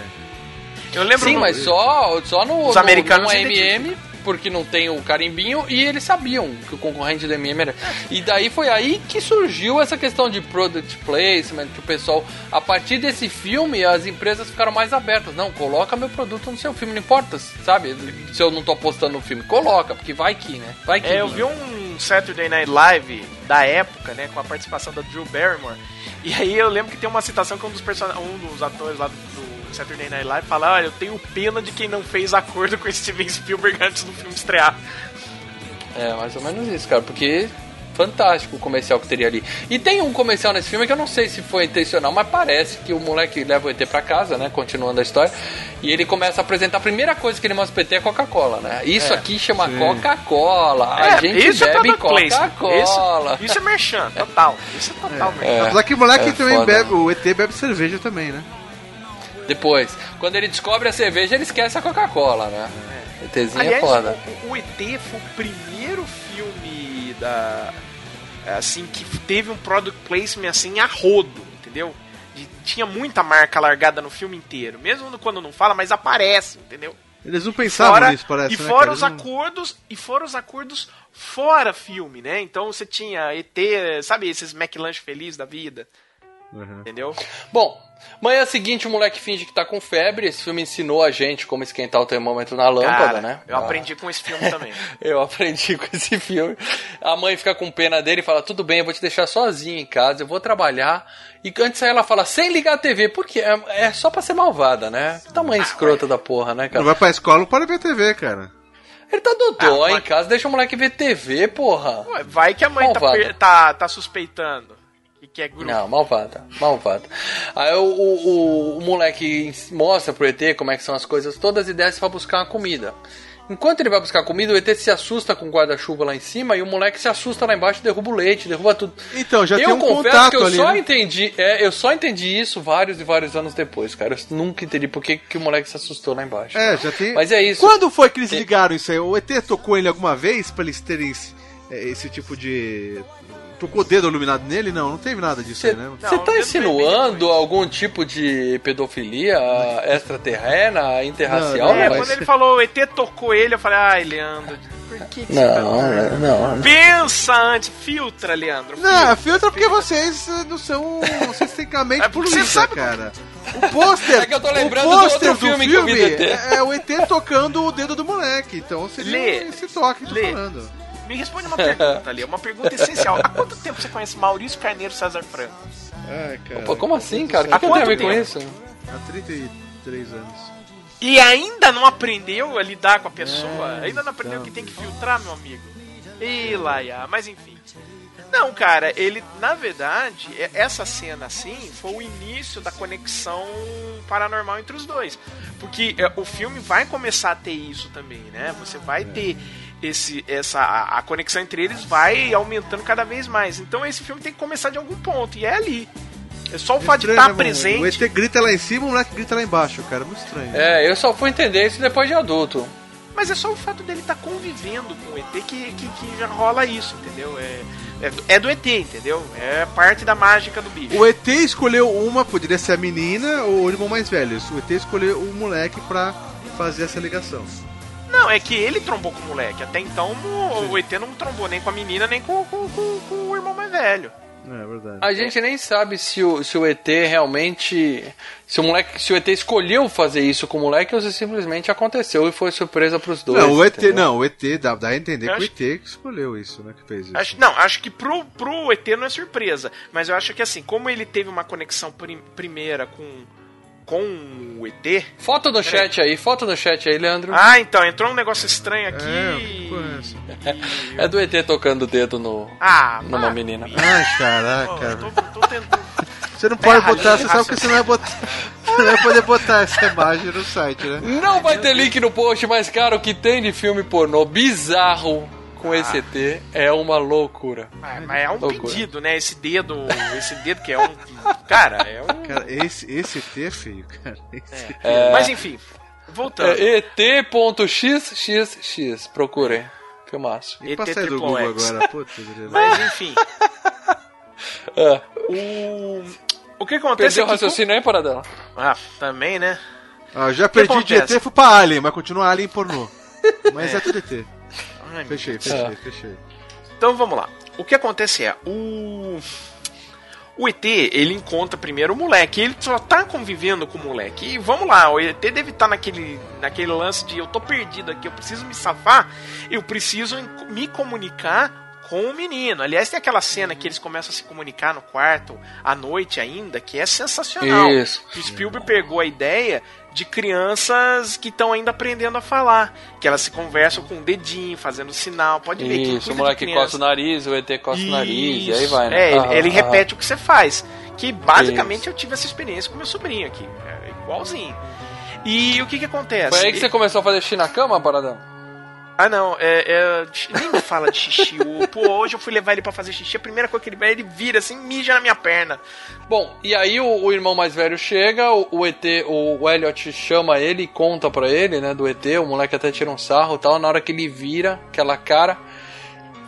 Eu lembro Sim, no- mas só, só no, Os no- americanos no identificam. MM, porque não tem o carimbinho, e eles sabiam que o concorrente do MM era. E daí foi aí que surgiu essa questão de product placement, que o pessoal, a partir desse filme, as empresas ficaram mais abertas. Não, coloca meu produto no seu filme, não importa, sabe? Se eu não tô postando no filme, coloca, porque vai que, né? Vai que. É, eu vi um Saturday Night Live da época, né, com a participação da Drew Barrymore. E aí eu lembro que tem uma citação que um dos, person... um dos atores lá do, Saturday Night Live fala: Olha, eu tenho pena de quem não fez acordo com Steven Spielberg antes do filme estrear. É, mais ou menos isso, cara, porque fantástico o comercial que teria ali. E tem um comercial nesse filme que eu não sei se foi intencional, mas parece que o moleque leva o ET pra casa, né, continuando a história, e ele começa a apresentar, a primeira coisa que ele mostra pro ET é Coca-Cola, né? Isso É, aqui chama. Coca-Cola, a É, gente isso é bebe placement. Coca-Cola. Isso, isso é merchan, total. Isso é total merchan. Apesar que o moleque é também foda. bebe, o ET bebe cerveja também, né? Depois, quando ele descobre a cerveja, ele esquece a Coca-Cola, né? ETzinho é Aliás, foda. o, o ET foi o primeiro filme da. Assim, que teve um product placement assim a rodo, entendeu? De- tinha muita marca largada no filme inteiro. Mesmo quando não fala, mas aparece, entendeu? Eles não pensavam Fora- nisso, parece, e né, fora cara? os acordos e fora os acordos fora filme, né? Então você tinha ET, sabe esses McLanche feliz da vida, Uhum. entendeu? Bom, manhã seguinte o moleque finge que tá com febre. Esse filme ensinou a gente como esquentar o termômetro na lâmpada, Cara, né? eu aprendi com esse filme também. Eu aprendi com esse filme. A mãe fica com pena dele e fala: Tudo bem, eu vou te deixar sozinho em casa, eu vou trabalhar. E antes aí ela fala: Sem ligar a TV, porque é, é só pra ser malvada, né? Tamanho escrota da porra, né, Não cara? vai pra escola, não para ver TV, cara. Ele tá dodó Ah, em mas- casa, deixa o moleque ver TV, porra. Ué, vai que a mãe tá, tá, tá suspeitando. Que é grupo. Não, malvada, malvada. Aí o, o, o- o moleque mostra pro ET como é que são as coisas todas e desce pra buscar uma comida. Enquanto ele vai buscar comida, o ET se assusta com o guarda-chuva lá em cima e o moleque se assusta lá embaixo, derruba o leite, derruba tudo. Então, já eu tem um confesso contato que eu ali, só né? entendi, é, eu só entendi isso vários e vários anos depois, cara. Eu nunca entendi por que, que o moleque se assustou lá embaixo. É, já tem. Mas é isso. Quando foi que eles É. ligaram isso aí? O ET tocou ele alguma vez pra eles terem esse, é, esse tipo de. Tocou o dedo iluminado nele? Não, não teve nada disso aí, né? Você tá insinuando algum tipo de pedofilia extraterrena, interracial? É, Mas- quando ele falou o ET tocou ele, eu falei, ai, Leandro, por que, que você Não, tá- não, não. Pensa antes, filtra, Leandro. Não, filtra porque vocês não são. Vocês têm a mente É poluída, você sabe cara. O pôster. É que eu tô lembrando o do pôster outro filme que eu vi do ET. é, é o ET tocando o dedo do moleque. Então seria Lê. esse toque que eu tô Lê. falando. Me responde uma pergunta ali, uma pergunta essencial. Há quanto tempo você conhece Maurício Carneiro César Franco? Ai, cara. Pô, como assim, cara? O que, Há que tem a quanto ver com isso? Há 33 anos. E ainda não aprendeu a lidar com a pessoa? É, ainda não aprendeu então. que tem que filtrar, meu amigo? Ih, Laia, mas enfim. Não, cara, ele, na verdade, é- essa cena assim foi o início da conexão paranormal entre os dois. Porque é, o filme vai começar a ter isso também, né? Você vai ter esse, essa, a, a conexão entre eles vai aumentando cada vez mais. Então esse filme tem que começar de algum ponto, e é ali. É só o fato de estar né, mano? presente. O ET grita lá em cima, o moleque grita lá embaixo, cara. Muito estranho. É, eu só fui entender isso depois de adulto. Mas é só o fato dele estar convivendo com o ET que, que, que já rola isso, entendeu? É, é, do- é do ET, entendeu? É parte da mágica do bicho. O ET escolheu uma, poderia ser a menina ou o irmão mais velho. O ET escolheu o moleque pra fazer essa ligação. Não, é que ele trombou com o moleque. Até então o, o ET não trombou nem com a menina, nem com, com, com- com o irmão mais velho. É verdade. A gente nem sabe se o, se o ET realmente. Se o moleque. Se o ET escolheu fazer isso com o moleque ou se simplesmente aconteceu e foi surpresa pros dois. não, o ET, entendeu? não, o ET dá, dá a entender Eu que o ET que escolheu isso, né? Que fez isso. Acho, não, acho que pro, pro ET não é surpresa. Mas eu acho que assim, como ele teve uma conexão prim- primeira com, com o ET. Foto no chat aí, foto no chat aí, Leandro. Ah, então, entrou um negócio estranho aqui. É, e- É do ET tocando o dedo no, Ah, numa mano. menina. Ai, caraca. eu tô, tô tentando. Você não pode É, botar, você sabe que você não vai botar. Você não vai poder botar essa imagem no site, né? Não vai ter link no post, mas cara, o que tem de filme pornô bizarro com esse ET é uma loucura. Ah, mas é um Loucura. pedido, né? Esse dedo, esse dedo que é um. Cara, é um. Cara, esse, esse ET é feio, cara. Esse... É, Mas enfim, voltando. é et.xxx, procurem. Filmaço. E ET passa aí do Google X. agora, grilo. Mas enfim, É, o. O que acontece perdeu o é que. raciocínio aí, Paradela? Ah, também, né? Ah, já O perdi de? ET, fui pra Alien, mas continua Alien pornô. Mas é, tudo ET. Ai, meu Fechei, Deus. fechei, fechei. Então vamos lá. O que acontece é, o. O ET, ele encontra primeiro o moleque, ele só tá convivendo com o moleque. E vamos lá, o ET deve estar naquele, naquele lance de eu tô perdido aqui, eu preciso me safar, eu preciso me comunicar com o menino. Aliás, tem aquela cena que eles começam a se comunicar no quarto à noite ainda, que é sensacional. Isso. O Spielberg pegou a ideia de crianças que estão ainda aprendendo a falar. Que elas se conversam com o dedinho, fazendo sinal. Pode ver que Isso, o moleque coça o nariz, o ET coça o nariz, e aí Isso. vai, né? É, ele, Aham, ele repete o que você faz. Que basicamente eu tive essa experiência com meu sobrinho aqui. É igualzinho. E o que que acontece? Foi aí que você começou a fazer xixi na cama, Paradão? Ah, não, é, é, nem me fala de xixi. O, pô, hoje eu fui levar ele pra fazer xixi. A primeira coisa que ele vai, ele vira assim, mija na minha perna. Bom, e aí o, o irmão mais velho chega, o, o ET, o, o Elliot chama ele e conta pra ele, né, do ET, o moleque até tira um sarro e tal, na hora que ele vira aquela cara,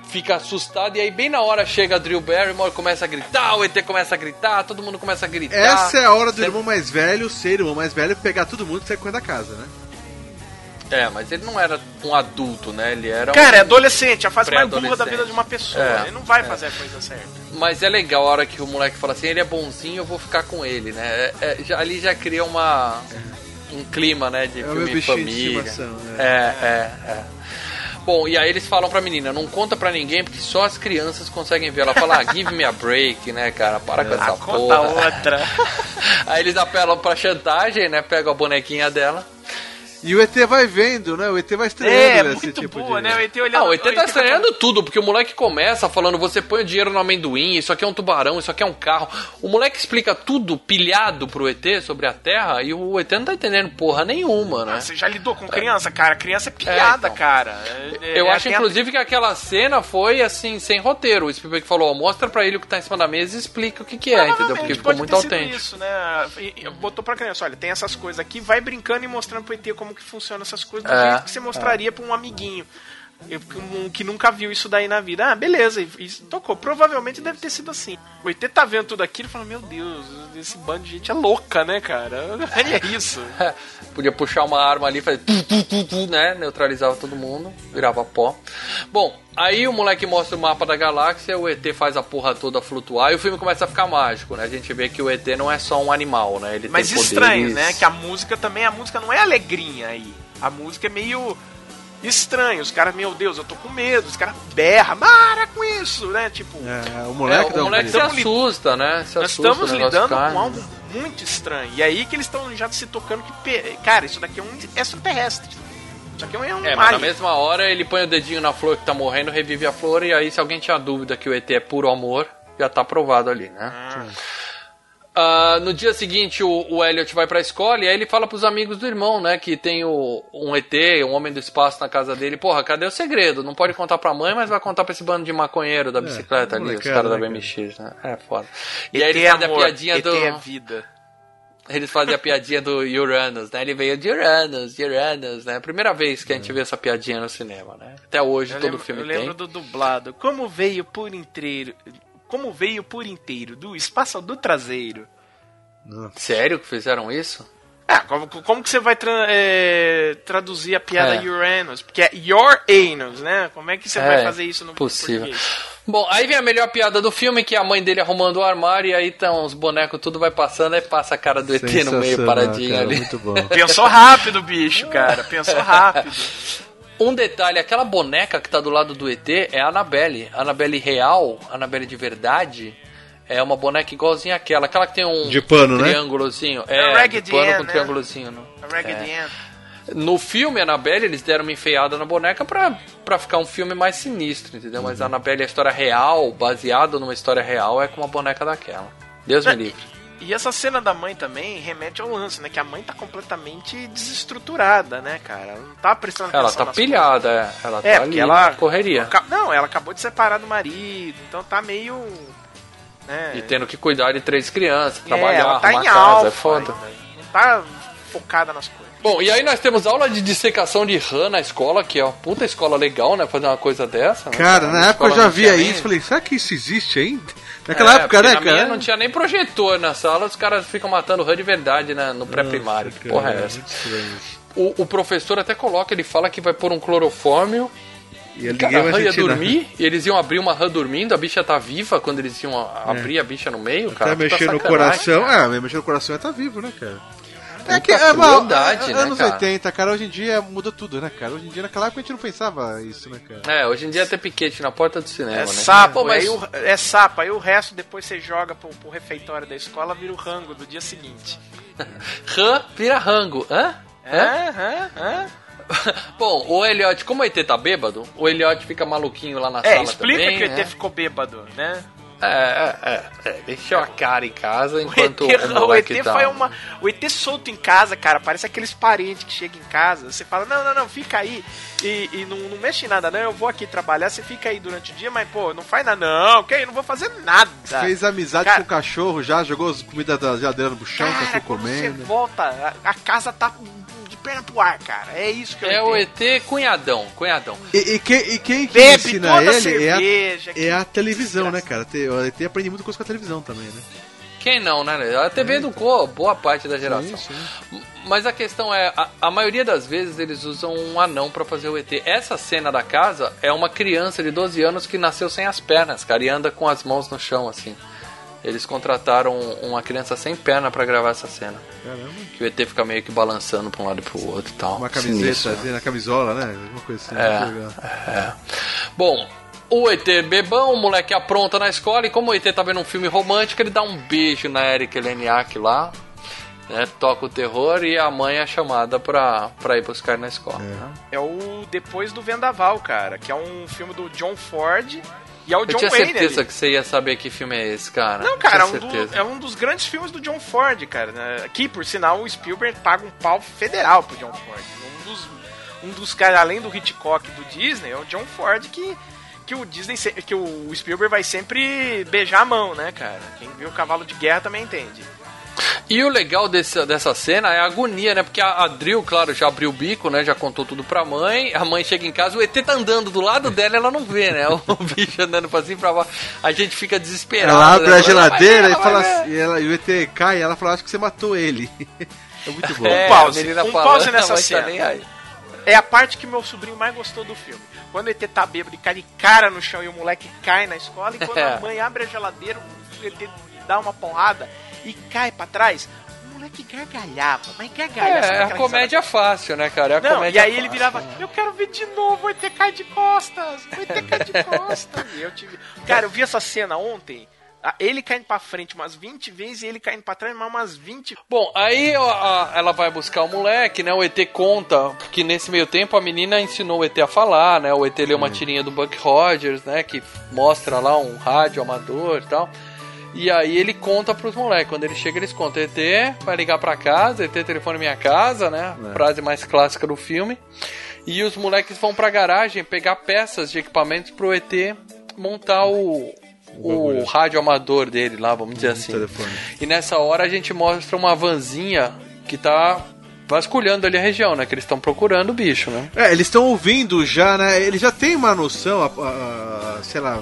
fica assustado, e aí bem na hora chega a Drew Barrymore, começa a gritar, o ET começa a gritar, todo mundo começa a gritar. Essa é a hora do Você- irmão mais velho ser irmão mais velho pegar todo mundo e sair correndo da casa, né? É, mas ele não era um adulto, né, ele era Cara, um... é adolescente, a fase mais burra da vida de uma pessoa. É, ele não vai é. fazer a coisa certa. Mas é legal a hora que o moleque fala assim, ele é bonzinho, eu vou ficar com ele, né? É- é, já- ali já cria uma um clima, né, de É filme meu de bichinho de família. estimação, é, é, é. Bom, e aí eles falam pra menina, não conta pra ninguém, porque só as crianças conseguem ver. Ela fala, ah, give me a break, né, cara? Para com essa Ah, conta porra. outra. Aí eles apelam pra chantagem, né? Pegam a bonequinha dela. E o ET vai vendo, né? O ET vai É, estreando esse muito tipo boa, de... né? O ET olhando... Ah, o ET tá vai estranhando tudo, porque o moleque começa falando, você põe o dinheiro no amendoim, isso aqui é um tubarão, isso aqui é um carro. O moleque explica tudo pilhado pro ET sobre a Terra e o ET não tá entendendo porra nenhuma, né? Ah, Você já lidou com criança, cara? Criança é piada, então. cara. É- Eu é- acho, tem a- inclusive, que aquela cena foi, assim, sem roteiro. O Spielberg falou, ó, mostra pra ele o que tá em cima da mesa e explica o que que é, entendeu? Porque ficou muito autêntico. Isso, né? E- e Botou pra criança, olha, tem essas coisas aqui, vai brincando e mostrando pro ET como que funciona essas coisas do É, jeito que você mostraria pra um amiguinho. Eu- que nunca viu isso daí na vida. Ah, beleza, e tocou. Provavelmente deve ter sido assim. O ET tá vendo tudo aquilo e fala, meu Deus, esse bando de gente é louca, né, cara? É isso. Podia puxar uma arma ali e fazer tu, tu, tu, tu, né? Neutralizava todo mundo, virava pó. Bom, aí o moleque mostra o mapa da galáxia, o ET faz a porra toda flutuar e o filme começa a ficar mágico, né? A gente vê que o ET não é só um animal, né? Ele Mas tem estranho, poderes. né? Que a música também, a música não é alegrinha aí. A música é meio estranho. Os caras, meu Deus, eu tô com medo. Os caras berram, para com isso, né? Tipo, É, o É, moleque dá o um moleque se assusta, né? Se nós assusta, estamos lidando com algo muito estranho. E aí que eles estão já se tocando que, cara, isso daqui é um extraterrestre. Isso aqui é um, é É, mas na mesma hora ele põe o dedinho na flor que tá morrendo, revive a flor, e aí se alguém tinha dúvida que o ET é puro amor, já tá provado ali, né? Ah, no dia seguinte, o, o Elliot vai pra escola e aí ele fala pros amigos do irmão, né? Que tem o, um ET, um homem do espaço na casa dele. Porra, cadê o segredo? Não pode contar pra mãe, mas vai contar pra esse bando de maconheiro da bicicleta ali, os caras da né, BMX, né? É foda. E aí ET eles é fazem a piadinha ET do. é vida. Eles fazem a piadinha do Uranus, né? Ele veio de Uranus, de Uranus, né? Primeira vez que a gente vê essa piadinha no cinema, né? Até hoje Eu todo lembro, filme eu tem. lembro do dublado. Como veio por inteiro. Como veio por inteiro do espaço do traseiro. Sério que fizeram isso? Ah, como, como que você vai tra- é, traduzir a piada É. Uranus? Porque é your anus, né? Como é que você É, vai fazer isso no possível. português? Bom, aí vem a melhor piada do filme, que é a mãe dele arrumando o armário, e aí estão os bonecos, tudo vai passando, aí passa a cara do ET no meio, paradinho cara, ali. Muito bom. Pensou rápido, bicho, cara. Pensou rápido. Um detalhe, aquela boneca que tá do lado do ET é a Annabelle. A Annabelle real, a Annabelle de verdade, é uma boneca igualzinha àquela. Aquela que tem um De pano, né? triângulozinho. É É, de pano Ann, com né? triângulozinho. Raggedy É. Ann. No filme, a Annabelle, eles deram uma enfeiada na boneca pra, pra ficar um filme mais sinistro, entendeu? Mas a Annabelle, a história real, baseada numa história real, é com uma boneca daquela. Deus me livre. E essa cena da mãe também remete ao lance, né? Que a mãe tá completamente desestruturada, né, cara? Ela não tá prestando atenção Ela tá nas pilhada, é. Ela É, tá porque ela- na correria. Não, ela acabou de separar do marido, então tá meio. Né, E tendo que cuidar de três crianças, é, trabalhar, ela tá arrumar em casa, alfa, é foda. Não tá focada nas coisas. Bom, e aí nós temos aula de dissecação de rã na escola, que é uma puta escola legal, né? Fazer uma coisa dessa. né? Cara, A na época eu já via isso falei, será que isso existe ainda? Naquela É, época, né, na minha cara? não tinha nem projetor na sala, os caras ficam matando rã de verdade né, no pré-primário. Que porra é essa? O, o professor até coloca, ele fala que vai pôr um clorofórmio. E a Cara, a rã ia dormir, e eles iam abrir uma rã dormindo, a bicha tá viva quando eles iam a- abrir a bicha no meio, cara. Até mexer no sacanagem, coração. cara. Ah, mexer no coração é tá vivo, né, cara? É que é, mal, crueldade, é, né, anos cara? 80, cara, hoje em dia mudou tudo, né, cara? Hoje em dia, naquela época, a gente não pensava isso, né, cara? É, hoje em dia é ter piquete na porta do cinema, É né? sapo, Pô, mas aí o, é sapo, aí o resto depois você joga pro, pro refeitório da escola, vira o rango do dia seguinte. rã vira rango, hã? É, é, é. Bom, o Elliot, como o ET tá bêbado, o Elliot fica maluquinho lá na É, sala explica também, que o ET né? ficou bêbado, né? É, é, é, é, deixou a cara em casa enquanto o ET, o o ET tá... foi uma. O ET solto em casa, cara, parece aqueles parentes que chegam em casa. Você fala, não, não, não, fica aí e, e não, não mexe em nada, não. Eu vou aqui trabalhar, você fica aí durante o dia, mas, pô, não faz nada, não, que eu não vou fazer nada. Fez amizade Cara- com o cachorro já, jogou as comidas da geladeira no chão, Cara, cachorro você comendo. volta, a, a casa tá perna pro ar, cara. É isso que eu É o ET cunhadão, cunhadão. E, e quem, e quem que Bebe ensina toda a ele é a, cerveja. é a televisão, né, cara? O ET aprende muita coisa com a televisão também, né? Quem não, né? A TV educou boa parte da geração. M- Mas a questão é, a, a maioria das vezes eles usam um anão pra fazer o ET. Essa cena da casa é uma criança de 12 anos que nasceu sem as pernas, cara, e anda com as mãos no chão, assim. Eles contrataram uma criança sem perna pra gravar essa cena. Caramba. Que o ET fica meio que balançando pra um lado e pro outro e tal. Uma camiseta, Sinistro. assim, na camisola, né? Alguma coisa assim. É. É. Bom, o ET bebão, o moleque apronta na escola e como o ET tá vendo um filme romântico, ele dá um beijo na Erika Eleniak lá, né, toca o terror e a mãe é chamada pra, pra ir buscar na escola. né? É o Depois do Vendaval, cara, que é um filme do John Ford e é o Eu John tinha Wayne. certeza ali. que você ia saber que filme é esse, cara. Não, cara, é tinha um, do- é um dos grandes filmes do John Ford, cara. né? Que, por sinal, o Spielberg paga um pau federal pro John Ford. Um dos, um dos caras, além do Hitchcock do Disney, é o John Ford que, que o Disney, que o Spielberg vai sempre beijar a mão, né, cara? Quem viu o Cavalo de Guerra também entende. E o legal desse, dessa cena é a agonia, né? Porque a, a Drill, claro, já abriu o bico, né? Já contou tudo pra mãe. A mãe chega em casa, o ET tá andando do lado dela ela não vê, né? O bicho andando pra cima e pra baixo. A gente fica desesperado. Ela abre né? a geladeira Ela e fala assim, e, ela, e o ET cai e ela fala, acho que você matou ele. É muito bom. É, Um pause, um falando, pause nessa tá cena. nem aí. É a parte que meu sobrinho mais gostou do filme. Quando o ET tá bêbado e cai de cara no chão e o moleque cai na escola, e quando É. a mãe abre a geladeira, o ET dá uma porrada e cai pra trás, o moleque gargalhava, mas gargalhava. É, sabe é a comédia fácil, né, cara? É a Não, comédia e aí ele fácil. virava, eu quero ver de novo, o ET cai de costas, o ET cai de costas. E eu tive... Cara, eu vi essa cena ontem, ele caindo pra frente umas 20 vezes e ele caindo pra trás mais umas 20. Bom, aí ó, a- ela vai buscar o moleque, né? O ET conta que nesse meio tempo a menina ensinou o ET a falar, né? O ET leu uma tirinha do Buck Rogers, né? Que mostra lá um rádio amador e tal. E aí ele conta pros moleques. Quando ele chega, eles contam: ET vai ligar pra casa, ET telefone minha casa, né? Frase mais clássica do filme. E os moleques vão pra garagem pegar peças de equipamentos pro ET montar o, o rádio amador dele lá, vamos dizer assim. telefone. E nessa hora a gente mostra uma vanzinha que tá vasculhando ali a região, né? Que eles estão procurando o bicho, né? É, eles estão ouvindo já, né? Eles já têm uma noção, a, a- sei lá,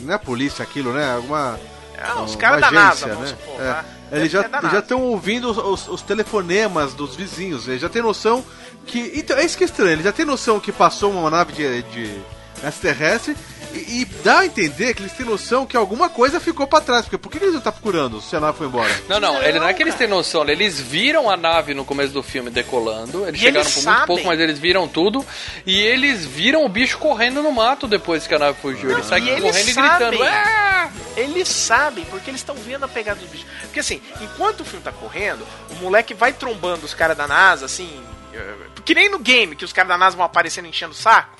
não é a polícia aquilo, né? Alguma. Ah, os caras da NASA, agência, vamos né? supor, É. tá? Deve Eles já estão ouvindo os, os- os telefonemas dos vizinhos, eles já têm noção que. Então, é isso que é estranho, eles já têm noção que passou uma nave de, de extraterrestre e, e dá a entender que eles têm noção que alguma coisa ficou pra trás. Porque por que eles não estão procurando se a nave foi embora? Não, não, ele não é que eles têm noção, né? eles viram a nave no começo do filme decolando, eles E chegaram eles por muito sabem. pouco, mas eles viram tudo, e eles viram o bicho correndo no mato depois que a nave fugiu. Eles saem e eles correndo e sabem. gritando. "Ah!" Eles sabem, porque eles estão vendo a pegada dos bichos. Porque assim, enquanto o filme tá correndo, o moleque vai trombando os caras da NASA, assim. eh, Que nem no game, que os caras da NASA vão aparecendo enchendo o saco.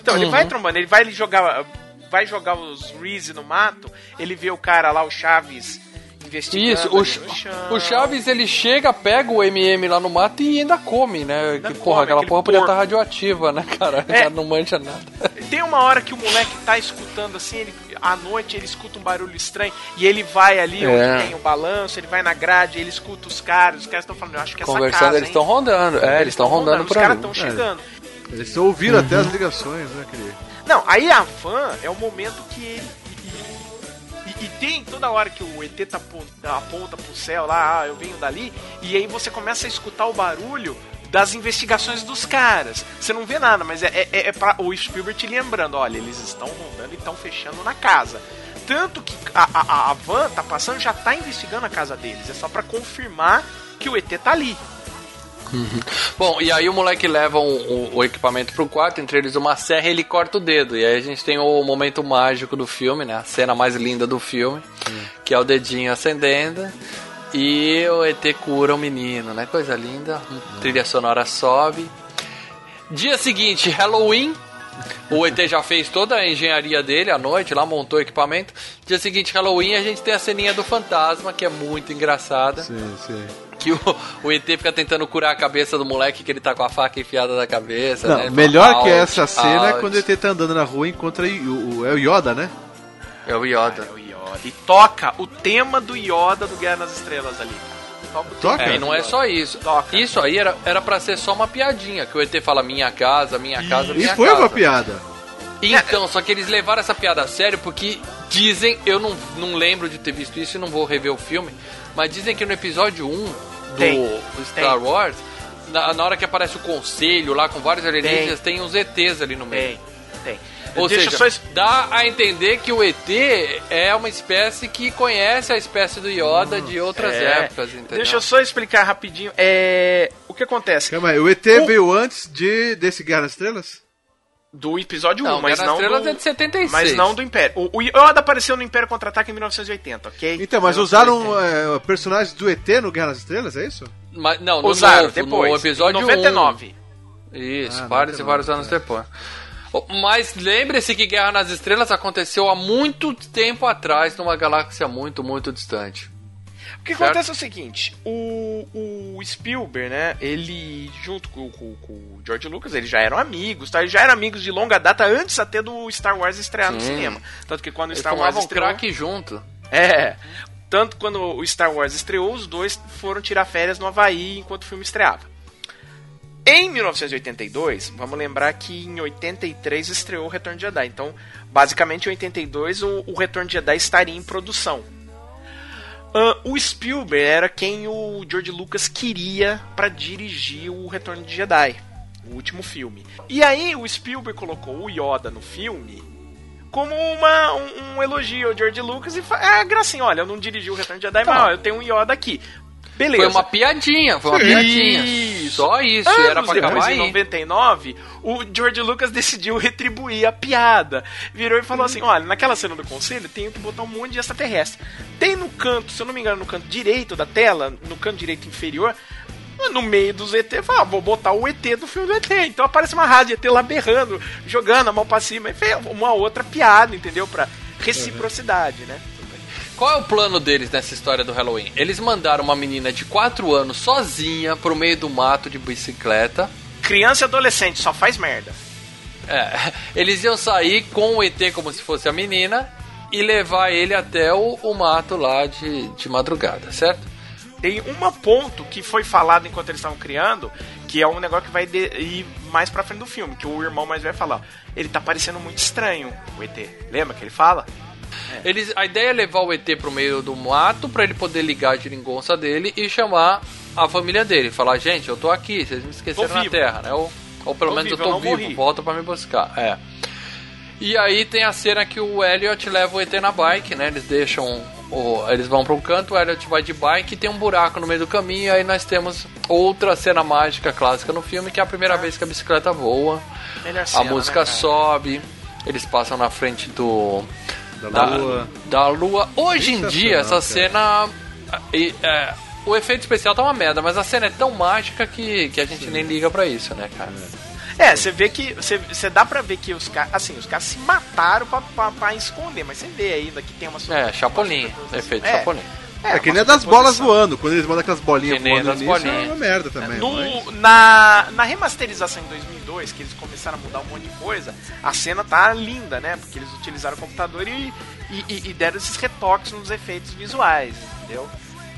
Então, ele Uhum. vai trombando, ele vai jogar. Vai jogar os Reese no mato, ele vê o cara lá, o Chaves, investigando. Isso, o, Ch- o Chaves ele chega, pega o MM lá no mato e ainda come, né? Ainda que, come, porra, aquela porra podia estar radioativa, né, cara? É. Não manja nada. Tem uma hora que o moleque tá escutando assim, ele, à noite ele escuta um barulho estranho e ele vai ali É. onde tem o balanço, ele vai na grade, ele escuta os caras, os caras estão falando, eu acho que essa Conversando, casa, eles estão rondando. É, eles estão rondando Os por caras ali. estão chegando. Eles ouviram até Uhum. as ligações, né? Aquele... Não, aí a van é o momento que ele. E tem toda hora que o ET tá apon- aponta pro céu lá, ah, eu venho dali, e aí você começa a escutar o barulho das investigações dos caras. Você não vê nada, mas é, é, é pra o Spielberg te lembrando, olha, eles estão rondando e estão fechando na casa. Tanto que a, a, a van tá passando já tá investigando a casa deles. É só pra confirmar que o ET tá ali. Bom, e aí o moleque leva o, o- o equipamento pro quarto, entre eles uma serra e ele corta o dedo. E aí a gente tem o momento mágico do filme, né? A cena mais linda do filme, que é o dedinho acendendo. E o ET cura o menino, né? Coisa linda. Trilha sonora sobe. Dia seguinte, Halloween. O ET já fez toda a engenharia dele à noite, lá montou o equipamento. Dia seguinte, Halloween, a gente tem a ceninha do fantasma, que é muito engraçada Sim, sim. Que o, o ET fica tentando curar a cabeça do moleque que ele tá com a faca enfiada na cabeça. Não, né? Melhor fala, que "Out, essa cena é out". quando ele tá andando na rua e encontra o, o- é o Yoda, né? É o Yoda. É o Yoda. E toca o tema do Yoda do Guerra nas Estrelas ali. Toca o É, e não é só isso. Toca. Isso aí era, era pra ser só uma piadinha, que o ET fala minha casa, minha casa, E minha foi casa. uma piada. Então, só que eles levaram essa piada a sério porque dizem, eu não, não lembro de ter visto isso e não vou rever o filme, mas dizem que no episódio 1 do Tem, Star tem. Wars, na, na hora que aparece o conselho lá com vários alienígenas, tem, uns ETs ali no meio. Tem, tem. Ou Deixa seja, só es- dá a entender que o ET é uma espécie que conhece a espécie do Yoda de outras É, épocas, entendeu? Deixa eu só explicar rapidinho. É, o que acontece? Calma aí, o ET veio antes de, desse Guerra nas Estrelas? Do episódio 1, Não, mas Guerra não do... é de 76. Mas não do Império. O, o Yoda apareceu no Império Contra-Ataque em 1980, ok? Então, mas 1980. usaram é, personagens do ET no Guerra nas Estrelas, é isso? Mas, não, no Usaram novo, depois. no episódio em 99. 1. Isso, Ah, vários e 99, vários anos depois. Oh, Mas lembre-se que Guerra nas Estrelas aconteceu há muito tempo atrás, numa galáxia muito, muito distante. O que Certo. acontece é o seguinte, o, o Spielberg, né, ele, junto com, com- com o George Lucas, eles já eram amigos, tá? Eles já eram amigos de longa data antes até do Star Wars estrear no Sim. cinema. Tanto que quando o Star Wars estreou... crack junto. É, tanto quando o Star Wars estreou, os dois foram tirar férias no Havaí enquanto o filme estreava. Em 1982, vamos lembrar que em 83 estreou o Retorno de Jedi. Então, basicamente, em 82 o, o Retorno de Jedi estaria em produção. Ah, o Spielberg era quem o George Lucas queria para dirigir o Retorno de Jedi, o último filme. E aí o Spielberg colocou o Yoda no filme como uma, um, um elogio ao George Lucas e é gracinha, olha, eu não dirigi o Retorno de Jedi, Tá. mas ó, eu tenho um Yoda aqui. Beleza. Foi uma piadinha, foi uma piadinha. Isso. Só isso, Anos era pra acabar em aí. 99, o George Lucas decidiu retribuir a piada. Virou e falou assim: olha, naquela cena do conselho, tenho que botar um monte de extraterrestre. Tem no canto, se eu não me engano, no canto direito da tela, no canto direito inferior, no meio dos ET, fala, ah, vou botar o ET do filme do ET. Então aparece uma rádio ET lá berrando, jogando a mão pra cima, e fez uma outra piada, entendeu? Pra reciprocidade, né? Qual é o plano deles nessa história do Halloween? Eles mandaram uma menina de 4 anos sozinha pro meio do mato de bicicleta. Criança e adolescente só faz merda. É, eles iam sair com o ET como se fosse a menina e levar ele até o, o mato lá de, de madrugada, certo? Tem um ponto que foi falado enquanto eles estavam criando, que é um negócio que vai de- ir mais pra frente do filme, que o irmão mais velho fala, ó, ele tá parecendo muito estranho, o ET. Lembra que ele fala? Eles, a ideia é levar o ET pro meio do mato pra ele poder ligar a geringonça dele e chamar a família dele. Falar, gente, eu tô aqui, vocês me esqueceram Tô na vivo. Terra, né? Ou, ou pelo Tô menos vivo, eu eu tô não vivo, morri. volta pra me buscar. É. E aí tem a cena que o Elliot leva o ET na bike, né? Eles deixam. O, eles vão pra um canto, o Elliot vai de bike e tem um buraco no meio do caminho. E aí nós temos outra cena mágica clássica no filme, que é a primeira vez que a bicicleta voa. Melhor A cena, música né, sobe, eles passam na frente do. Da lua. da lua. Hoje em dia, essa Sensacional, cena. e, é, o efeito especial tá uma merda, mas a cena é tão mágica que, que a gente nem liga pra isso, né, cara? É, você vê que. Você, você dá pra ver que os caras. Assim, os caras se mataram pra, pra, pra esconder, mas você vê ainda que tem uma É, Chapolin, efeito é, Chapolin. É, que uma nem das bolas voando. Quando eles mandam aquelas bolinhas Que voando nisso, bolinhas. é uma merda também. No, mas- na, na remasterização em 2002, que eles começaram a mudar um monte de coisa, a cena tá linda, né? Porque eles utilizaram o computador e, e, e- e deram esses retoques nos efeitos visuais, entendeu?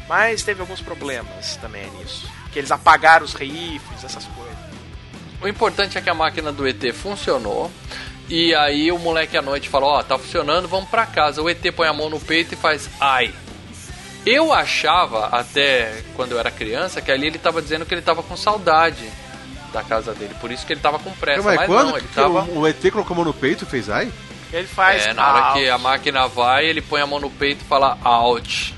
Mas teve alguns problemas também nisso. Que eles apagaram os rifles, essas coisas. O importante é que a máquina do ET funcionou. E aí o moleque à noite fala, ó, tá funcionando, vamos pra casa. O ET põe a mão no peito e faz, ai. Eu achava, até quando eu era criança, que ali ele tava dizendo que ele tava com saudade da casa dele. Por isso que ele tava com pressa. Mas, Mas quando não, ele que tava... o, o ET colocou a mão no peito e fez ai? Ele faz. É, na hora out. que a máquina vai, ele põe a mão no peito e fala out.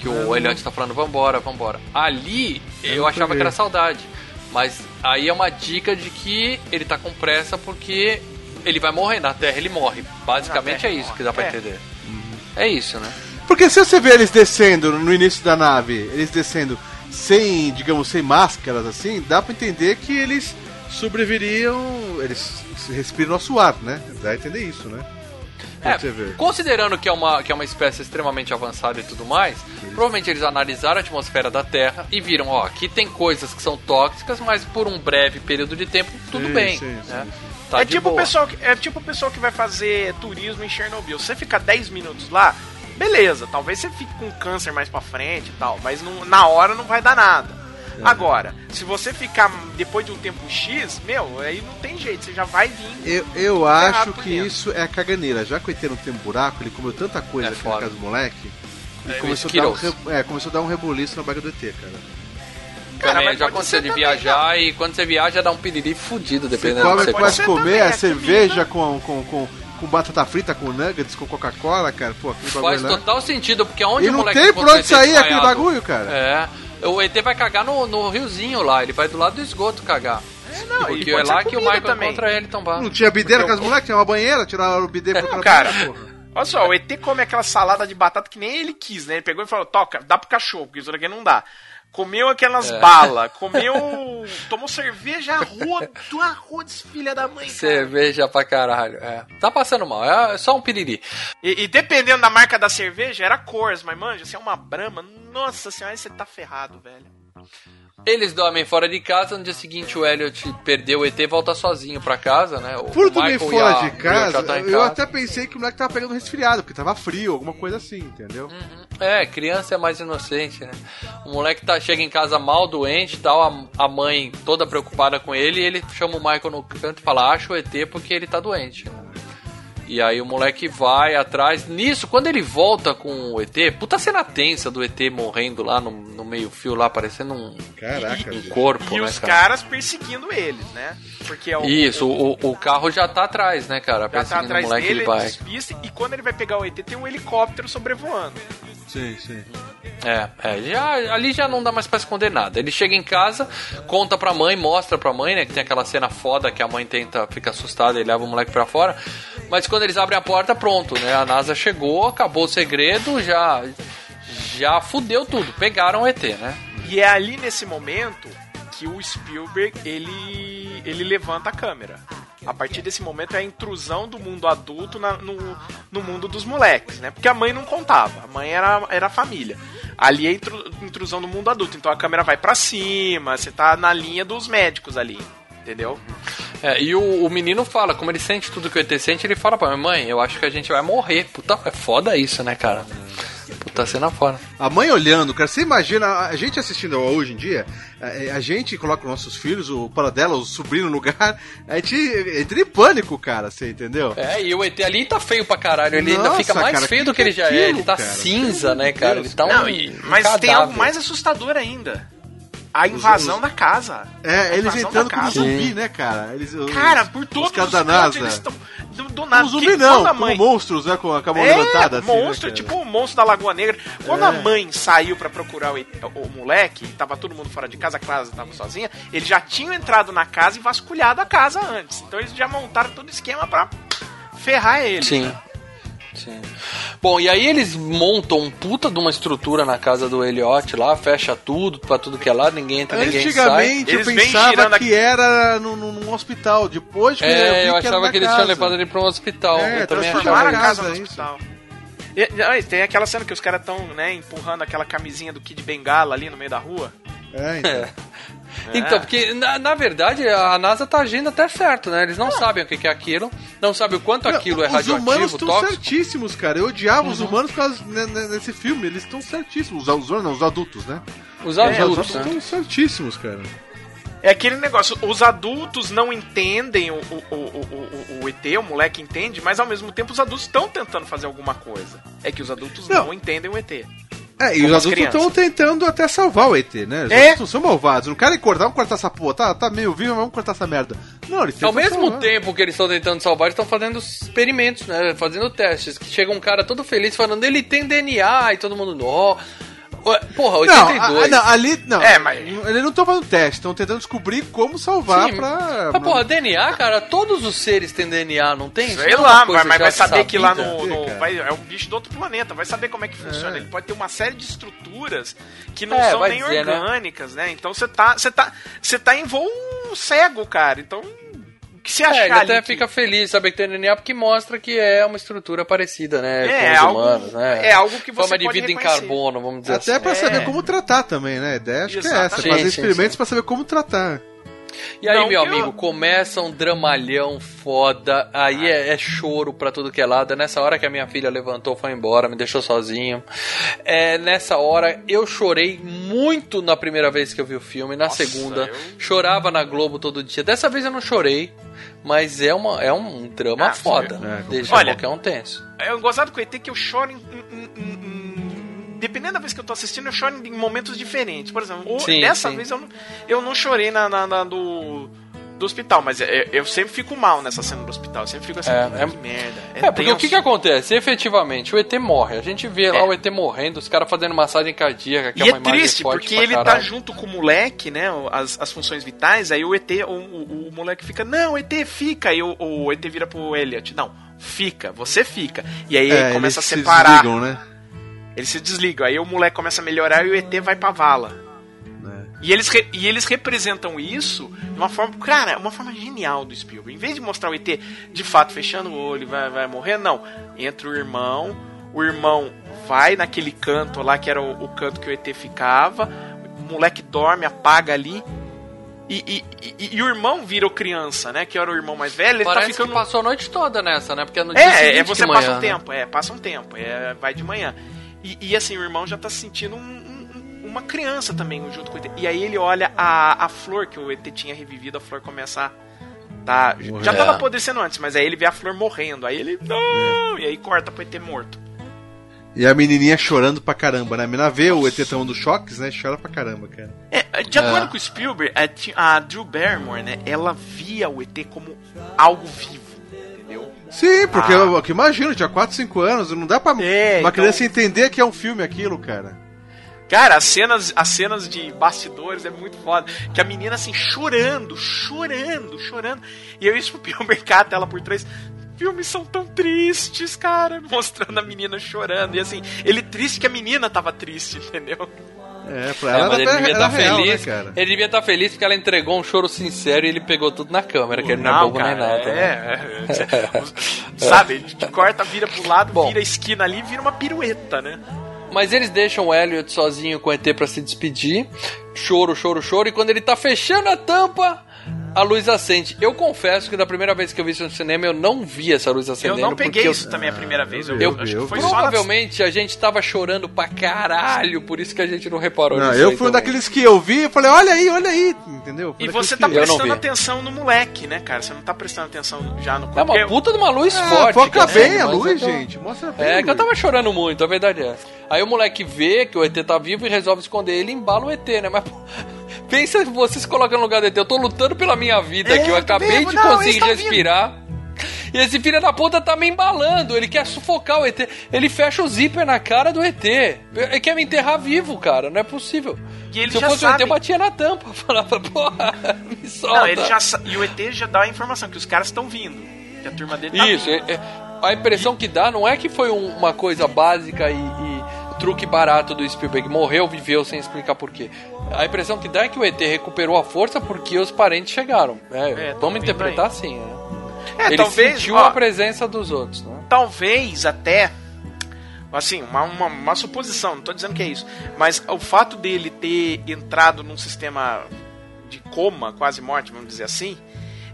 Que o Elliot tá falando, vambora, vambora. Ali, eu, não achava que era saudade. Mas aí é uma dica de que ele tá com pressa porque ele vai morrer. Na Terra ele morre. Basicamente Terra é isso morre. que dá pra É. entender. É isso, né? Porque se você vê eles descendo no início da nave, eles descendo sem, digamos, sem máscaras assim, dá pra entender que eles sobreviveriam, eles respiram nosso ar, né? Dá a entender isso, né? É, considerando que é, uma, que é uma espécie extremamente avançada e tudo mais, provavelmente eles analisaram a atmosfera da Terra e viram, ó, aqui tem coisas que são tóxicas, mas por um breve período de tempo, tudo Sim, bem. sim, né? sim, Tá é, tipo o pessoal que, é tipo o pessoal que vai fazer turismo em Chernobyl. Você ficar 10 minutos lá, beleza, talvez você fique com câncer mais pra frente e tal, mas não- na hora não vai dar nada. É. Agora, se você ficar depois de um tempo X, meu, aí não tem jeito, você já vai vir. Eu, eu acho que dentro. isso é a caganeira. Já que o ET não tem um buraco, ele comeu tanta coisa É aqui na casa do moleque. E É, começou, a dar um, re- é, começou a dar um reboliço na barriga do ET, cara. Cara, Também mas já aconteceu de também, viajar e quando você viaja dá um piriri fudido, dependendo do come, que você pode começa a comer a é cerveja com, com, com, com batata frita, com nuggets, com Coca-Cola, cara. Pô, aquele bagulho Faz lá. total sentido, porque onde E o não moleque tem por encontra onde sair aquele bagulho, cara. É. O ET vai cagar no, no riozinho lá, ele vai do lado do esgoto cagar. É, não, e porque é lá que o Michael também. encontra ele tombado. Não tinha bideira com as moleques, tinha uma banheira, tiraram o bidê pro Não, cara. Olha só, o ET come aquela salada de batata que nem ele quis, né? Ele pegou e falou: toca, dá pro cachorro, porque isso daqui não dá. Comeu aquelas É. balas, comeu. tomou cerveja rodo, arroz, filha da mãe, cara. Cerveja pra caralho. É. Tá passando mal, é só um piriri. E, e dependendo da marca da cerveja, era Coors, mas manja, se é uma Brahma, nossa senhora, você tá ferrado, velho. Eles dormem fora de casa, no dia seguinte o Elliot perdeu o ET e volta sozinho pra casa, né? O Por dormir fora a de Rio casa, tá eu casa. até pensei que o moleque tava pegando resfriado, porque tava frio, alguma coisa assim, entendeu? É, criança é mais inocente, né? O moleque tá, chega em casa mal, doente e tal, a, a mãe toda preocupada com ele, e ele chama o Michael no canto e fala, acha o ET porque ele tá doente. né? E aí o moleque vai atrás. Nisso, quando ele volta com o ET, puta cena tensa do ET morrendo lá no, no meio-fio, lá, parecendo um, Caraca, um corpo, E né, os cara? caras perseguindo eles, né? Porque é o, Isso, o, o carro já tá atrás, né, cara? já tá Perseguindo atrás o moleque dele, de ele bike. despista, e quando ele vai pegar o ET, tem um helicóptero sobrevoando. Sim, sim. É, é, já, ali já não dá mais pra esconder nada. Ele chega em casa, conta pra mãe, mostra pra mãe, né? Que tem aquela cena foda que a mãe tenta, fica assustada e leva o moleque pra fora. Mas quando eles abrem a porta, pronto, né? A NASA chegou, acabou o segredo, já. Já fudeu tudo. Pegaram o ET, né? E é ali nesse momento que o Spielberg ele, ele levanta a câmera. A partir desse momento é a intrusão do mundo adulto na- no, no mundo dos moleques, né? Porque a mãe não contava, a mãe era, era a família. Ali é a intru- intrusão do mundo adulto, então a câmera vai pra cima, você tá na linha dos médicos ali, entendeu? É, e o, o menino fala, como ele sente tudo que o ET sente, ele fala pra mãe, mãe, eu acho que a gente vai morrer. Puta, é foda isso, né, cara? Puta cena foda. A mãe olhando, cara, você imagina, a gente assistindo hoje em dia, a, a gente coloca os nossos filhos, o paradela, o sobrinho no lugar, a gente entra em pânico, cara, você entendeu? É, e o ET ali tá feio pra caralho. Ele ainda Nossa, fica mais cara, feio que do que ele já é. aquilo, Ele tá cara? cinza, né, cara? Deus. Ele tá um. Não, e- mas um tem cadáver. algo mais assustador ainda. A invasão os- da casa. É, A eles entrando como casa. zumbi, né, cara? Eles, os- Cara, por todos os cantos eles estão do, do nada. Como zumbi Que- não, como mãe- monstros, né, com a, com a mão é, levantada. assim, né, monstro, cara? tipo o monstro da Lagoa Negra. Quando É. a mãe saiu pra procurar o, o moleque, tava todo mundo fora de casa, a casa tava sozinha, eles já tinham entrado na casa e vasculhado a casa antes. Então eles já montaram todo o esquema pra ferrar ele. Sim. Sim. Bom, e aí eles montam um puta de uma estrutura na casa do Elliot lá, fecha tudo, pra tudo que é lá, ninguém entra, ninguém sai. Antigamente eu pensava que era num, num- hospital. Depois que É, vi eu que era achava na que eles casa. tinham levado ele pra um hospital. É, eu também transformaram achava. A casa no isso. hospital. E, não, e tem aquela cena que os caras estão né, empurrando aquela camisinha do Kid Bengala ali no meio da rua. É, então. Então, porque na, na verdade a NASA tá agindo até certo, né? Eles não sabem o que é aquilo, não sabem o quanto aquilo é Os humanos radioativo, estão certíssimos, cara. Eu odiava os humanos por causa nesse filme. Eles estão certíssimos. Os, os, não, os adultos, né? Os Os adultos, adultos né? estão certíssimos, cara. É aquele negócio, os adultos não entendem o, o, o, o, o ET, o moleque entende, mas ao mesmo tempo os adultos estão tentando fazer alguma coisa. É que os adultos não, Não. entendem o ET. É, e os adultos estão tentando até salvar o ET, né? Os É. não são malvados. Não querem cortar, vamos cortar essa porra. Tá, tá meio vivo, mas vamos cortar essa merda. Não, ele Ao mesmo salvar. tempo que eles estão tentando salvar, eles estão fazendo experimentos, né? Fazendo testes. Que chega um cara todo feliz falando, ele tem DNA, e todo mundo, ó. Ué, Porra, Não, 82. a- não, ali. Não, É, mas- Eles não estão fazendo teste, estão tentando descobrir como salvar Sim, pra. Mas, porra, DNA, cara, todos os seres têm DNA, não tem? Sei não é lá, mas, mas vai saber que lá sabida? no. no- vai- é um bicho do outro planeta, vai saber como é que funciona. É. Ele pode ter uma série de estruturas que não É, são nem dizer, né? orgânicas, né? Então você tá. Você tá. Você tá em voo cego, cara. Então. Que você É, achar ele até que- fica feliz saber que tem DNA porque mostra que é uma estrutura parecida, né? É, com é os algo- humanos, né? é algo que você Forma de vida em reconhecer. carbono, vamos dizer Até assim. pra É. saber como tratar também, né? A ideia acho que é essa. Exatamente. Fazer Sim, experimentos sim, pra saber como tratar. E aí, Não, meu eu- amigo, começa um dramalhão foda, aí é, é choro pra tudo que é lado. É nessa hora que a minha filha levantou, foi embora, me deixou sozinho. É nessa hora eu chorei muito na primeira vez que eu vi o filme, na Nossa, segunda eu- chorava na Globo todo dia. Dessa vez eu não chorei, mas é, uma, é um drama Ah, foda. é, Deixa Olha, qualquer um tenso. É gozado com o ET que eu choro em, em- em- em- Dependendo da vez que eu tô assistindo, eu choro em momentos diferentes. Por exemplo, Sim, dessa sim. vez eu não, eu não chorei na, na- na do, do hospital, mas é- eu sempre fico mal nessa cena do hospital. Eu sempre fico assim, É, "Puta, é- que merda. É, porque o que, que tenso." acontece? Efetivamente, o ET morre. A gente vê lá É. o ET morrendo, os caras fazendo massagem cardíaca, que E é uma é triste, forte porque ele tá caralho. junto com o moleque, né? As, as funções vitais, aí o ET, o, o, o moleque fica, não, ET fica. Aí o, o ET vira pro Elliot, não, fica, você fica. E aí É, ele começa a eles se separar. desligam, né? Eles se desligam. Aí o moleque começa a melhorar e o ET vai pra vala. É. E eles, re- e eles representam isso de uma forma, cara, uma forma genial do Spielberg. Em vez de mostrar o ET de fato fechando o olho, vai, vai morrer, não. Entra o irmão, o irmão vai naquele canto lá que era o, o canto que o ET ficava, o moleque dorme, apaga ali. E, e, e- e o irmão vira o criança, né? Que era o irmão mais velho, ele Parece tá ficando. que passou a noite toda nessa, né? Porque é no dia É, seguinte é, você passa manhã, um né? tempo, é, passa um tempo, é, vai de manhã. E, e, assim, o irmão já tá se sentindo um- um- uma criança também junto com o ET. E aí ele olha a, a flor que o ET tinha revivido, a flor começa a. Tá, já tava apodrecendo antes, mas aí ele vê a flor morrendo. Aí ele. Não! E aí corta pro ET morto. E a menininha chorando pra caramba, né? A menina vê o ET tomando choques, né? Chora pra caramba, cara. É, de acordo com o Spielberg, a, a Drew Barrymore, né? Ela via o ET como algo vivo? Sim, porque Ah. eu, eu imagino, tinha 4, 5 anos, não dá pra É, uma então- criança entender que é um filme aquilo, cara. Cara, as cenas, as cenas de bastidores é muito foda. Que a menina assim, chorando, chorando, chorando. E eu isso pro mercado ela por trás. Filmes são tão tristes, cara. Mostrando a menina chorando. E assim, ele triste que a menina tava triste, entendeu? É, pra É, ela mas ele era, devia era estar real, feliz. né, cara? ele devia estar feliz porque ela entregou um choro sincero e ele pegou tudo na câmera, que ele não é bobo nem nada. né? É, é. Sabe, de corta, vira pro lado, Bom. vira a esquina ali, vira uma pirueta, né? Mas eles deixam o Elliot sozinho com o ET pra se despedir. Choro, choro, choro. E quando ele tá fechando a tampa, a luz acende. Eu confesso que da primeira vez que eu vi isso no cinema, eu não vi essa luz Eu acendendo. não peguei porque eu- isso também a primeira vez. Eu, eu- acho eu- que foi só na... Provavelmente a gente tava chorando pra caralho, por isso que a gente não reparou Não, eu fui um daqueles que eu vi e falei, olha aí, olha aí, entendeu? Foi E você tá eu- Eu prestando atenção no moleque, né, cara? Você não tá prestando atenção já no É uma puta de uma luz Ah, forte. foca bem a luz, eu tô- gente. Mostra bem. É, que eu tava chorando muito, a verdade é. Aí o moleque vê que o ET tá vivo e resolve esconder ele e embala o ET, né? Mas pô, pensa você se coloca no lugar do ET. Eu tô lutando pela minha vida É, aqui, eu acabei vivo, de não, conseguir tão respirar. E esse filho da puta tá me embalando, ele quer sufocar o ET. Ele fecha o zíper na cara do ET. Ele quer me enterrar vivo, cara, não é possível. E ele Se eu fosse o ET, eu batia na tampa. Falava, porra, me solta. Não, ele já e o ET já dá a informação que os caras estão vindo. Que a turma dele tá Isso, é- é- a impressão que dá não é que foi um- uma coisa básica e, e truque barato do Spielberg, morreu, viveu sem explicar porquê. A impressão que dá é que o ET recuperou a força porque os parentes chegaram. É, É, tão vamos interpretar aí. assim, né? É, Ele talvez, sentiu ó, a presença dos outros, né? talvez até assim, uma, uma, uma suposição, não tô dizendo que é isso, mas o fato dele ter entrado num sistema de coma, quase morte, vamos dizer assim,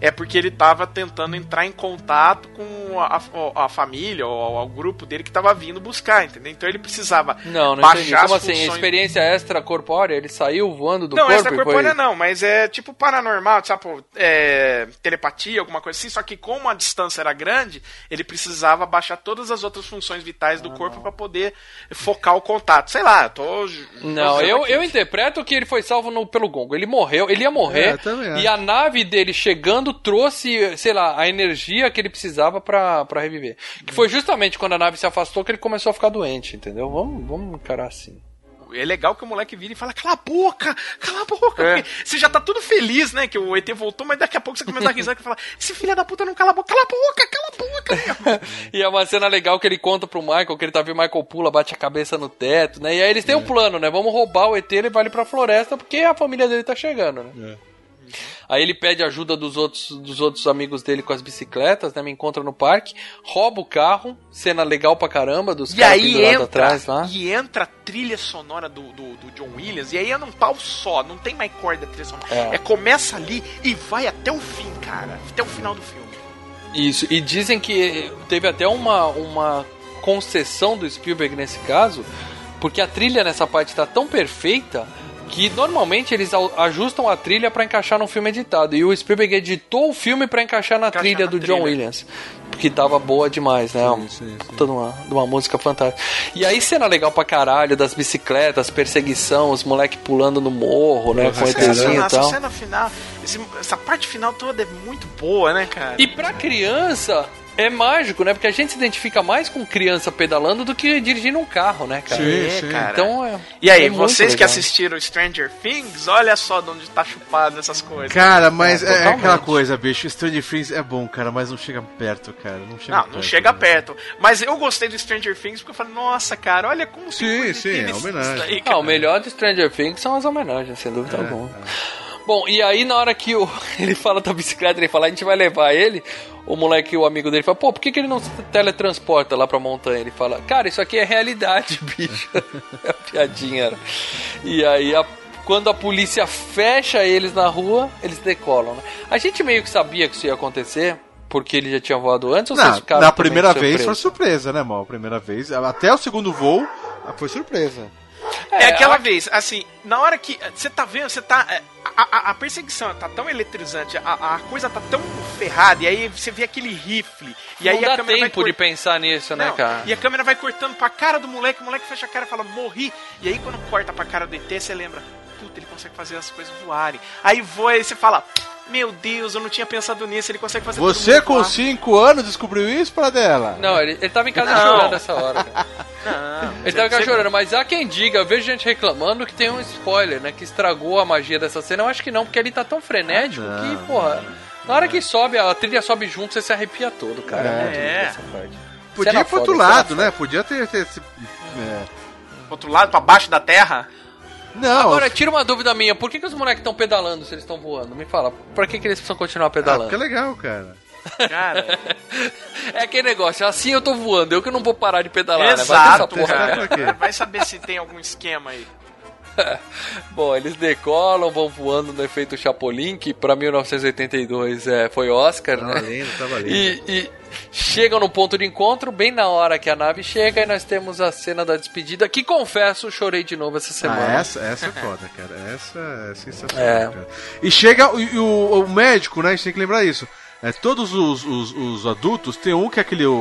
é porque ele tava tentando entrar em contato com a, a, a família ou o grupo dele que tava vindo buscar, entendeu? Então ele precisava Não, não baixar entendi. Como as assim? funções... Experiência extracorpórea? Ele saiu voando do não, corpo e extracorpórea foi... não, mas é tipo paranormal, tipo, é, telepatia, alguma coisa assim, só que como a distância era grande, ele precisava baixar todas as outras funções vitais do corpo para poder focar o contato. Sei lá, eu tô... Não, eu, aqui. eu interpreto que ele foi salvo no, pelo Gongo. Ele morreu, ele ia morrer. É, e a nave dele chegando trouxe, sei lá, a energia que ele precisava pra, pra reviver. Que foi justamente quando a nave se afastou que ele começou a ficar doente, entendeu? Vamos, vamos encarar assim. É legal que o moleque vira e fala, cala a boca, cala a boca. É. porque Você já tá tudo feliz, né, que o ET voltou, mas daqui a pouco você começa a risada e fala, esse filho da puta não cala a boca, cala a boca, cala a boca. E é uma cena legal que ele conta pro Michael que ele tá vendo o Michael pula, bate a cabeça no teto, né? E aí eles têm um plano, né? Vamos roubar o ET e levar ele pra floresta porque a família dele tá chegando, né? Aí ele pede ajuda dos outros, dos outros amigos dele com as bicicletas, né? Me encontra no parque, rouba o carro, cena legal pra caramba, dos E caras entra, atrás lá. e entra a trilha sonora do, do, do John Williams, e aí é num pau só, não tem mais corda a trilha sonora. É. É. começa ali e vai até o fim, cara, até o final do filme. Isso, e dizem que teve até uma, uma concessão do Spielberg nesse caso, porque a trilha nessa parte tá tão perfeita que normalmente eles ajustam a trilha pra encaixar no filme editado. E o Spielberg editou o filme pra encaixar na Encaixar trilha na do trilha. John Williams. Porque tava boa demais, né? Sim, sim, sim. Toda uma, uma música fantástica. E aí, cena legal pra caralho das bicicletas, perseguição, os moleque pulando no morro, né? Com o Porra, ETzinho e essa tal. cena final, essa parte final toda é muito boa, né, cara? E pra criança é mágico, né? Porque a gente se identifica mais com criança pedalando do que dirigindo um carro, né, cara? Sim, É, sim. cara. Então é. E aí, é vocês que assistiram Stranger Things, olha só de onde tá chupado essas coisas. Cara, mas É, é, aquela coisa, bicho. Stranger Things é bom, cara, mas não chega perto, cara. Não chega Não, perto. não chega né? perto. Mas eu gostei do Stranger Things porque eu falei, nossa, cara, olha como Sim, tem coisa sim, é homenagem. daí, Ah, cara. o melhor de Stranger Things são as homenagens, sem dúvida É, alguma. Bom, e aí na hora que o, ele fala da bicicleta, ele fala, a gente vai levar ele, o moleque, o amigo dele, fala, pô, por que, que ele não se teletransporta lá pra montanha? Ele fala, cara, isso aqui é realidade, bicho. é piadinha, era. E aí, a- quando a polícia fecha eles na rua, eles decolam, né? A gente meio que sabia que isso ia acontecer, porque ele já tinha voado antes, ou vocês Na, ficaram na primeira vez foi surpresos? surpresa, né, mal? Primeira vez. Até o segundo voo foi surpresa. É, aquela a- vez, assim, na hora que você tá vendo, você tá. é, A, a- a perseguição tá tão eletrizante, a, a coisa tá tão ferrada, e aí você vê aquele rifle, e aí não a dá câmera vai tempo de cort- pensar nisso, né, Não, cara? E a câmera vai cortando pra cara do moleque, o moleque fecha a cara e fala, morri. E aí quando corta pra cara do ET, você lembra, puta, ele consegue fazer as coisas voarem. Aí voa e você fala, meu Deus, eu não tinha pensado nisso, ele consegue fazer Você com voar. 5 anos descobriu isso para dela? Não, ele, ele tava em casa Não. chorando essa hora, cara. Não, Ele tava em casa chorando, mas há quem diga, eu vejo gente reclamando que tem um spoiler, né? Que estragou a magia dessa cena. Eu acho que não, porque ele tá tão frenético Ah, que, porra. Na hora que sobe, a trilha sobe junto, você se arrepia todo, cara. É. É. essa parte. Podia ir pro outro lado, né? Podia ter. ter esse- é. Outro lado, pra baixo da terra. Não, Agora, tira uma dúvida minha, por que, que os moleques estão pedalando se eles estão voando? Me fala, por que, que eles precisam continuar ah, pedalando? porque é legal, cara. Cara, É aquele negócio, assim eu tô voando, eu que não vou parar de pedalar, né? Vai ter exato. porra, cara. né? Pra quê? Vai saber se tem algum esquema aí. Bom, eles decolam, vão voando no efeito Chapolin, que pra 1982 é, foi Oscar, Tava né? lindo, tava lindo. E, e chegam no ponto de encontro, bem na hora que a nave chega, e nós temos a cena da despedida, que confesso, chorei de novo essa semana. Ah, essa, essa é foda, cara. Essa é sensacional, É. cara. E chega o, o, o médico, né? A gente tem que lembrar isso. É, todos os, os, os adultos, tem um que é aquele. O,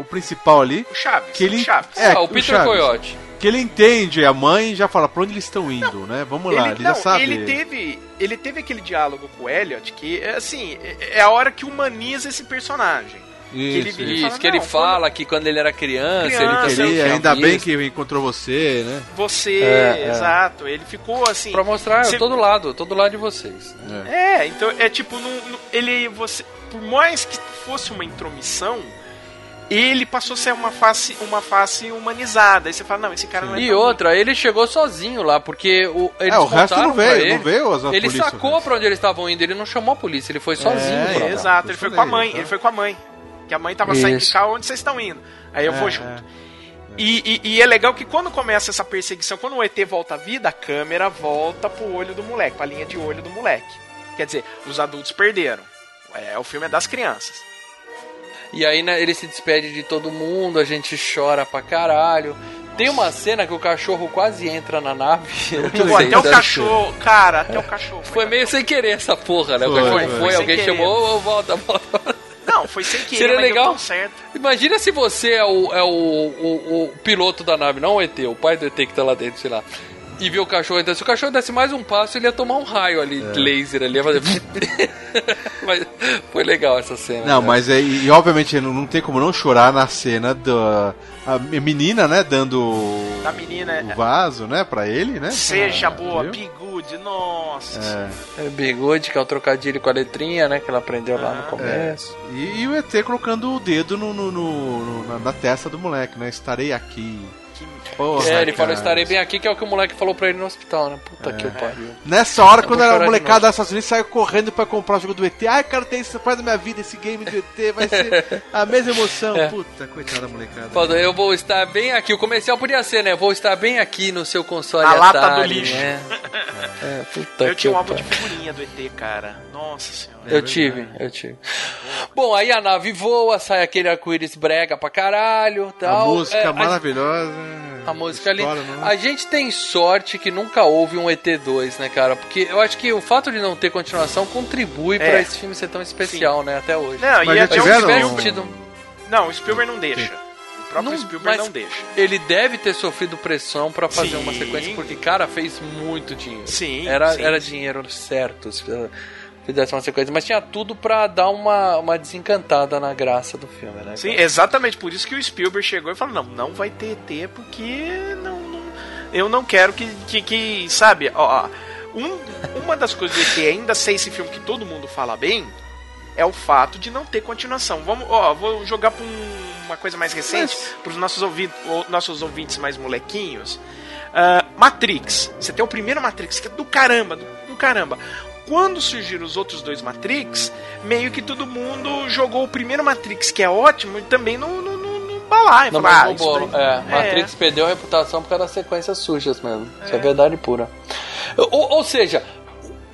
o principal ali. O Chaves. Que ele, o Chaves. É, Ah, o Peter Chaves. Coyote. Que ele entende a mãe já fala pra onde eles estão indo, né? Vamos lá, ele, ele, já não, sabe. ele teve, ele teve aquele diálogo com o Elliot que, é, assim, é- é a hora que humaniza esse personagem. ele Isso, vira e isso. Fala, que ele fala que quando ele era criança, Criança, ele Ele, tinha ainda bem que encontrou você, né? Você, É, é. exato. Ele ficou assim. Pra mostrar, Cê- eu tô do lado, eu tô do lado de vocês. né? É, então é tipo, ele. Você, por mais que fosse uma intromissão, ele passou a ser uma face, uma face humanizada. Aí você fala, não, esse cara não é E outra, ele chegou sozinho lá, porque o, eles É, o resto não veio, ele, não veio as- Ele polícia, sacou resto. pra onde eles estavam indo, ele não chamou a polícia, ele foi sozinho É, pra lá. Exato, ele foi com a mãe, tá? ele foi com a mãe. Que a mãe tava saindo de Isso. carro, onde vocês estão indo? Aí eu É, vou é. junto. E, e- e é legal que quando começa essa perseguição, quando o ET volta à vida, a câmera volta pro olho do moleque, pra linha de olho do moleque. Quer dizer, os adultos perderam. É, o filme é das crianças. E aí né, ele se despede de todo mundo, a gente chora pra caralho. Tem uma cena que o cachorro quase entra na nave. Pô, até o cachorro, cara, até o cachorro. Foi meio sem querer essa porra, né? O Foi, cachorro foi. foi, alguém querer. chamou, "Ô, volta, volta. Não, foi sem querer, Seria legal. Imagina se você é o, é o, o, o piloto da nave, não o ET, o pai do ET que tá lá dentro, sei lá. E vê o cachorro entrando. Se o cachorro desse mais um passo, ele ia tomar um raio ali, É. laser ali, ia fazer. Mas foi legal essa cena. Não, né? mas é, e, obviamente não, não tem como não chorar na cena da a menina, né, dando menina, o vaso, né, pra ele, né? seja Ah, boa, viu? be good, nossa. É. É Bigode, que é o trocadilho com a letrinha, né? Que ela aprendeu lá no começo. E, e o ET colocando o dedo no, no- no- no- na, na testa do moleque, né? Estarei aqui. Porra, é, ele falou, cara. estarei bem aqui, que é o que o moleque falou pra ele no hospital, né? Puta que pariu. Nessa hora, quando vou a molecada dos Estados Unidos saiu correndo pra comprar o jogo do ET. Ai, cara, tem isso faz da minha vida, esse game do ET vai ser a mesma emoção. É. Puta, coitada da molecada. Falou, eu vou estar bem aqui. O comercial podia ser, né? Vou estar bem aqui no seu console Na lata do Atari, lixo. né? É, puta Eu que tinha um álbum de figurinha do ET, cara. Nossa senhora. Eu tive, eu tive. Bom, aí a nave voa, sai aquele arco-íris brega pra caralho A tal. música É, a- maravilhosa. A música ali. Né? A gente tem sorte que nunca houve um ET2, né, cara? Porque eu acho que o fato de não ter continuação contribui É. pra esse filme ser tão especial, né, até hoje. Não, Mas e já até o tiveram- Spielberg... tido- Não, o Spielberg não deixa. O próprio Não, Spielberg mas- não deixa. Ele deve ter sofrido pressão pra fazer Sim. uma sequência, porque, cara, fez muito dinheiro. Sim, Era, sim. era dinheiro certo fizesse uma sequência, mas tinha tudo pra dar uma, uma desencantada na graça do filme, né? Sim, exatamente por isso que o Spielberg chegou e falou: não, não vai ter ET porque não, não- eu não quero que, que, que, sabe, ó, um- uma das coisas do ET ainda ser esse filme que todo mundo fala bem é o fato de não ter continuação. Vamos, ó, vou jogar pra um- uma coisa mais recente para os nossos ouvintes, nossos ouvintes mais molequinhos. Ah, Matrix, você tem o primeiro Matrix que é do caramba, do, do caramba. Quando surgiram os outros dois Matrix, meio que todo mundo jogou o primeiro Matrix, que é ótimo, e também no, no, no, no balaio. Não, Falou, mas ah, bolo. daí- É, Matrix perdeu a reputação por causa das sequências sujas mesmo. Isso é verdade pura. Ou, ou seja,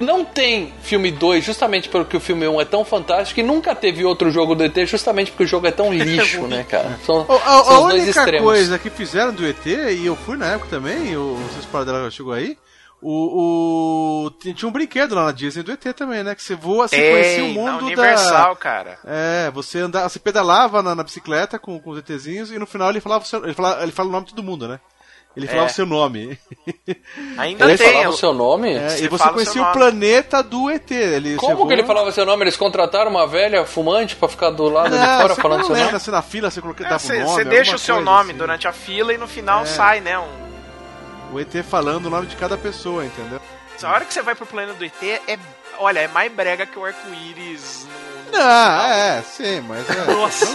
não tem filme 2 justamente porque o filme 1 é tão fantástico que nunca teve outro jogo do ET justamente porque o jogo é tão lixo, né, cara? São, A, a- são a dois única extremos. coisa que fizeram do ET, e eu fui na época também, o, vocês pararam chegou aí, o, o- tinha um brinquedo lá na Disney do ET também, né? Que você voa, você conhecia o Ei, na mundo Universal, da... cara. É, você andava, você pedalava na, na bicicleta com, com os ETzinhos e no final ele falava, o seu- ele falava, ele fala o nome de todo mundo, né? Ele falava É. o seu nome. Ainda Ele tem. falava o seu nome? É, Você e você o conhecia o nome. planeta do ET. Ele, Como você que ele falava seu nome? Eles contrataram uma velha fumante pra ficar do lado de Não, fora você falando não seu lembra, nome? você na fila, você coloca, É, dava Você o nome, deixa alguma o seu nome assim. durante a fila e no final É. sai, né? Um... O ET falando o nome de cada pessoa, entendeu? A hora que você vai pro planeta do ET, é. Olha, é mais brega que o arco-íris no. no Não, é, sim, mas é. Nossa.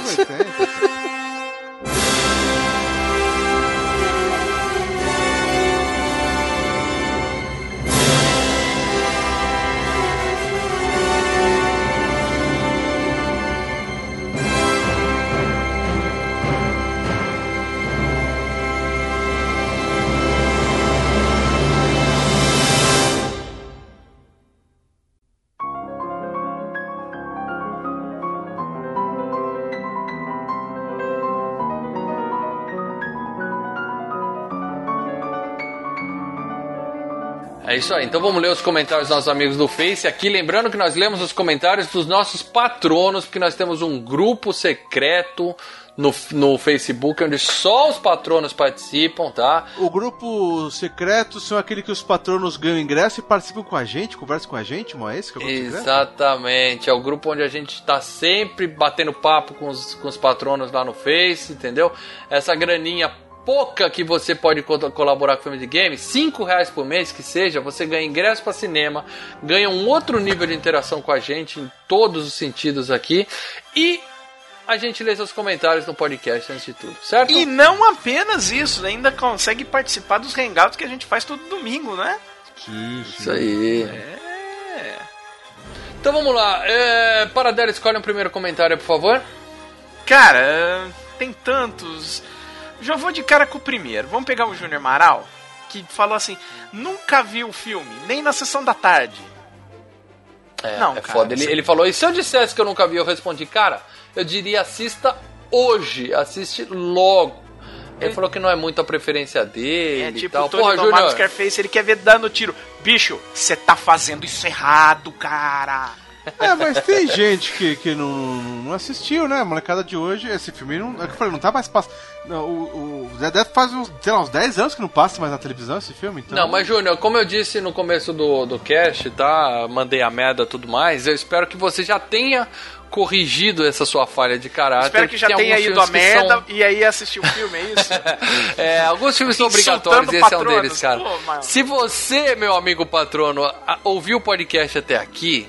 É isso aí. Então vamos ler os comentários dos nossos amigos do Face aqui. Lembrando que nós lemos os comentários dos nossos patronos, porque nós temos um grupo secreto no, no Facebook onde só os patronos participam, tá? O grupo secreto são aquele que os patronos ganham ingresso e participam com a gente, conversam com a gente, não é esse que é o grupo secreto? Exatamente. É o grupo onde a gente tá sempre batendo papo com os, com os patronos lá no Face, entendeu? Essa graninha pouca que você pode co- colaborar com o filme de game, 5 reais por mês que seja, você ganha ingresso para cinema, ganha um outro nível de interação com a gente em todos os sentidos aqui e a gente lê seus comentários no podcast antes de tudo, certo? E não apenas isso, ainda consegue participar dos hangouts que a gente faz todo domingo, né? Isso aí. Então vamos lá. É, Paradela, escolhe um primeiro comentário, por favor. Cara, é, tem tantos. Já vou de cara com o primeiro. Vamos pegar o Júnior Maral, que falou assim: nunca vi o filme, nem na sessão da tarde. É, Não, é cara, foda. Ele, você- ele falou, e se eu dissesse que eu nunca vi, eu respondi, cara, eu diria assista hoje, assiste logo. Ele falou que não é muito a preferência dele É e tipo tal. o Tony Porra, Scarface, ele quer ver dando tiro. Bicho, você tá fazendo isso errado, cara. É, mas tem gente que, que não, não assistiu, né? A molecada de hoje, esse filme não. É que eu falei, não tá mais passando. Não, o, o, deve faz uns, sei lá, uns 10 anos que não passa mais na televisão esse filme, então. Não, mas Júnior, como eu disse no começo do, do cast, tá? Mandei a merda e tudo mais. Eu espero que você já tenha corrigido essa sua falha de caráter. Espero que já Tem tenha ido a merda são- e aí assistiu o filme, é isso? É, alguns filmes são Insultando obrigatórios, esse é um patronos. deles, cara. Pô, Se você, meu amigo patrono, ouviu o podcast até aqui,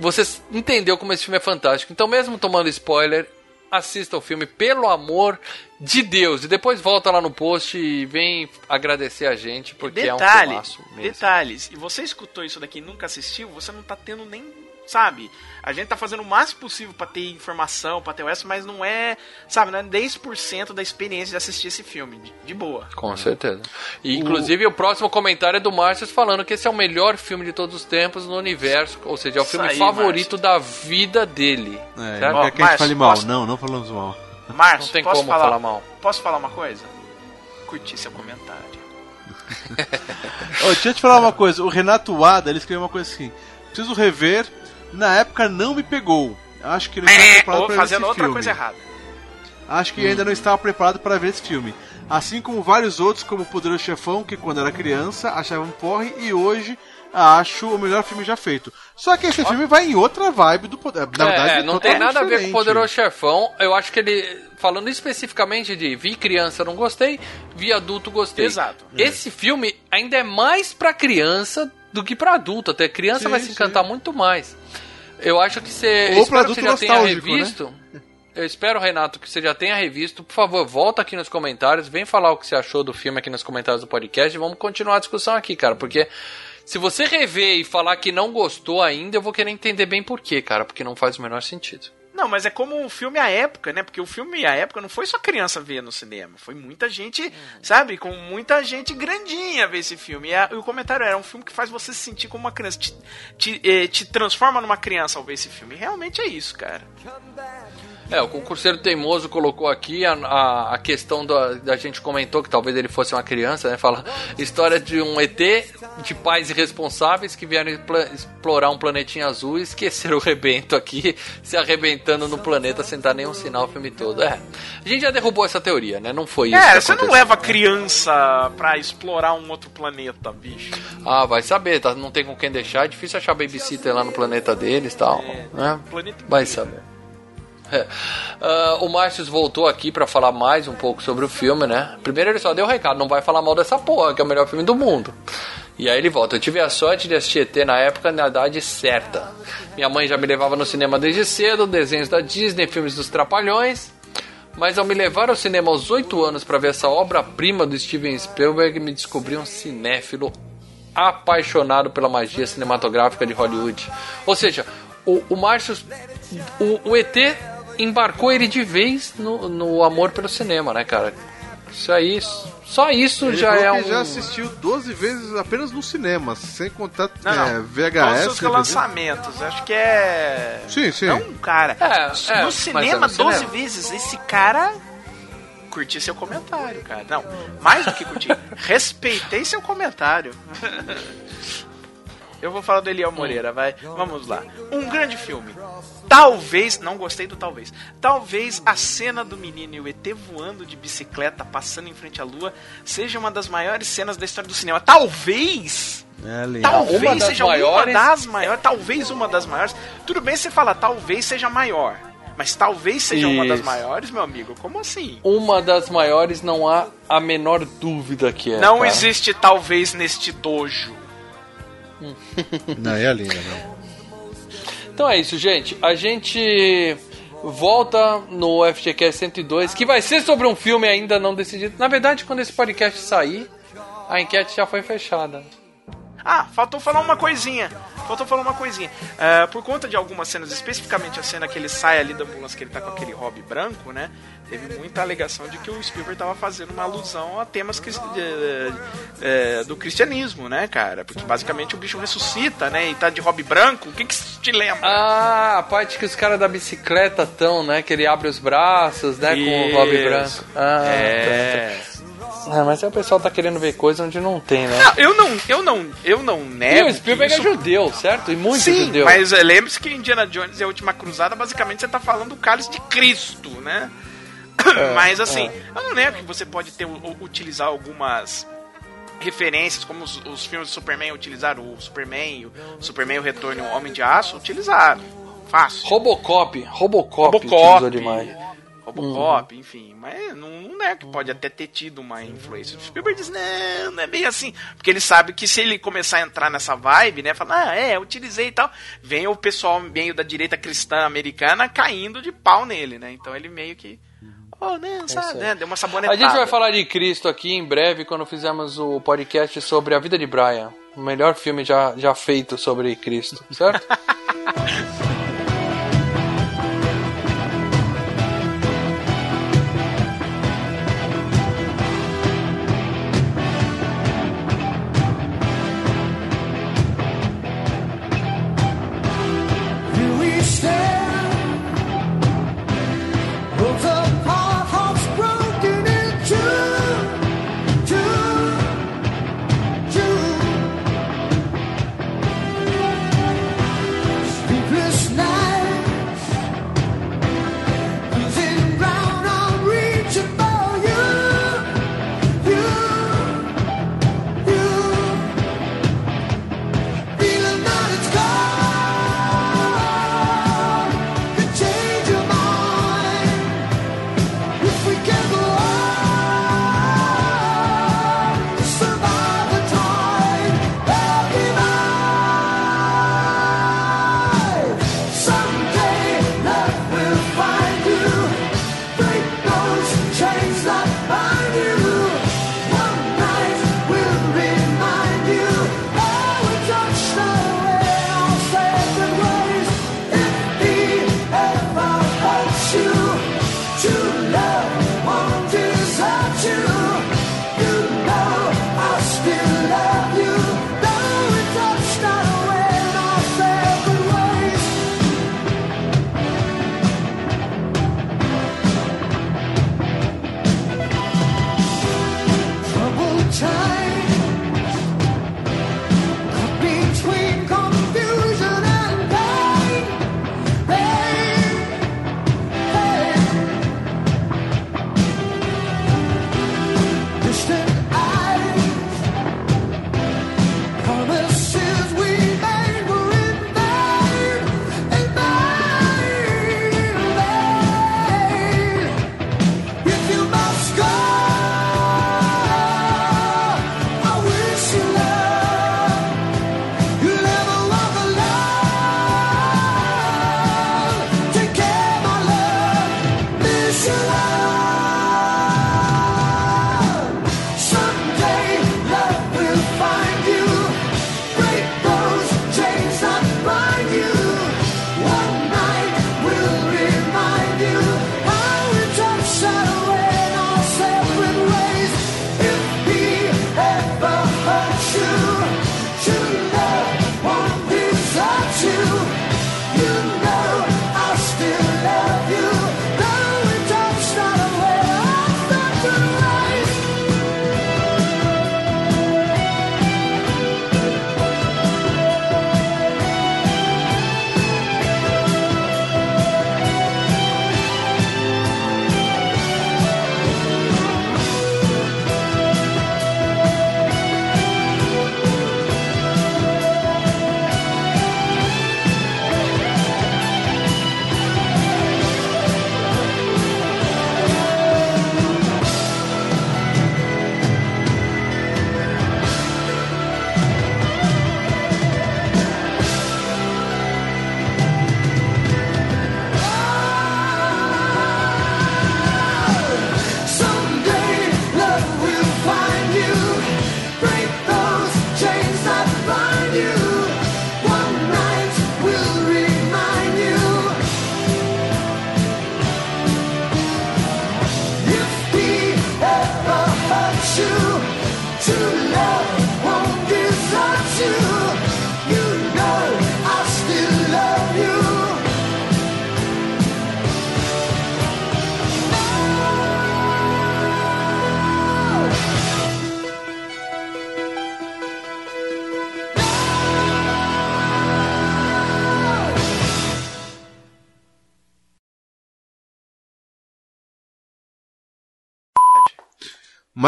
você entendeu como esse filme é fantástico. Então, mesmo tomando spoiler, assista o filme, pelo amor de Deus. E depois volta lá no post e vem agradecer a gente, porque é um Detalhe, filmaço mesmo. detalhes. E você escutou isso daqui e nunca assistiu, você não tá tendo nem, sabe? A gente tá fazendo o máximo possível pra ter informação, pra ter o resto, mas não é, sabe, não é 10% da experiência de assistir esse filme, de, de boa. Com certeza. E, inclusive, o próximo comentário é do Márcio falando que esse é o melhor filme de todos os tempos no universo. Ou seja, é o Isso filme aí, favorito da vida dele. É, certo? não quer que a gente fale mal. posso- Não, não falamos mal. Márcio, Não tem posso como falar, falar mal. Posso falar uma coisa? Curti seu comentário. Ô, deixa eu te falar uma coisa. O Renato Wada, ele escreveu uma coisa assim. Preciso rever. Na época não me pegou. Acho que não estava preparado para ver esse outra filme. coisa errada. Acho que ainda não estava preparado para ver esse filme. Assim como vários outros, como o Poderoso Chefão, que quando era criança achava um porre e hoje acho o melhor filme já feito. Só que esse filme vai em outra vibe do Poder. Na verdade, é, não tem nada a ver com o diferente. Poderoso Chefão. Eu acho que ele, falando especificamente de vi criança não gostei, vi adulto gostei. Exato. Esse filme ainda é mais pra criança do que pra adulto. Até criança Sim, vai se encantar muito mais. Eu acho que você. Ou espero que você já tenha né? revisto. Eu espero, Renato, que você já tenha revisto. Por favor, volta aqui nos comentários, vem falar o que você achou do filme aqui nos comentários do podcast e vamos continuar a discussão aqui, cara, porque se você rever e falar que não gostou ainda, eu vou querer entender bem por quê, cara, porque não faz o menor sentido. Não, mas é como o filme à época, né? Porque o filme à época não foi só criança ver no cinema. Foi muita gente, sabe? Com muita gente grandinha ver esse filme. E, a- e o comentário era um filme que faz você se sentir como uma criança. Te, te, eh, te transforma numa criança ao ver esse filme. E realmente é isso, cara. É, o concurseiro teimoso colocou aqui a, a, a questão da, da gente comentou que talvez ele fosse uma criança, né? Fala história de um ET de pais irresponsáveis que vieram explorar um planetinha azul e esqueceram o rebento aqui, se arrebentando no planeta sem dar nenhum sinal o filme todo. É, a gente já derrubou essa teoria, né? Não foi isso. É, você não leva criança pra explorar um outro planeta, bicho. Ah, vai saber, tá? Não tem com quem deixar. É difícil achar babysitter lá no planeta deles e tal. né? planeta Vai saber. Ah, o Márcio voltou aqui pra falar mais um pouco sobre o filme, né? Primeiro ele só deu o recado, não vai falar mal dessa porra, que é o melhor filme do mundo. E aí ele volta. Eu tive a sorte de assistir ET na época, na idade certa. Minha mãe já me levava no cinema desde cedo, desenhos da Disney, filmes dos Trapalhões. Mas ao me levar ao cinema aos 8 anos para ver essa obra-prima do Steven Spielberg, me descobri um cinéfilo apaixonado pela magia cinematográfica de Hollywood. Ou seja, o, o Márcio, o, o ET embarcou ele de vez no, no amor pelo cinema, né, cara? Isso aí, só isso Ele já é um. já assistiu 12 vezes apenas no cinema, sem contar Não, é, não. VHS. Todos os DVD. relançamentos. Acho que é. Sim, sim. Não, cara. É, é, no mas cinema, é no 12 cinema. vezes. Esse cara. Curti seu comentário, cara. Não, mais do que curtir. respeitei seu comentário. Eu vou falar do Eliel Moreira, vai. Vamos lá. Um grande filme. Talvez, não gostei do talvez. Talvez a cena do menino e o ET voando de bicicleta, passando em frente à lua, seja uma das maiores cenas da história do cinema. Talvez! É. Talvez Uma seja maiores- uma das maiores, talvez uma das maiores. Tudo bem você fala, talvez seja maior. Mas talvez seja uma das Isso. maiores, meu amigo. Como assim? Uma das maiores, não há a menor dúvida que é. não cara. existe talvez neste dojo. Não, é linda, não. Então é isso, gente. A gente volta no FGCast 102, que vai ser sobre um filme ainda não decidido. Na verdade, quando esse podcast sair, a enquete já foi fechada. Ah, faltou falar uma coisinha. Faltou falar uma coisinha. Ah, por conta de algumas cenas, especificamente a cena que ele sai ali da ambulância, que ele tá com aquele hobby branco, né? Teve muita alegação de que o Spielberg tava fazendo uma alusão a temas de- é, do cristianismo, né, cara? Porque basicamente o bicho ressuscita, né? E tá de hobby branco. O que que isso te lembra? Ah, a parte que os caras da bicicleta tão, né? Que ele abre os braços, né? Com o hobby Isso. branco. Ah, É. tá, tá. Ah, mas aí o pessoal tá querendo ver coisa onde não tem, né? Não, eu não, eu não, eu não E nego. o Spielberg que isso- é judeu, certo? E muito Sim, judeu. mas é, lembre-se que Indiana Jones e a Última Cruzada, basicamente você tá falando do cálice de Cristo, né? mas assim, é. eu não nego que você pode ter utilizar algumas referências, como os, os filmes do Superman utilizaram o Superman, o Superman o Retorno e o Homem de Aço, utilizaram. Fácil. Robocop, Robocop, Robocop, demais. Robocop, enfim, mas não, não é que pode até ter tido uma influência. O Spielberg diz, não, não é bem assim. Porque ele sabe que se ele começar a entrar nessa vibe, né, falar, ah, é, utilizei e tal, vem o pessoal meio da direita cristã americana caindo de pau nele, né? Então ele meio que, oh, não, sabe, né, deu uma A sabonetada. gente vai falar de Cristo aqui em breve quando fizermos o podcast sobre a vida de Brian. O melhor filme já, já feito sobre Cristo, certo?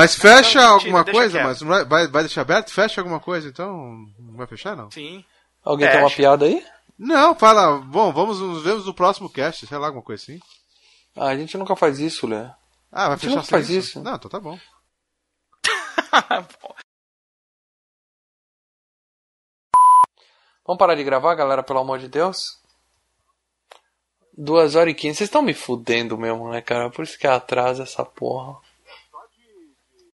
Mas fecha Não, mentira, alguma coisa, mas vai, vai, deixar aberto? Fecha alguma coisa, então não vai fechar não? Sim. Alguém tem uma Fecha. piada aí? Não, fala, bom, vamos nos vemos no próximo cast, sei lá, alguma coisa assim. Ah, a gente nunca faz isso, Léo. Ah, vai A gente fechar nunca faz isso. Não, então tá bom. Vamos parar de gravar, galera, pelo amor de Deus? Duas horas e quinze. Vocês estão me fudendo mesmo, né, cara? Por isso que atrasa essa porra.